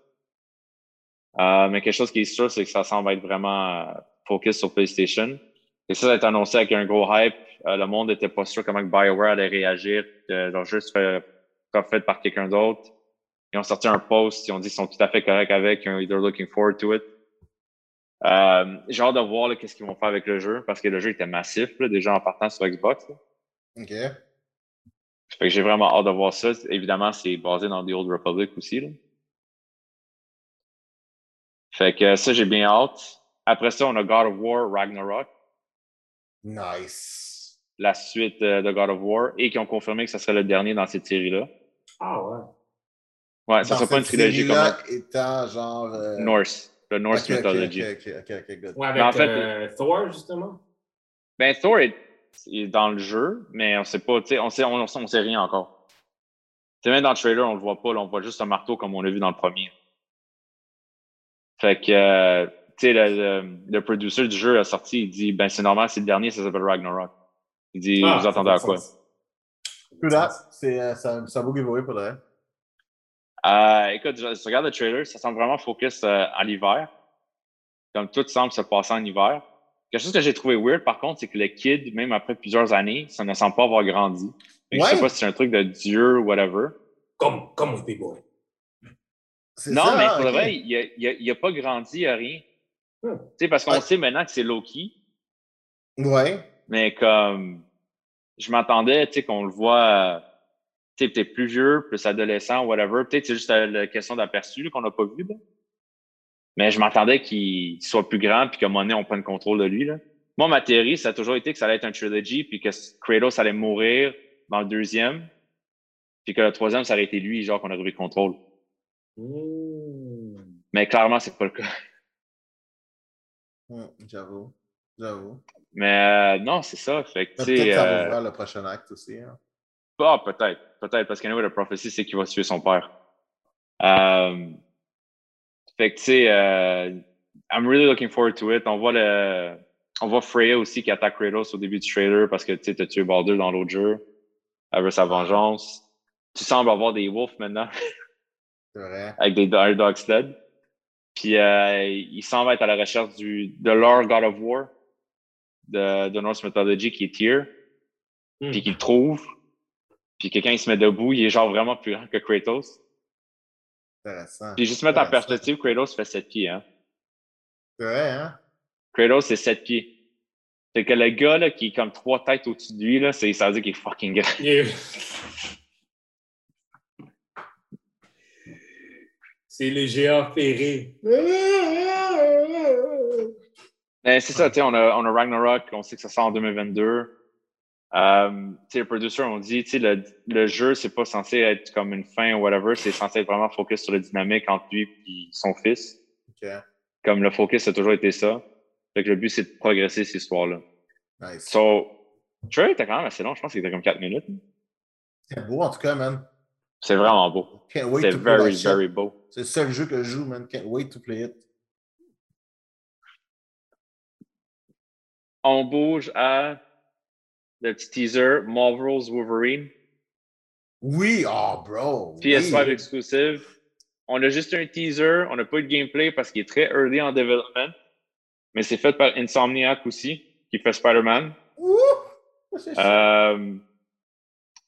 Euh, mais quelque chose qui est sûr, c'est que ça semble être vraiment euh, focus sur PlayStation. Et ça, ça a été annoncé avec un gros hype. Euh, le monde n'était pas sûr comment BioWare allait réagir. que leur jeu serait pas fait par quelqu'un d'autre. Ils ont sorti un post, ils ont dit qu'ils sont tout à fait corrects avec, they're looking forward to it. Euh, j'ai hâte de voir là, qu'est-ce qu'ils vont faire avec le jeu, parce que le jeu était massif, là, déjà en partant sur Xbox. là.
OK.
Fait que j'ai vraiment hâte de voir ça. Évidemment, c'est basé dans The Old Republic aussi. Fait que ça, j'ai bien hâte. Après ça, on a God of War Ragnarok,
Nice.
la suite euh, de God of War, et qui ont confirmé que ce serait le dernier dans cette série-là.
Ah ouais.
Ouais, ça
Dans
sera pas une trilogie comme
série-là étant genre. euh,
Norse, le Norse
ok, ok,
Mythology.
Ok, ok, ok, ok, good.
Ouais,
Mais en
avec
fait-
euh, Thor, justement?
Ben, Thor est, est dans le jeu, mais on sait pas, tu sais, on sait, on, on sait rien encore. Tu sais, même dans le trailer, on le voit pas, là, on voit juste un marteau comme on l'a vu dans le premier. Fait que, euh, tu sais, le, le, le producer du jeu a sorti, il dit, ben, c'est normal, c'est le dernier, ça s'appelle Ragnarok. Il dit,
Ah,
vous attendez à quoi?
Tout là, c'est euh, c'est un beau giveaway pour le
Euh, écoute, je, je regarde le trailer, ça semble vraiment focus euh, à l'hiver. Comme tout semble se passer en hiver. Quelque chose que j'ai trouvé weird, par contre, c'est que le kid, même après plusieurs années, ça ne semble pas avoir grandi. Je sais pas si c'est un truc de Dieu ou whatever.
Comme, comme Big Boy.
Non,
ça,
mais
ah,
pour le vrai, il a, il, a, il a pas grandi, il a rien.
Hmm.
Tu sais, parce qu'on
Ouais.
sait maintenant que c'est Loki,
Ouais.
mais comme je m'attendais, tu sais, qu'on le voit, tu sais, peut-être plus vieux, plus adolescent, whatever. Peut-être c'est juste la question d'aperçu qu'on n'a pas vu. Là. Mais je m'attendais qu'il soit plus grand puis qu'à un moment donné, on prenne contrôle de lui. Là. Moi, ma théorie, ça a toujours été que ça allait être un trilogy puis que Kratos allait mourir dans le deuxième puis que le troisième, ça aurait été lui, genre qu'on aurait pris le contrôle.
Mmh.
Mais clairement, c'est pas le cas.
Hum, J'avoue. J'avoue.
Mais euh, non, c'est ça. Fait que,
Peut-être que ça va
euh,
ouvrir le prochain acte aussi. hein.
Ah, peut-être. Peut-être, parce qu'anyway, la prophétie, c'est qu'il va tuer son père. Euh, fait que, tu sais, euh, I'm really looking forward to it. On voit le, on voit Freya aussi qui attaque Kratos au début du trailer parce que, tu sais, t'as tué Baldur dans l'autre jeu. Elle veut sa vengeance. Tu sembles avoir des wolves maintenant
vrai.
avec des dog sled. Puis, euh, il semble être à la recherche du, de leur God of War de, de Norse Mythology qui est Tyr
Hmm.
puis qu'il le trouve, puis quelqu'un il se met debout, il est genre vraiment plus grand que Kratos.
Intéressant.
Puis juste mettre en perspective, Kratos fait 7 pieds, hein.
C'est vrai, hein?
Kratos, c'est 7 pieds. Fait que le gars, là, qui est comme trois têtes au-dessus de lui, là, c'est, ça veut dire qu'il est fucking grand.
C'est le géant ferré.
Mais c'est ça, tu sais, on a, on a Ragnarok, on sait que ça sort en 2022. Euh, tu sais, le producer, on dit, tu sais, le, le jeu, c'est pas censé être comme une fin ou whatever, c'est censé être vraiment focus sur la dynamique entre lui et son fils. Comme le focus a toujours été ça. Fait que le but, c'est de progresser cette histoire-là.
Nice.
So, le trailer était quand même assez long, je pense qu'il était comme 4 minutes.
C'est beau en tout cas, man.
C'est vraiment beau. C'est very, very beau.
C'est le seul jeu que je joue, man. Can't wait to play it.
On bouge à le petit teaser Marvel's Wolverine,
Oui, oh, bro.
PS5
oui.
exclusive. On a juste un teaser, on n'a pas eu de gameplay parce qu'il est très early en development, mais c'est fait par Insomniac aussi, qui fait Spider-Man. Euh,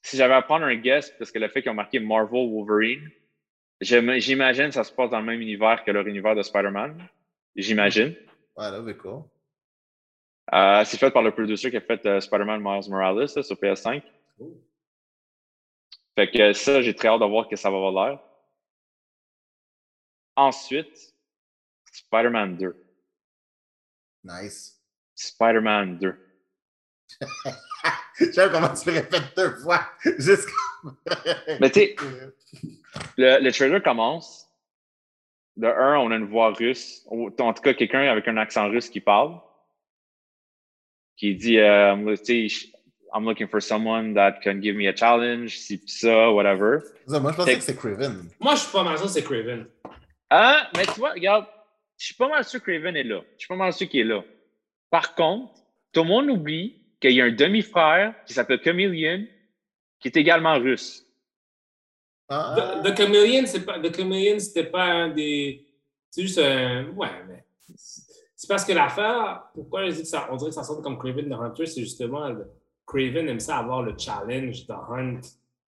si j'avais à prendre un guess, parce que le fait qu'ils ont marqué Marvel Wolverine, j'imagine que ça se passe dans le même univers que leur univers de Spider-Man. J'imagine.
Ouais, là, c'est cool.
Euh, c'est fait par le producer qui a fait euh, Spider-Man Miles Morales là, sur PS5.
Oh.
Fait que ça, j'ai très hâte de voir que ça va avoir l'air. Ensuite, Spider-Man 2.
Nice.
Spider-Man 2.
J'aime comment tu le répètes deux fois. Juste
Mais tu sais, le, le trailer commence. De un, on a une voix russe. Ou, En tout cas, quelqu'un avec un accent russe qui parle. Qui dit, euh, I'm looking for someone that can give me a challenge, si pis ça, whatever.
Ça, Moi, je pensais que c'est Craven.
Moi, je suis pas mal sûr que c'est Craven.
Ah, mais tu vois, regarde, je suis pas mal sûr que Raven est là. Je suis pas mal sûr qu'il est là. Par contre, tout le monde oublie qu'il y a un demi-frère qui s'appelle Chameleon, qui est également russe.
Ah,
The, The Chameleon, c'est pas, The Chameleon, c'était pas un des. C'est juste un. Ouais, mais. C'est parce que l'affaire, pourquoi je dis que ça, on dirait que ça sonne comme Craven the Hunter, c'est justement le, Craven aime ça avoir le challenge de Hunt,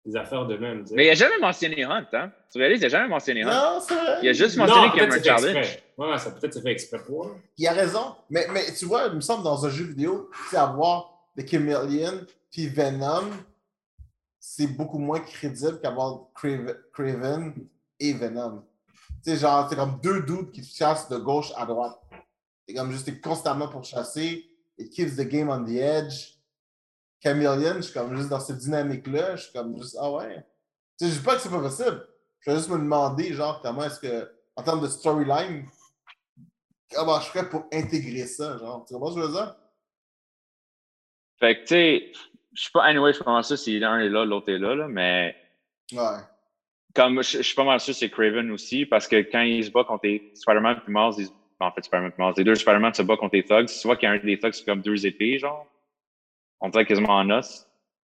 des affaires de même.
Mais il n'a jamais mentionné Hunt, hein? Tu réalises, il n'a jamais mentionné Hunt.
Non.
Il a juste mentionné qu'il avait un
c'est fait
challenge.
exprès. Ouais, ça peut-être c'est fait exprès pour.
Il a raison. Mais, mais tu vois, il me semble dans un jeu vidéo, c'est avoir The Chameleon puis Venom, c'est beaucoup moins crédible qu'avoir Craven, et Venom. Tu sais, genre, c'est comme deux doutes qui te chassent de gauche à droite. C'est comme juste, t'es constamment pour chasser. It keeps the game on the edge. Chameleon, je suis comme juste dans cette dynamique-là, je suis comme juste, ah ouais. Tu sais, dis pas que c'est pas possible. Je vais juste me demander, genre, comment est-ce que, en termes de storyline, comment je ferais pour intégrer ça, genre. Tu comprends ce que je veux dire?
Fait que, tu sais, je sais pas, anyway, je pense ça si l'un est là, l'autre est là, là, mais
Ouais.
Comme je, je suis pas mal sûr, c'est Craven aussi, parce que quand il se bat contre les Spider-Man et Miles, ils- en fait, Spider-Man et Miles, les deux Spider-Man se battent contre les thugs. Tu vois qu'il y a un des thugs qui a comme deux épées, genre. On dirait quasiment en os.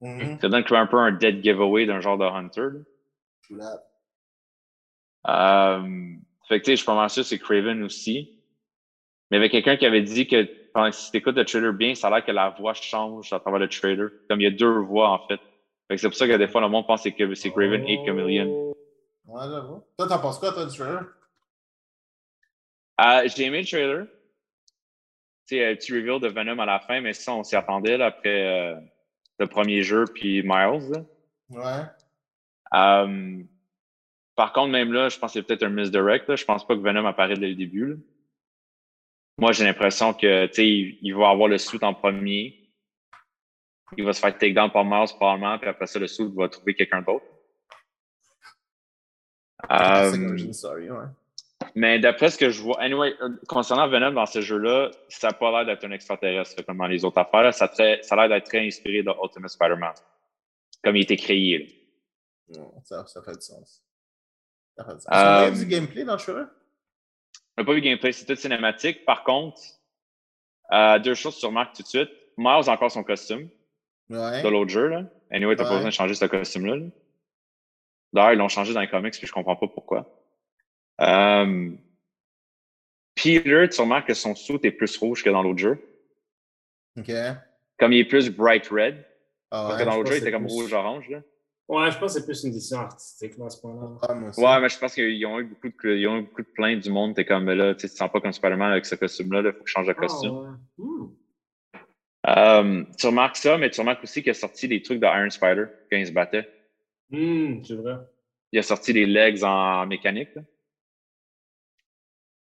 Mhm.
Ça donne un peu un dead giveaway d'un genre de Hunter. là. Euh, fait que tu sais, je suis pas mal sûr, c'est Craven aussi. Mais il y avait quelqu'un qui avait dit que si tu écoutes le trailer bien, ça a l'air que la voix change à travers le trailer. Comme il y a deux voix, en fait. C'est pour ça que des fois, le monde pense que c'est c'est Craven et Chameleon.
Ouais, j'avoue. Toi, t'en penses quoi, toi, du trailer?
Euh, J'ai aimé le trailer. Tu sais, un petit reveal de Venom à la fin, mais ça, on s'y attendait là, après euh, le premier jeu, puis Miles. là.
Ouais.
Euh, par contre, même là, je pense que c'est peut-être un misdirect. Là. Je pense pas que Venom apparaît dès le début. là. Moi, j'ai l'impression que tu sais, il il va avoir le suit en premier. Il va se faire take down par Miles probablement, puis après ça, le suit va trouver quelqu'un d'autre. Euh,
ouais.
mais d'après ce que je vois, anyway, euh, concernant Venom dans ce jeu-là, ça n'a pas l'air d'être un extraterrestre comme dans les autres affaires. là. Ça, très- ça a l'air d'être très inspiré de Ultimate Spider-Man. Comme il été créé. là.
Ça, ça fait du sens. Ça fait du sens. Voyait du gameplay dans le trailer?
Pas vu gameplay, c'est tout cinématique. Par contre, euh, deux choses sur Marc tout de suite. Miles a encore son costume
Ouais.
de l'autre jeu. Là. Anyway, t'as
Ouais.
pas besoin de changer ce costume-là. là. D'ailleurs, ils l'ont changé dans les comics, puis je comprends pas pourquoi. Euh, Peter, tu remarques que son suit est plus rouge que dans l'autre jeu.
Ok.
Comme il est plus bright red.
Ah
Parce que dans l'autre jeu, il
que
était comme rouge-orange.
Ouais, je pense que c'est plus une édition artistique là, à ce point-là.
Ouais, mais je pense qu'ils ont eu beaucoup de, ils ont eu beaucoup de plaintes du monde. T'es comme, mais là, tu te sens pas comme Spider-Man avec ce costume-là. Il faut que je change de costume.
Ah, ouais. Hmm.
Euh, tu remarques ça, mais tu remarques aussi qu'il a sorti des trucs de Iron Spider quand il se battait.
Hmm, c'est vrai.
Il a sorti les legs en mécanique. Là.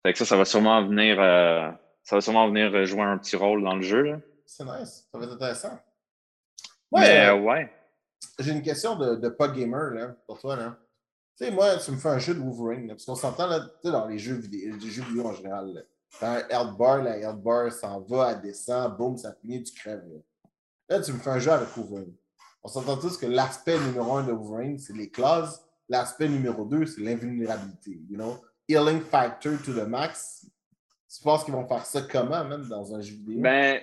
Fait que ça, ça va sûrement venir, euh, ça va sûrement venir jouer un petit rôle dans le jeu. Là.
C'est nice. Ça va être intéressant.
mais
Ouais,
euh,
euh,
ouais.
J'ai une question de, de pas gamer là, pour toi. Là. Tu sais, moi, tu me fais un jeu de Wolverine. parce qu'on s'entend là, dans les jeux vidéo, les jeux vidéo en général. Là. T'as un health bar, la health bar s'en va, elle descend, boum, ça finit, tu crèves. Là. là, tu me fais un jeu avec Wolverine. On s'entend tous que l'aspect numéro un de Wolverine, c'est les clauses. L'aspect numéro deux, c'est l'invulnérabilité. You know? Healing factor to the max. Tu penses qu'ils vont faire ça comment, même, dans un jeu vidéo?
Ben,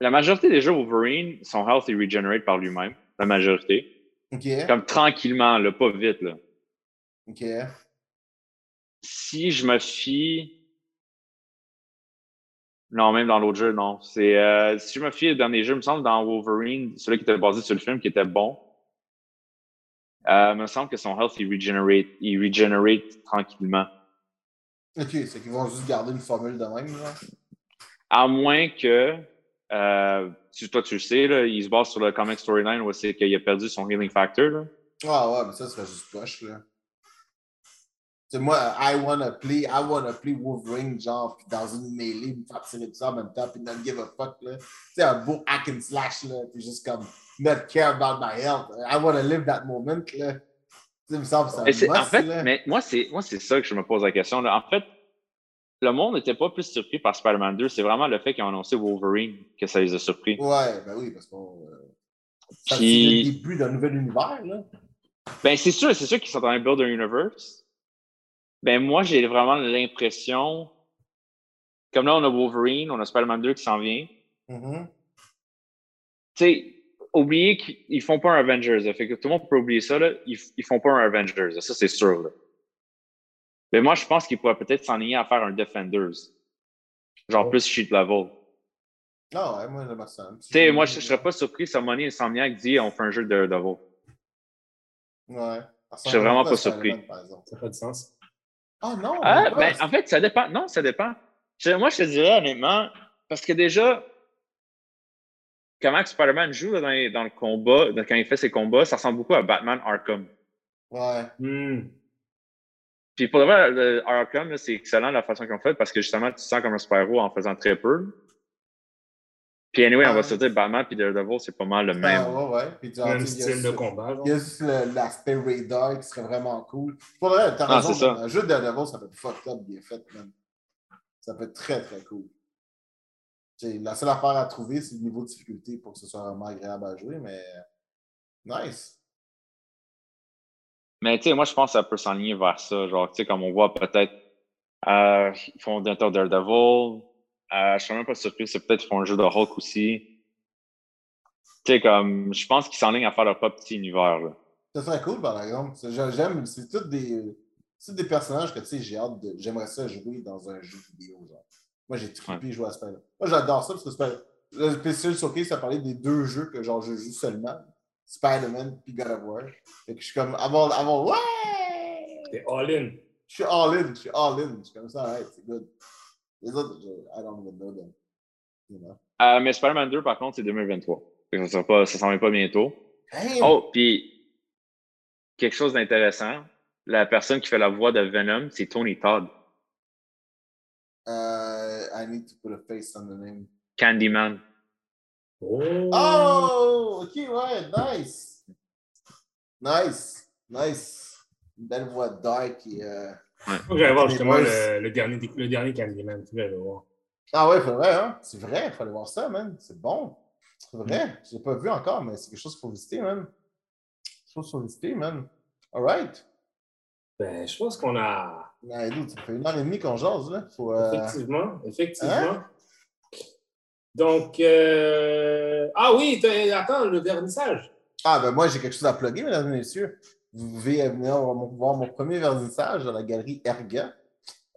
la majorité des jeux Wolverine sont health et regenerate par lui-même. La majorité.
OK.
Comme tranquillement, là, pas vite. Là.
OK.
Si je me fie. Non, même dans l'autre jeu, non. C'est euh, si je me fie dans les jeux, il me semble dans Wolverine, celui qui était basé sur le film, qui était bon. Euh, il me semble que son health il regenerate, il regenerate tranquillement.
OK, c'est qu'ils vont juste garder une formule de même, là.
À moins que euh, tu, toi tu le sais, là, il se base sur le comic storyline où c'est qu'il a perdu son healing factor. Là.
Ah ouais, mais ça serait juste poche, là. Tu sais, moi, I wanna play, I wanna play Wolverine, genre, puis dans une mêlée, me faire tirer de ça en même temps, puis not give a fuck, là. Tu sais, un beau hack and slash, là, puis juste comme, not care about my health. I wanna live that moment, là. Tu me semble c'est
c'est-
un
en fait,
là.
mais moi, c'est moi, c'est ça que je me pose la question. Là. En fait, le monde n'était pas plus surpris par Spider-Man 2. C'est vraiment le fait qu'ils ont annoncé Wolverine que ça les a surpris.
Ouais, ben oui, parce que euh, c'est
Puis-
le début d'un nouvel univers, là.
Ben, c'est sûr, c'est sûr qu'ils sont en train de build un universe. Ben, moi, j'ai vraiment l'impression. Comme là, on a Wolverine, on a Spider-Man 2 qui s'en vient.
Mhm.
Tu sais, oubliez qu'ils font pas un Avengers. là. Fait que tout le monde peut oublier ça, là. Ils, ils font pas un Avengers. là. Ça, c'est sûr, là. Mais moi, je pense qu'ils pourraient peut-être s'enligner à faire un Defenders. Genre
Oh.
plus cheat level.
Ah ouais, moi, j'aime ça.
Tu sais, moi, je, je serais pas surpris si Sony Insomniac dit on fait un jeu de Daredevil.
Ouais.
Je serais vraiment pas surpris.
exemple.
Ça fait du sens.
Ah non!
Ah, ben, en fait, ça dépend. Non, ça dépend. Je- moi, je te dirais honnêtement, parce que déjà, comment Spider-Man joue dans, les- dans le combat, quand il fait ses combats, ça ressemble beaucoup à Batman Arkham.
Ouais.
Hmm.
Puis pour le vrai, le Arkham, là, c'est excellent la façon qu'ils ont fait parce que justement, tu te sens comme un super-héros en faisant très peu. Puis anyway, on
Ah.
va se dire Batman puis Daredevil, c'est pas mal le même.
Ah, ouais. Puis, genre,
Même style de combat. genre.
Il y a juste le- l'aspect radar qui serait vraiment cool. Pour vrai, t'as
Ah,
raison.
c'est ça.
Un jeu de Daredevil, ça peut être fucked up bien fait, man. Ça peut être très, très cool. La seule affaire à trouver, c'est le niveau de difficulté pour que ce soit vraiment agréable à jouer, mais nice.
Mais tu sais, moi, je pense que ça peut s'enligner vers ça. Genre, tu sais, comme on voit peut-être, euh, ils font bientôt Daredevil. Euh, je suis même pas surpris, c'est peut-être qu'ils font un jeu de Hulk aussi. Tu sais, comme, je pense qu'ils s'enlignent à faire leur propre petit univers. Là.
Ça serait cool, par exemple. J'aime, c'est tous des, c'est des personnages que, tu sais, j'ai hâte de, j'aimerais ça jouer dans un jeu vidéo, genre. Moi, j'ai trippé jouer à Spider. Moi, j'adore ça parce que. Le spécial showcase, ça parlait des deux jeux que, genre, je joue seulement. Spider-Man puis God of War. Fait que je suis comme, avant, avant, ouais!
T'es all-in.
Je suis all-in, je suis all-in. Je suis comme ça, ouais, c'est good. Les autres, je, I don't even know them. You know?
Euh, mais Spider-Man 2, par contre, c'est 2023. Fait que Ça sera pas, ça s'en vient pas bientôt.
Damn!
Oh, puis quelque chose d'intéressant. La personne qui fait la voix de Venom, c'est Tony Todd,
Uh, I need to put a face on the name.
Candyman.
Oh!
Oh, ok, ouais, nice. Nice, nice. Une belle voix dark et. euh,
Faut que j'aille voir justement le, le dernier, le dernier Candyman. Tu vas le voir.
Ah ouais, c'est vrai, hein? C'est vrai, il faut aller voir ça, man. C'est bon. C'est vrai. Je l'ai pas vu encore, mais c'est quelque chose qu'il faut visiter, man. Quelque chose qu'il faut visiter, man. All right.
Ben, je pense qu'on a.
Dude, ça fait une heure et demie qu'on jase, là. Faut, euh,
Effectivement, effectivement.
Hein?
Donc, euh... ah oui, attends, le vernissage.
Ah, ben moi, j'ai quelque chose à plugger, mesdames et messieurs. Vous pouvez venir voir mon, premier vernissage dans la galerie Erga.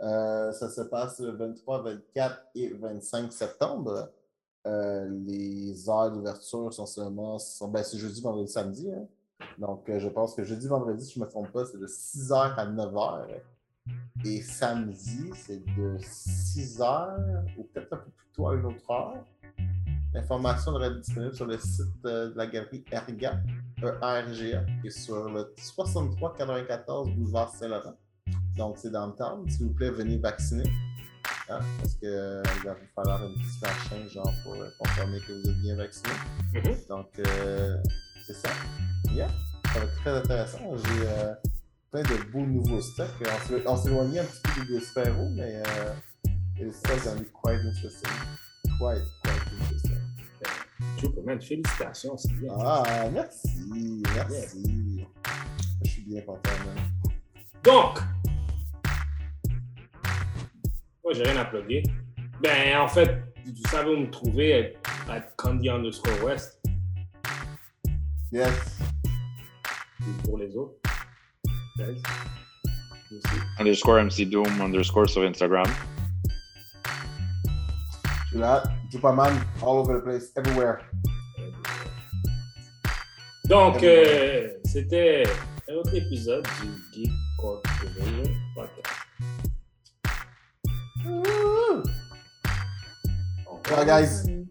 Euh, ça se passe le 23, 24 et 25 septembre. Euh, les heures d'ouverture sont seulement. Ben, c'est jeudi, vendredi, samedi. hein. Donc, je pense que jeudi, vendredi, si je ne me trompe pas, c'est de 6h à 9h. Et samedi, c'est de 6h ou peut-être un peu plus tôt à une autre heure. L'information devrait être disponible sur le site euh, de la galerie Erga, ERGA, qui est sur le 6394 boulevard Saint-Laurent. Donc, c'est dans le temps. S'il vous plaît, venez vacciner. Hein, parce qu'il va vous falloir une petite machin, genre, pour euh, confirmer que vous êtes bien vacciné.
Mhm.
Donc, euh, c'est ça. Yeah, ça va être très intéressant. J'ai euh, plein de beaux nouveaux stocks. On éloigné un petit peu Despero, mais euh, les stocks are quite interesting. Quite, quite interesting.
Super, man, félicitations, c'est bien.
Ah, merci, merci. Je suis bien content, man.
Donc, moi, j'ai rien à plugger. Ben, en fait, vous savez où me trouver à Candy underscore West
Yes.
et pour les autres. Guys.
Underscore MC Doom, underscore sur Instagram.
Je suis là. Jupaman, all over the place, everywhere.
Donc, euh, c'était un autre épisode du Geek Corporation Podcast.
Ciao, guys.